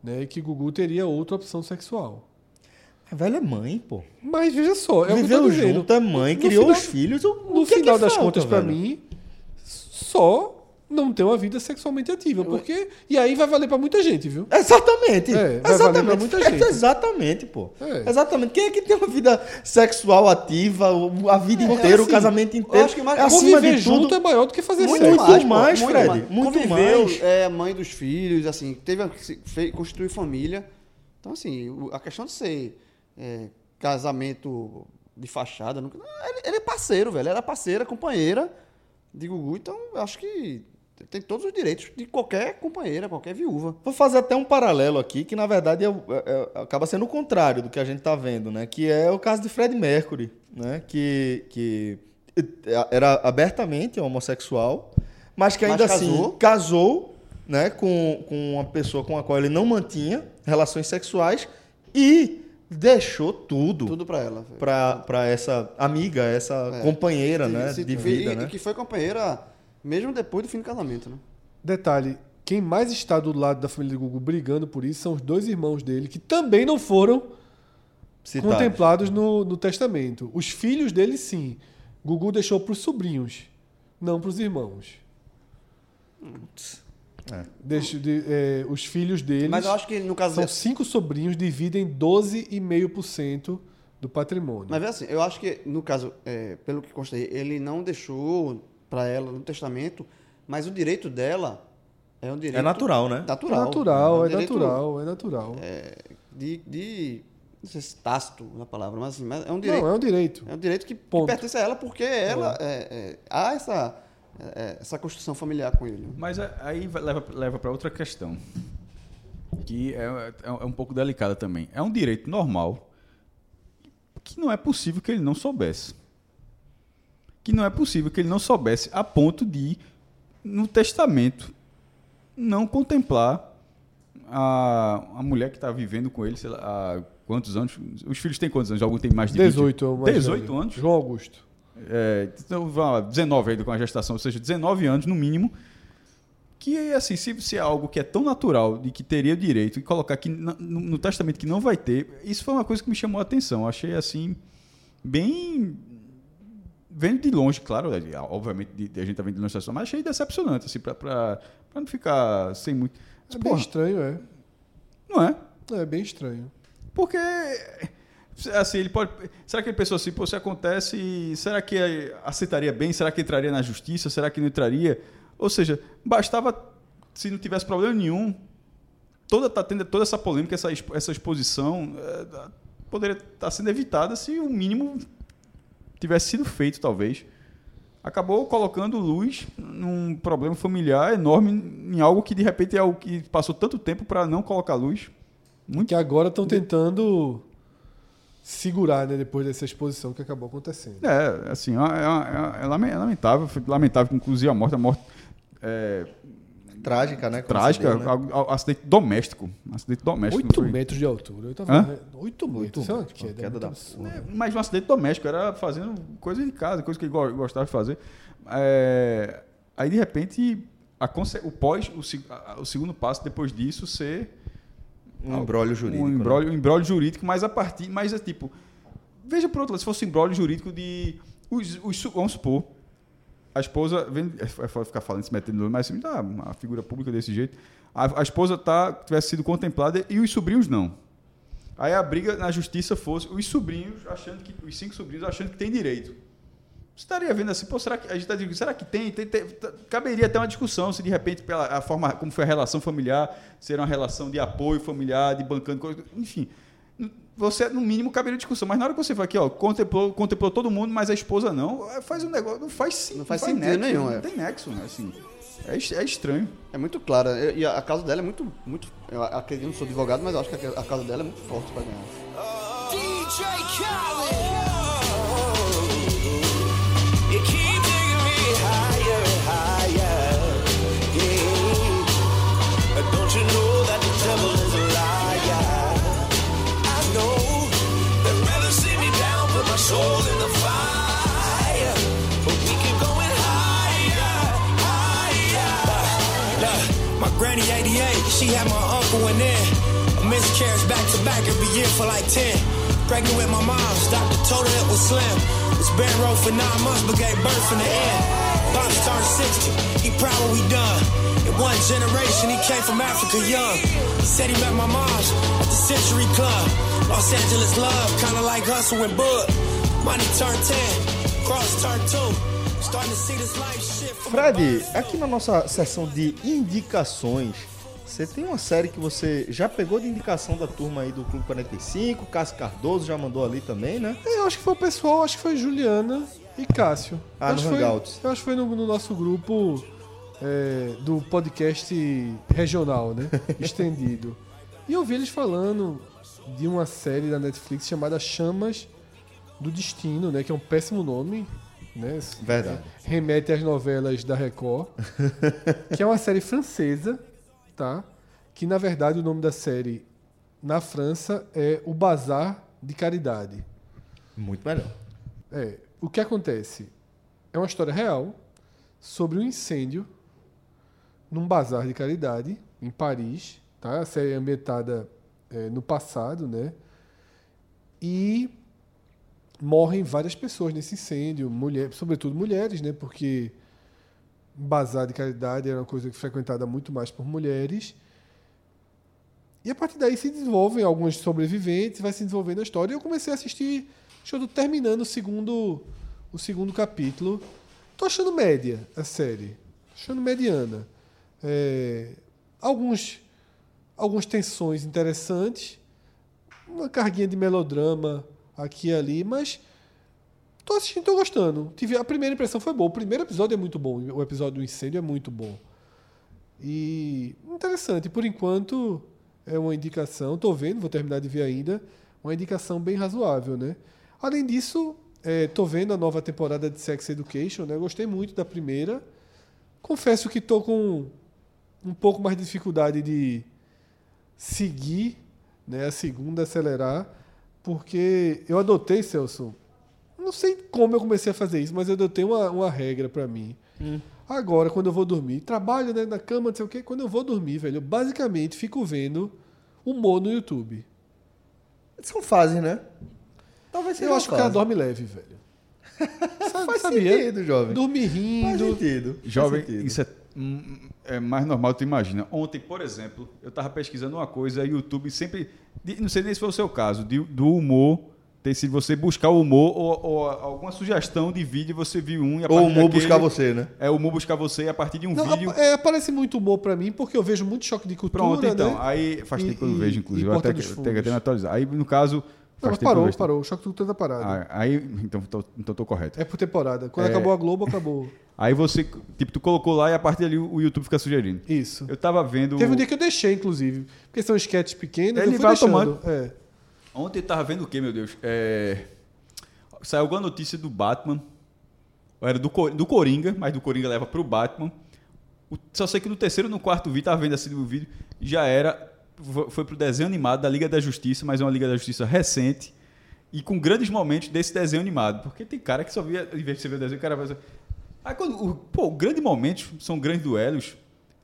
né? que Gugu teria outra opção sexual. A velha é mãe, pô. Mas veja só, é o que eu Viveu junto, é mãe, No criou final- os filhos. o- No o que é que final das falta, contas, pra velho? mim, só não ter uma vida sexualmente ativa. Porque. E aí vai valer pra muita gente, viu? Exatamente. É, vai valer pra exatamente. muita gente. Exatamente, pô. É. Exatamente. Quem é que tem uma vida sexual ativa o- a vida inteira, o assim, casamento eu inteiro? acho que mais- é acima Conviver de junto tudo. é maior do que fazer Muito sexo. mais, pô, mais, Fred, muito Conviveu, mais. é mãe dos filhos, assim, teve fez, construiu família. Então, assim, o- a questão de ser é, casamento de fachada, nunca- ele, ele é parceiro, velho. Era parceira, companheira de Gugu. Então, acho que tem todos os direitos de qualquer companheira, qualquer viúva. Vou fazer até um paralelo aqui, que na verdade é é- é- acaba sendo o contrário do que a gente tá vendo, né? Que é o caso de Fred Mercury, né? Que, que era abertamente homossexual, mas que Mas ainda assim casou. casou né? com, com uma pessoa com a qual ele não mantinha relações sexuais e deixou tudo, Tudo pra ela. pra para essa amiga, essa companheira, né? Se- De e- vida, e, né? que foi companheira mesmo depois do fim do casamento, né? Detalhe: quem mais está do lado da família de Gugu brigando por isso são os dois irmãos dele, que também não foram Citados. contemplados no, no testamento. Os filhos dele, sim. Gugu deixou para os sobrinhos, não para os irmãos. Deixa de- é, os filhos deles. Mas eu acho que no caso. São cinco sobrinhos, dividem 12,5% do patrimônio. Mas vê assim, eu acho que no caso, é, pelo que constei, ele não deixou pra ela no testamento, mas o direito dela é um direito É natural, né? é natural. natural, um é natural, é natural. De, de não sei se tácito na palavra, mas, assim, mas é um direito. Não, é um direito. É um direito que, que pertence a ela porque ela é, é, há essa, é, essa construção familiar com ele. Mas aí leva, leva para outra questão, que é, é um pouco delicada também. É um direito normal que não é possível que ele não soubesse. Que não é possível que ele não soubesse a ponto de, no testamento, não contemplar a, a mulher que está vivendo com ele, sei lá, há quantos anos? Os filhos têm quantos anos? Algum tem mais de 20? 18 é o mais 18 velho. anos? João Augusto. É, então, vamos lá, 19 aí com a gestação, ou seja, 19 anos no mínimo. Que, assim, se, se é algo que é tão natural de que teria direito e colocar aqui no, no testamento que não vai ter, isso foi uma coisa que me chamou a atenção. Eu achei, assim, bem. Vendo de longe, claro, é, obviamente a gente tá vendo de longe, mas achei decepcionante, assim, pra não ficar sem muito. É bem Porra, estranho, é. não é? É bem estranho. Porque, assim, ele pode. Será que ele pensou assim, pô, se acontece, será que aceitaria bem? Será que entraria na justiça? Será que não entraria? Ou seja, bastava, se não tivesse problema nenhum, toda, tá tendo toda essa polêmica, essa, essa exposição, eh, poderia estar sendo evitada se o mínimo tivesse sido feito, talvez. Acabou colocando luz num problema familiar enorme, em algo que de repente é algo que passou tanto tempo para não colocar luz. Muito Que agora estão tentando segurar, né, depois dessa exposição que acabou acontecendo. É, assim, é, é- é lame- é lamentável, foi lamentável que inclusive a morte, a morte é, Trágica, né? trágica, deu, né? a- a- acidente doméstico, acidente doméstico. não 8 foi- metros de altura. Eu tava vendo, 8 metros. É queda, muito da absurda. É, mas um acidente doméstico, era fazendo coisa de casa, coisa que ele go- gostava de fazer. É, aí, de repente, a o pós, o, a- o segundo passo depois disso ser Um embrólio jurídico. um né? embrólio, um embrólio jurídico, mas a partir, mas é tipo, veja por outro lado, se fosse um embrólio jurídico de, os, os, vamos supor, a esposa, vem, é foda ficar falando, se metendo no mas assim, tá, uma figura pública desse jeito, a, a esposa tá, tivesse sido contemplada e os sobrinhos não. Aí a briga na justiça fosse os sobrinhos achando que, os cinco sobrinhos achando que tem direito. Você estaria vendo assim, pô, será que a gente tá dizendo, será que tem, tem, tem- tá- caberia até uma discussão se de repente pela a forma como foi a relação familiar, se era uma relação de apoio familiar, de bancando enfim. Você no mínimo caberia discussão, mas na hora que você vai aqui, ó, contemplou, contemplou todo mundo, mas a esposa não, é, faz um negócio, não faz sim, Não faz sentido nexo, nenhum, não é. tem nexo, né, assim. É, é estranho. É muito clara. E a, a causa dela é muito, muito. Eu acredito, não sou advogado, mas eu acho que a, a causa dela é muito forte pra ganhar. DJ Khaled. She had my uncle and then a miscarriage back to back every year for like 10. Pregnant with my mom's, doctor told her it was slim. Was bed road for nine months, but gave birth in the end. Bob's turned 60, he proud what we done. In one generation, he came from Africa young. Said he met my mom's at the Century Club. Los Angeles love, kinda like hustle and bud. Money turned 10, cross turned 2. Starting to see this life shit from Fred, aqui na nossa sessão de indicações, você tem uma série que você já pegou de indicação da turma aí do Clube 45, Cássio Cardoso já mandou ali também, né? É, Eu acho que foi o pessoal, acho que foi Juliana e Cássio. Ah, Eu no foi- Hangouts. Eu acho que foi no, no nosso grupo é, do podcast regional, né? Estendido. E eu vi eles falando de uma série da Netflix chamada Chamas do Destino, né? Que é um péssimo nome, né? Verdade. Remete às novelas da Record. que é uma série francesa, tá? Que na verdade o nome da série na França é O Bazar de Caridade. Muito melhor. É, o que acontece? É uma história real sobre um incêndio num bazar de caridade em Paris, tá? A série é ambientada é, no passado, né? E morrem várias pessoas nesse incêndio, mulher, sobretudo mulheres, né? Porque bazar de caridade era uma coisa que frequentada muito mais por mulheres. E a partir daí se desenvolvem alguns sobreviventes, vai se desenvolvendo a história. E eu comecei a assistir, acho que eu terminando o segundo, o segundo capítulo. Tô achando média a série. Tô achando mediana. É, alguns, algumas tensões interessantes, uma carguinha de melodrama aqui e ali, mas tô assistindo, tô gostando. Tive, a primeira impressão foi boa. O primeiro episódio é muito bom, o episódio do incêndio é muito bom. E interessante, por enquanto é uma indicação, tô vendo, vou terminar de ver ainda, uma indicação bem razoável, né? Além disso, é, tô vendo a nova temporada de Sex Education, né? Gostei muito da primeira. Confesso que tô com um pouco mais de dificuldade de seguir, né, a segunda acelerar, porque eu adotei, Celso. Não sei como eu comecei a fazer isso, mas eu adotei uma, uma regra pra mim. Agora, quando eu vou dormir, trabalho né, na cama, não sei o quê, quando eu vou dormir, velho, eu basicamente fico vendo humor no YouTube. São fases, né? Talvez seja Eu acho que o cara fase. dorme leve, velho. Sabe, Faz sabia? sentido, jovem. Dormir Faz rindo. sentido. Jovem, Faz sentido. isso é, hum, é mais normal do que tu imagina. Ontem, por exemplo, eu tava pesquisando uma coisa e o YouTube sempre. de- Não sei nem se foi o seu caso, de- do humor. Ter sido você buscar o humor ou, ou alguma sugestão de vídeo, você viu um e a Ou o humor daquele- buscar você, né? É o humor buscar você e a partir de um Não, vídeo. é, aparece muito humor pra mim, porque eu vejo muito choque de cultura, Pronto, então. né? Aí faz E- tempo que eu não vejo, e inclusive. Eu até que- atualizar. Aí, no caso. Não, faz mas parou, parou. O choque de cultura tá parado. Ah, Aí, então, tô, então tô correto. É por temporada. Quando É. acabou a Globo, acabou. Aí você, tipo, tu colocou lá e a partir dali o YouTube fica sugerindo. Isso. Eu tava vendo. Teve um dia que eu deixei, inclusive. Porque são sketches pequenos, Ele eu fui vai deixando. automático. É. Ontem eu tava vendo o quê, meu Deus? É... Saiu alguma notícia do Batman. Era do, Cor- do Coringa, mas do Coringa leva pro Batman. O- Só sei que no terceiro no quarto vídeo, tava vendo assim no vídeo, já era. fo- Foi pro desenho animado da Liga da Justiça, mas é uma Liga da Justiça recente. E com grandes momentos desse desenho animado. Porque tem cara que só via, em vez de você ver o desenho, o cara vai. assim, Aí quando. o- Pô, grandes momentos são grandes duelos.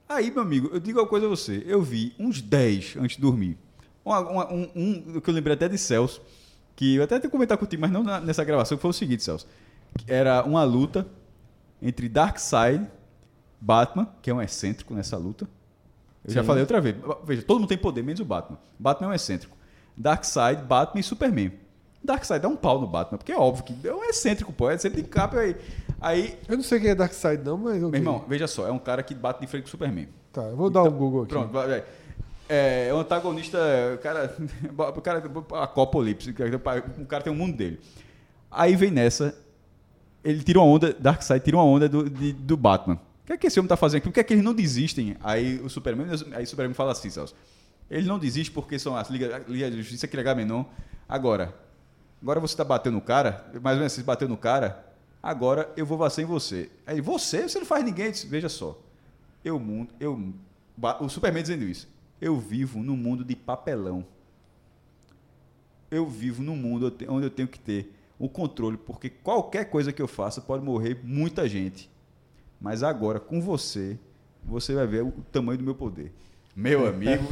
Aí, meu amigo, eu digo uma coisa a você. Eu vi uns 10 antes de dormir. Uma- uma- um, um que eu lembrei até de Celso, que eu até tenho que comentar contigo, mas não na- nessa gravação, que foi o seguinte, Celso. Era uma luta entre Darkseid, Batman, que é um excêntrico nessa luta. Eu já Sim. falei outra vez. Veja, todo mundo tem poder, menos o Batman. Batman é um excêntrico. Darkseid, Batman e Superman. Darkseid dá um pau no Batman, porque é óbvio que é um excêntrico, pô. É excêntrico de capa aí. Aí, Eu não sei quem é Darkseid, não, mas. meu ok. irmão, veja só, é um cara que bate de frente com o Superman. Tá, eu vou dar um Google aqui. Pronto, vai, vai. É, é um antagonista, o cara, o cara, Apocalipse, o cara tem um mundo dele. Aí vem nessa, ele tira uma onda, Darkseid tira uma onda do, de- do Batman. O que é que esse homem tá fazendo aqui? Por que é que eles não desistem? Aí o Superman, aí o Superman fala assim, Celso, ele não desiste porque são as Liga, Liga da Justiça, aquele Agamenon. Agora, agora você tá batendo no cara, mais ou menos você bateu no cara, agora eu vou vacilar em você. Aí, você? Você não faz ninguém. Veja só, eu mundo, eu o Superman dizendo isso. Eu vivo num mundo de papelão. Eu vivo num mundo onde eu tenho que ter o controle, porque qualquer coisa que eu faça pode morrer muita gente. Mas agora com você, você vai ver o tamanho do meu poder. Meu amigo,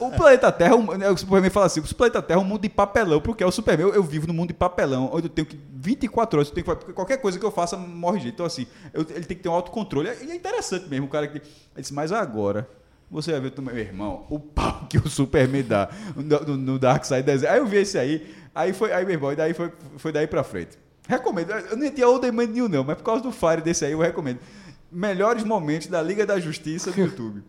o, planeta Terra, né, o Superman fala assim: o planeta Terra é um mundo de papelão, porque é o Superman. Eu, vivo num mundo de papelão, onde eu tenho que 24 horas, eu tenho que, qualquer coisa que eu faça morre gente. Então, assim, eu- ele tem que ter um autocontrole. E é interessante mesmo, o cara que. Ele disse, mas agora. Você vai ver também, meu irmão, o pau que o Superman dá no, no, no Dark Side. Aí eu vi esse aí, aí foi, aí meu irmão, e daí foi, foi daí pra frente. Recomendo. Eu não tinha Old Man New, não, mas por causa do Fire desse aí, eu recomendo. Melhores momentos da Liga da Justiça no YouTube.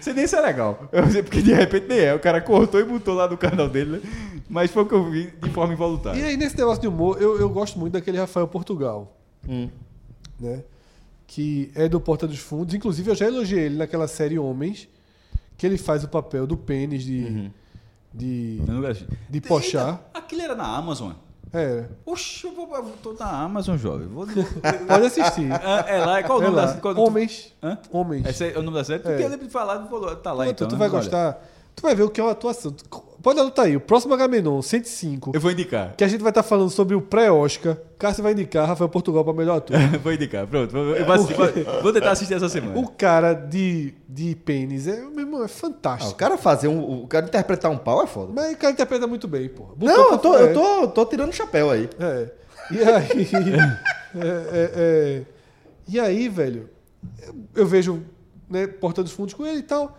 Sei nem se é legal. Eu sei porque de repente nem é. O cara cortou e botou lá no canal dele, né? Mas foi o que eu vi de forma E involuntária. aí, nesse negócio de humor, eu, eu gosto muito daquele Rafael Portugal. Né? Que é do Porta dos Fundos. Inclusive, eu já elogiei ele naquela série Homens, que ele faz o papel do pênis de. De, Eu não gosto. de Pochá. Aquilo era na Amazon. É. Oxe, eu, vou, eu tô na Amazon, jovem. Vou, Pode assistir. é, é lá, qual o É nome lá. da tu- Homens. Hã? Homens. Esse é o nome da série? Tu É. tinha lembrado de falar, tu falou, tá lá Pronto, então. tu né? vai Olha, gostar. Tu vai ver o que é uma atuação. Pode anotar aí. O próximo Agamenon, 105. Eu vou indicar. Que a gente vai estar falando sobre o pré-Oscar. Cássio vai indicar Rafael Portugal para melhor ator. vou indicar, pronto. Vou, eu vou, assistir, vou- vou tentar assistir essa semana. o cara de, de pênis é, meu irmão, é Ah, o fantástico. cara fazer um. O cara interpretar um pau é foda. Mas o cara interpreta muito bem, porra. Botou Não, eu tô, eu tô, tô tirando o chapéu aí. É. E aí. é, é, é. E aí, velho, eu, eu vejo né, Porta dos Fundos com ele e tal.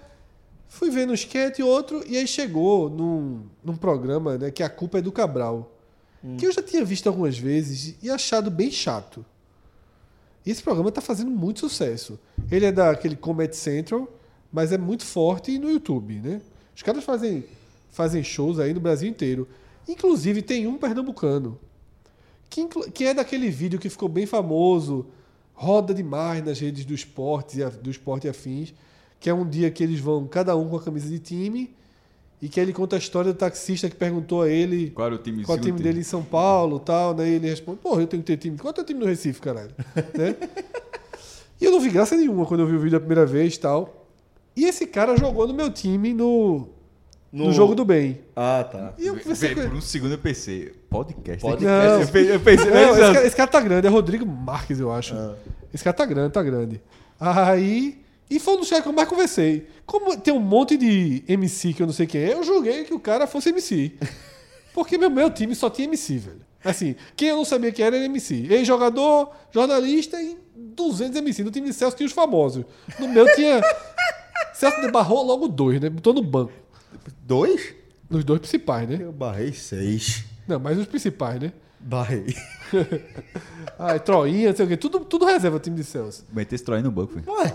Fui vendo um sketch e outro, e aí chegou num, num programa né, que a culpa é do Cabral. Que eu já tinha visto algumas vezes e achado bem chato. Esse programa tá fazendo muito sucesso. Ele é daquele Comedy Central, mas é muito forte no YouTube, né? Os caras fazem, fazem shows aí no Brasil inteiro. Inclusive tem um pernambucano, que, que é daquele vídeo que ficou bem famoso, roda demais nas redes do esporte, do esporte e afins, que é um dia que eles vão cada um com a camisa de time e que ele conta a história do taxista que perguntou a ele Qual era o time qual é o time dele em São Paulo tal, né? E ele responde, porra, eu tenho que ter time. Qual é o time no Recife, caralho? né? E eu não vi graça nenhuma quando eu vi o vídeo a primeira vez tal. E esse cara jogou no meu time no, no... No- jogo do bem. Ah, tá. E eu Vê, conversei com por um segundo eu pensei, podcast. Podcast. Não. Eu pensei, pensei Não, esse, cara, esse cara tá grande, é Rodrigo Marques, eu acho. Ah. Esse cara tá grande, tá grande. Aí. E foi um dos caras que eu mais conversei. Como tem um monte de MC que eu não sei quem é, eu joguei que o cara fosse MC. Porque meu, meu time só tinha MC, velho. Assim, quem eu não sabia que era era MC. Ex-jogador, jornalista e 200 MC. No time de Celso tinha os famosos. No meu tinha. Celso debarrou logo dois, né? Botou no banco. Dois? Nos dois principais, né? Eu barrei seis. Não, mas os principais, né? Barrei. Ah, Troinha, não sei o quê. Tudo, tudo reserva o time de Celso. Metei esse troço no banco, foi. Ué,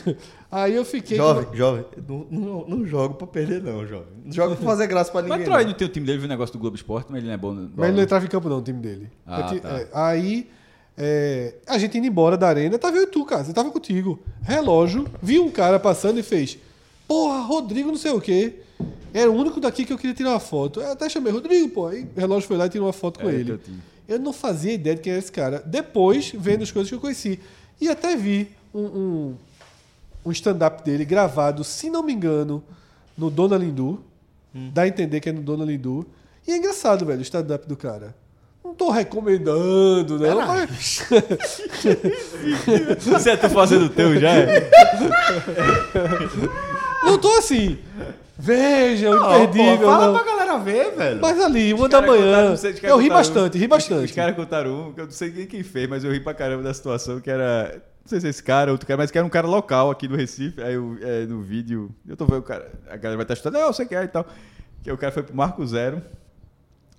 Aí eu fiquei. jovem, jovem. Não, não, não jogo pra perder, não, jovem. Não jogo pra fazer graça pra ninguém. Mas Troy não. não tem o time dele, viu o negócio do Globo Esporte, mas ele não é bom. no- Mas ele não entrava em campo, não, o time dele. Ah, ti- tá. é, aí, é, a gente indo embora da arena, tava eu e tu, cara. Você tava contigo. Relógio, vi um cara passando e fez: Porra, Rodrigo, não sei o quê. Era o único daqui que eu queria tirar uma foto. Eu até chamei Rodrigo, pô. Aí o relógio foi lá e tirou uma foto com É, ele. Eu não fazia ideia de quem era esse cara. Depois, vendo as coisas que eu conheci. E até vi um, um, um stand-up dele gravado, se não me engano, no Dona Lindu. Dá a entender que é no Dona Lindu. E é engraçado, velho, o stand-up do cara. Não tô recomendando, não, mas. Você é tu fazendo o teu já? é? Não tô assim. Veja, o imperdível. pô, fala não. pra ver, velho. Mas ali, uma Os da contaram, manhã. não sei, Eu ri contaram bastante, um- ri bastante. Os caras contaram um, que eu não sei quem, quem fez, mas eu ri pra caramba da situação, que era. Não sei se é esse cara, outro cara, mas que era um cara local aqui do Recife. Aí eu, é, no vídeo, eu tô vendo o cara, a galera vai estar chutando, não, você quer e tal. Que o cara foi pro Marco Zero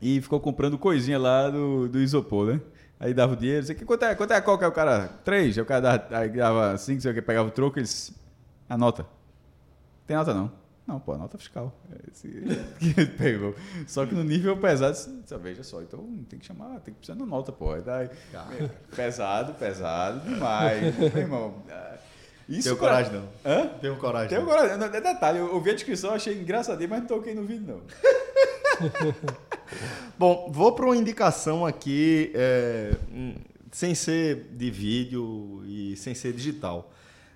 e ficou comprando coisinha lá do, do isopor, né? Aí dava o dinheiro, sei que quanto é, quanto é a coca? Aí o cara, três. Aí o cara dava, aí dava cinco, sei o que, pegava o troco, eles. Anota. Tem nota não. Não, pô, nota fiscal. É Esse pegou. Só que no nível pesado, assim, só, veja só, então tem que chamar, tem que precisar de nota, pô. Aí daí, meu, pesado, pesado demais. Meu irmão. ah, Isso Tenho pra- coragem, não. Hã? Tenho coragem. Tenho não. coragem. Não, é detalhe, eu ouvi a descrição, achei engraçadinho, mas não toquei no vídeo, não. Bom, vou para uma indicação aqui, é, hum, sem ser de vídeo e sem ser digital.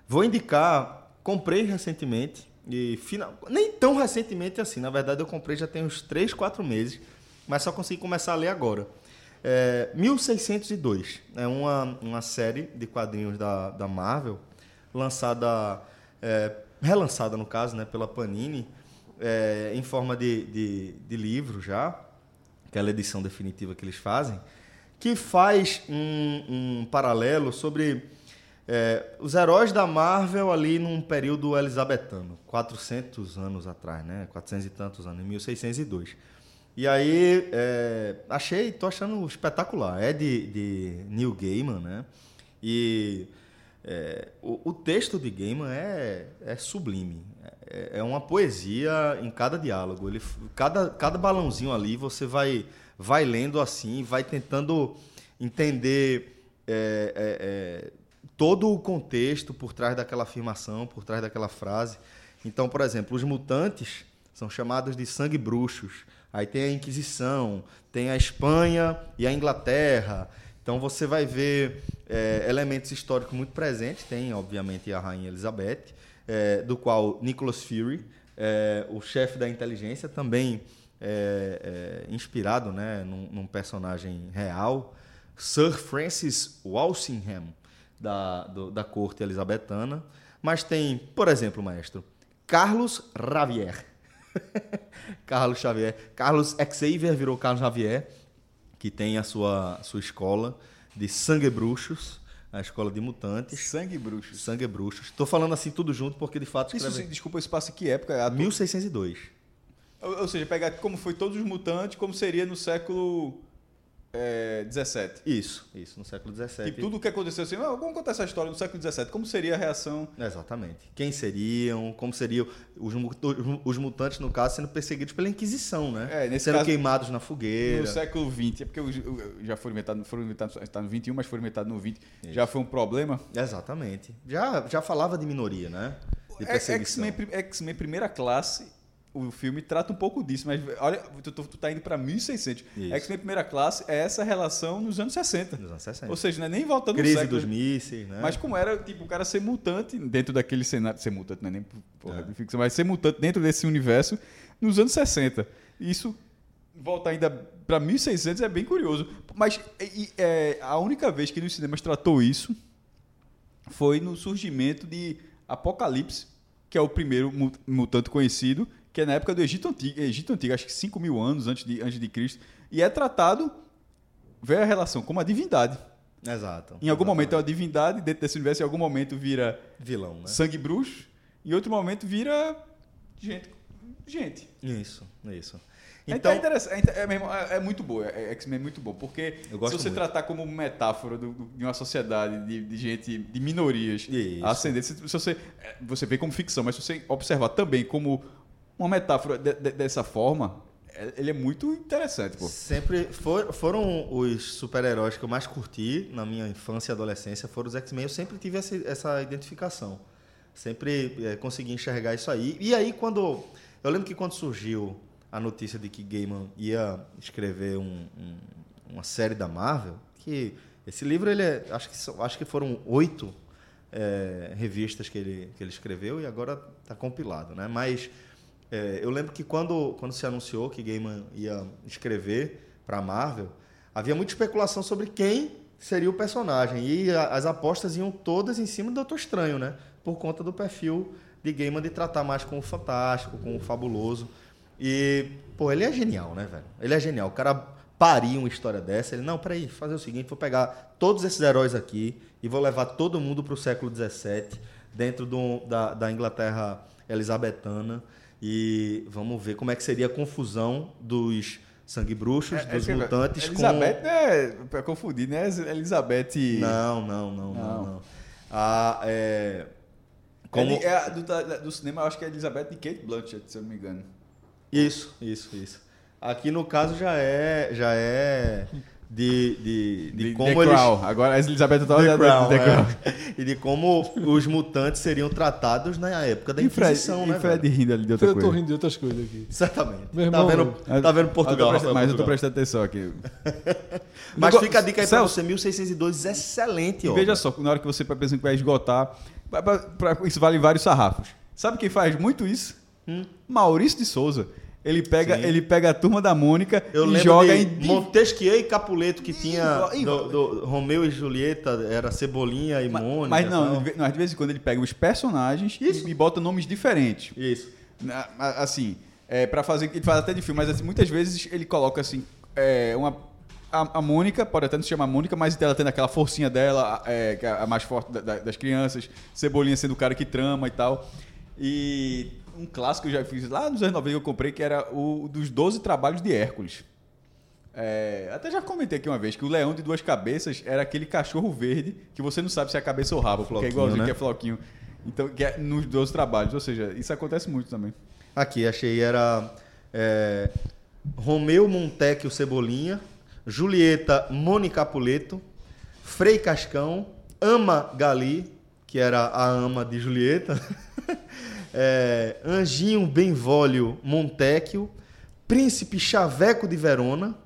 Vou indicar, comprei recentemente, e final, nem tão recentemente assim, na verdade eu comprei já tem uns 3, 4 meses, mas só consegui começar a ler agora. É, 1602 é uma, uma série de quadrinhos da, da Marvel, lançada, é, relançada no caso, né, pela Panini, é, em forma de, de, de livro já, aquela edição definitiva que eles fazem, que faz um, um paralelo sobre é, os heróis da Marvel ali num período elizabetano, 400 anos atrás, né? 400 e tantos anos, em 1602. E aí, é, achei, tô achando espetacular. É de, de Neil Gaiman, né? E é, o, o texto de Gaiman é, é sublime. É, é uma poesia em cada diálogo. Ele, cada, cada balãozinho ali você vai, vai lendo assim, vai tentando entender é, é, é, todo o contexto por trás daquela afirmação, por trás daquela frase. Então, por exemplo, os mutantes são chamados de sangue bruxos. Aí tem a Inquisição, tem a Espanha e a Inglaterra. Então você vai ver é, elementos históricos muito presentes. Tem, obviamente, a Rainha Elizabeth, é, do qual Nicholas Fury, é, o chefe da inteligência, também é, é, inspirado né, num, num personagem real. Sir Francis Walsingham, da, do- da corte elizabetana. Mas tem, por exemplo, maestro, Carlos Xavier. Carlos Xavier. Carlos Xavier virou Carlos Xavier, que tem a sua, sua escola de sangue bruxos, a escola de mutantes. Sangue bruxo. Sangue bruxos. Estou falando assim tudo junto porque de fato Isso, escreve... desculpa, isso passa em que época? A- 1602. Ou, ou seja, pegar como foi todos os mutantes, como seria no século é, 17. Isso, isso, no século XVII. E tudo o que aconteceu assim, ah, vamos contar essa história no século 17. Como seria a reação? Exatamente. Quem seriam, como seriam os, os mutantes, no caso, sendo perseguidos pela Inquisição, né? É, nesse sendo caso- queimados na fogueira. No século 20, é porque os- o- já foram inventados, foram inventados, está no 21, mas foram inventados no 20. Já foi um problema. Exatamente. Já, já falava de minoria, né? De É- perseguição. X-Men Primeira Classe, o filme trata um pouco disso, mas olha, tu, tu, tu tá indo para 1600. Isso. X-Men Primeira Classe é essa relação nos anos 60. Nos anos 60. Ou seja, não é nem voltando no Crise século. dos mísseis, né? Mas como era, tipo, o cara ser mutante dentro daquele cenário. Ser mutante não é nem porra É. de ficção, mas ser mutante dentro desse universo nos anos 60. Isso volta ainda para 1600 é bem curioso. Mas e- é, a única vez que nos cinemas tratou isso foi no surgimento de Apocalipse, que é o primeiro mu- mutante conhecido, que é na época do Egito Antigo, Egito Antigo acho que 5 mil anos antes de, antes de Cristo. E é tratado, vê a relação como a divindade. Exato. Em algum Exatamente. momento é uma divindade, dentro desse universo, em algum momento vira Vilão, né? sangue bruxo, em outro momento vira gente. Gente. Isso, isso. Então, Então, é, interessante, é, é mesmo- é- é muito boa, é, X-Men é muito bom, porque se você muito. tratar como metáfora do- do- de uma sociedade de, de gente, de minorias Isso. ascendentes, se, se você, é, você vê como ficção, mas se você observar também como uma metáfora de- de- dessa forma, é- ele é muito interessante, pô. sempre for- foram os super-heróis que eu mais curti na minha infância e adolescência, foram os X-Men. Eu sempre tive essa, essa identificação. Sempre eh, consegui enxergar isso aí. E aí, quando. Eu lembro que quando surgiu a notícia de que Gaiman ia escrever um- um- uma série da Marvel, que esse livro, ele é, acho, que, acho que foram oito eh, revistas que ele, que ele escreveu e agora está compilado, né? Mas é, eu lembro que quando, quando se anunciou que Gaiman ia escrever para a Marvel, havia muita especulação sobre quem seria o personagem. E a- as apostas iam todas em cima do Doutor Estranho, né? Por conta do perfil de Gaiman de tratar mais com o fantástico, com o fabuloso. E, pô, ele é genial, né, velho? Ele é genial. O cara paria uma história dessa. Ele, não, peraí, fazer o seguinte, vou pegar todos esses heróis aqui e vou levar todo mundo para o século XVII, dentro do- da, da Inglaterra elisabetana. E vamos ver como é que seria a confusão dos sangue bruxos, dos É, é, mutantes Elizabeth com... é pra confundir, né? Elizabeth. Não, não, não, não, Não. não. A, é... Como... É do, do cinema, eu acho que é Elizabeth e Kate Blanchett, se eu não me engano. Isso, isso, isso. Aqui no caso já é, já é de, de, de, De como The eles... Crown. Agora a Elizabeth tá The olhando Crown, The é. Crown. E de como os mutantes seriam tratados na época da E Fred, Inquisição, e né, Fred velho? rindo ali de outra Eu tô coisa. rindo de outras coisas aqui. Certamente. Meu tá irmão, vendo, tá vendo Portugal, Eu Rafael, mas eu tô prestando atenção aqui. Mas fica a dica aí pra Celso, você, 1602, excelente, E ó. veja só, na hora que você vai pensando que vai esgotar, pra- pra- pra- isso vale vários sarrafos. Sabe quem faz muito isso? Hum. Maurício de Souza. Ele pega, Sim. ele pega a turma da Mônica Eu e joga em. Montesquieu e Capuleto, que tinha Igual- igual. do, do Romeu e Julieta, era Cebolinha e Mônica. Mas não, tal. mas de vez em quando ele pega os personagens Isso. e, e bota nomes diferentes. Isso. Assim, é, para fazer. Ele faz até de filme, mas assim, muitas vezes ele coloca assim. é, uma, a, a Mônica, pode até não se chamar Mônica, mas ela tendo aquela forcinha dela, é, que é a mais forte da- da- das crianças, Cebolinha sendo o cara que trama e tal. E um clássico que eu já fiz lá nos anos 90 que eu comprei, que era o dos 12 trabalhos de Hércules. É, até já comentei aqui uma vez que o leão de duas cabeças era aquele cachorro verde que você não sabe se é a cabeça ou o rabo, porque é Floquinho, igualzinho né? que é floquinho. Então, que é nos 12 trabalhos, ou seja, isso acontece muito também. Aqui, achei, era é, Romeu Montecchio Cebolinha, Julieta Mônica Capuleto, Frei Cascão, Ama Gali, que era a ama de Julieta, é, Anjinho Benvolio Montecchio, Príncipe Chaveco de Verona,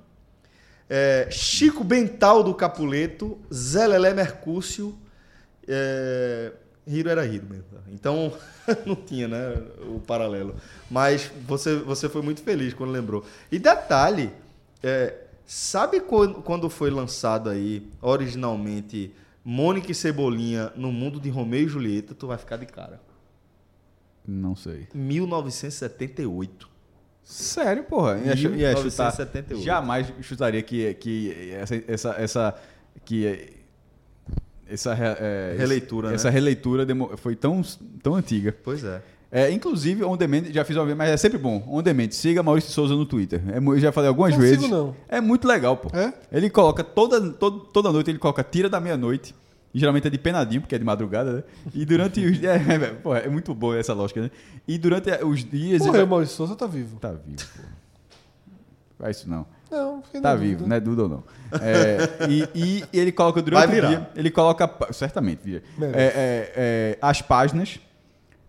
é, Chico Bental do Capuleto, Zé Lelé Mercúcio, é, Hiro era Hiro mesmo. Então, não tinha, né, o paralelo. Mas você, você foi muito feliz quando lembrou. E detalhe, é, sabe quando, quando foi lançado aí, originalmente, Mônica e Cebolinha no mundo de Romeu e Julieta? Tu vai ficar de cara. Não sei. 1978. Sério, porra? Ia, chu- ia chutar. 1978. Jamais chutaria que, que essa, essa, essa, que essa é, Releitura, essa né? releitura foi tão, tão antiga. Pois é. É, inclusive, On Demand, já fiz uma vez, mas é sempre bom. On Demand, siga Maurício Souza no Twitter. É eu já falei algumas Não vezes. sigo, não. É muito legal, pô. É? Ele coloca toda, todo- toda noite, ele coloca tira da meia-noite. E geralmente é de penadinho, porque é de madrugada, né? E durante os dias. É, é, pô, é muito boa essa lógica, né? E durante os dias. Morreu, vai- Maurício Souza tá vivo. Tá vivo, pô. Faz isso não. Não, fiquei Tá vivo, dúvida. não é Duda ou não. É, e, e ele coloca durante Vai virar. o dia. Ele coloca. Certamente, vira. É, é, é, as páginas.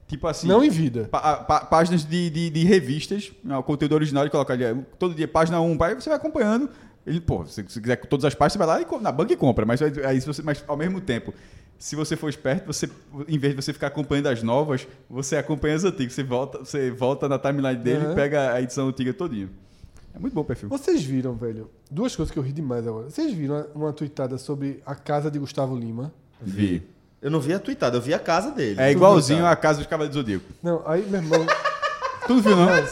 Tipo assim. Não em vida. pá- pá- páginas de, de, de revistas, né, o conteúdo original ele coloca ali, é, todo dia, página 1, aí você vai acompanhando. Ele, pô, se você quiser todas as páginas, você vai lá e na banca e compra. Mas, aí, se você, mas ao mesmo tempo, se você for esperto, você, em vez de você ficar acompanhando as novas, você acompanha as antigas. Você volta, você volta na timeline dele Uhum. e pega a edição antiga todinha. É muito bom o perfil. Vocês viram, velho, duas coisas que eu ri demais agora. Vocês viram uma, uma tweetada sobre a casa de Gustavo Lima? Vi. Eu não vi a tweetada, eu vi a casa dele. É igualzinho a casa dos Cavaleiros do Zodíaco. Não, aí, meu irmão. Tudo viu, não? é,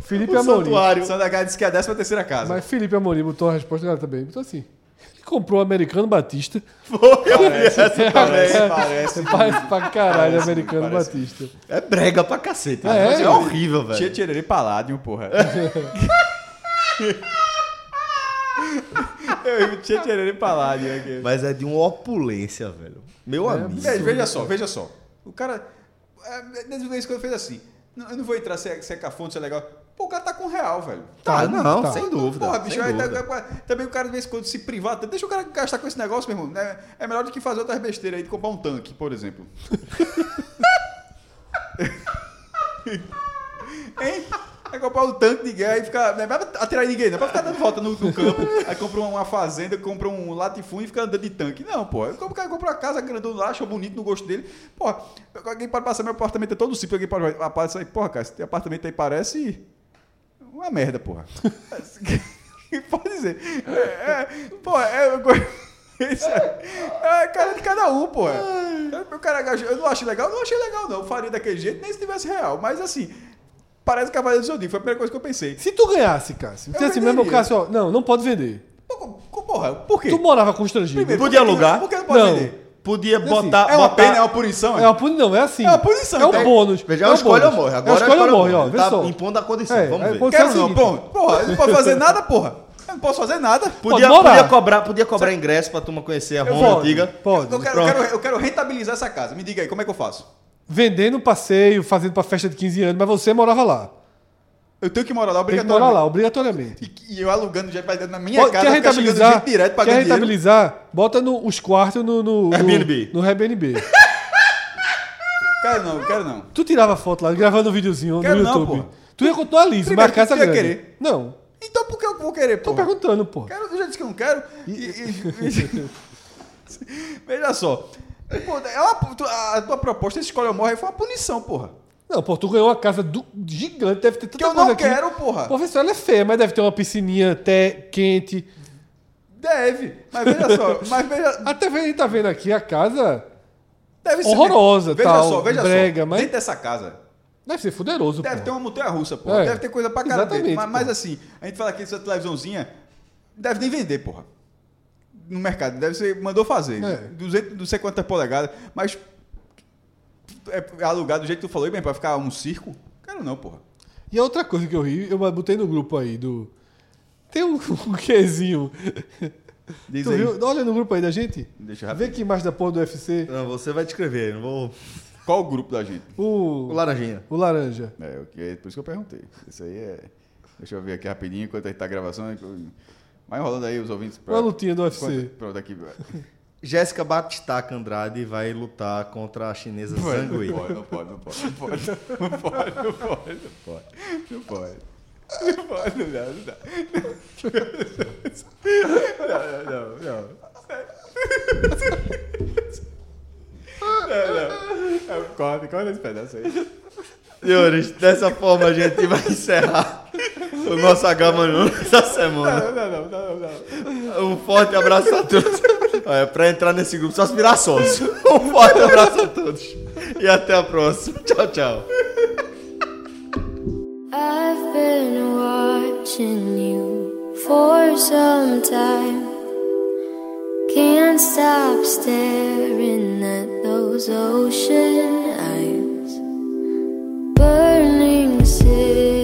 Felipe O Amorim. santuário. Sandra Gaia disse que é a 13 terceira casa. Mas Felipe Amorim botou a resposta dela também. Botou assim. Ele comprou o Americano Batista. parece, parece. Parece pra caralho Parece, Americano parece. Batista. É brega pra cacete. É, né? é. horrível, velho. Tia Tirerê Paládio, porra. Eu Tia Tirerê Paládio aqui. Mas é de uma opulência, velho. Meu amigo. Veja, veja só, veja só. O cara. É, Desde eu fez assim. Não, eu não vou entrar se é, se é cafona, se é legal. Pô, o cara tá com real, velho. Tá, não, Tá. sem dúvida. Porra, bicho, aí dúvida. tá- também o cara de vez em quando se privar. Deixa o cara gastar com esse negócio, meu irmão. né? É melhor do que fazer outras besteiras aí de comprar um tanque, por exemplo. hein? É comprar um tanque de guerra e ficar. Não é pra atirar ninguém, não é pra ficar dando volta no, no campo. Aí compra uma fazenda, compra um latifúndio e fica andando de tanque. Não, pô. O cara compra uma casa grandona lá, achou bonito no gosto dele. Pô, alguém pode passar meu apartamento é todo simples, alguém pode passar aí, porra, cara, esse apartamento aí parece uma merda, porra. pode dizer. É, é, porra, é. Isso é, é cara de cada um, cara, eu não acho legal, não achei legal, não. Eu faria daquele jeito, nem se tivesse real. Mas assim, parece Cavaleiro do Zodíaco. Foi a primeira coisa que eu pensei. Se tu ganhasse, Cássio, Eu se assim mesmo. Cássio, ó, não, não pode vender. Porra, por quê? Tu morava constrangido. Primeiro, Podia por que- alugar? Por que não pode Não. vender? Podia Assim, botar. É uma botar- pena, é uma punição? É uma punição, não, é assim. É uma punição, É um tá? bônus. Veja, é é um o escolha ou morre. É Agora o escolha ou morre, ó. Vê tá só. impondo a condição. É, Vamos é, ver. Quero é não, seguinte. pronto. Porra, eu não posso fazer nada, porra. Eu não posso fazer nada. Podia, Pode podia cobrar, podia cobrar ingresso pra turma conhecer a Eu Roma vou. antiga. Pode. Eu quero, eu, quero, eu quero rentabilizar essa casa. Me diga aí, como é que eu faço? Vendendo passeio, fazendo pra festa de 15 anos, mas você morava lá. Eu tenho que morar lá Tem que obrigatoriamente. morar lá, obrigatoriamente. E, e eu alugando já vai na minha Pô, casa, quer rentabilizar? gente direto Quer dinheiro. rentabilizar? Bota no- os quartos no, no, Airbnb. No Airbnb. Quero não, quero não. tu tirava foto lá, gravando um videozinho Quero no não, YouTube. porra. tu ia continuar liso, Primeiro, mas a casa tu ia grande. querer. Não. Então por que eu vou querer, Tô pô? perguntando, pô. Quero, eu já disse que eu não quero. E- e- Veja só. Pô, é uma- a tua proposta, esse escolha ou morre, foi uma punição, porra. Não, pô, tu ganhou uma casa do- gigante, deve ter tanta Que eu não aqui. quero, porra. Professor, ela é feia, mas deve ter uma piscininha até quente. Deve. Mas veja só. Mas veja. Até a gente tá vendo aqui a casa. Deve ser. Horrorosa, Veja tal, só, veja brega, só. mas- Dentro dessa casa. Deve ser fuderoso, Deve pô. ter uma montanha russa, pô. É. Deve ter coisa pra caralho. Mas, mas assim, a gente fala aqui dessa televisãozinha. Deve nem vender, porra. No mercado. Deve ser. Mandou fazer. É. 200, não sei quantas polegadas. Mas. É alugar do jeito que tu falou, e bem, pra ficar um circo? Quero não, porra. E a outra coisa que eu ri, eu botei no grupo aí do. Tem um, um quezinho. Diz Tu aí. viu? Olha no grupo aí da gente. Deixa eu Vê que imagem da porra do UFC. Não, você vai descrever, não vou. Qual o grupo da gente? O O, Laranjinha. o laranja. É, o que- é por isso que eu perguntei. Isso aí é. Deixa eu ver aqui rapidinho enquanto a gente tá a gravação. Vai enrolando aí os ouvintes. Uma lutinha do UFC. Pronto, aqui. Jéssica Batistaca Andrade vai lutar contra a chinesa Zhang Wei. Não pode, não pode, não pode, não pode, não pode, não pode, não pode, não pode. Não pode, não dá, não dá. Não, não, não. Não, não. Corta, corta esse pedaço aí. Senhores, dessa forma a gente vai encerrar o nosso H-Manu essa semana. Não, não, não, não, não. Um forte abraço a todos. Olha, pra entrar nesse grupo, só se virar sócio. Um forte abraço a todos. E até a próxima. Tchau, tchau. I've been watching you for some time. Can't stop staring at those ocean eyes. Burning cities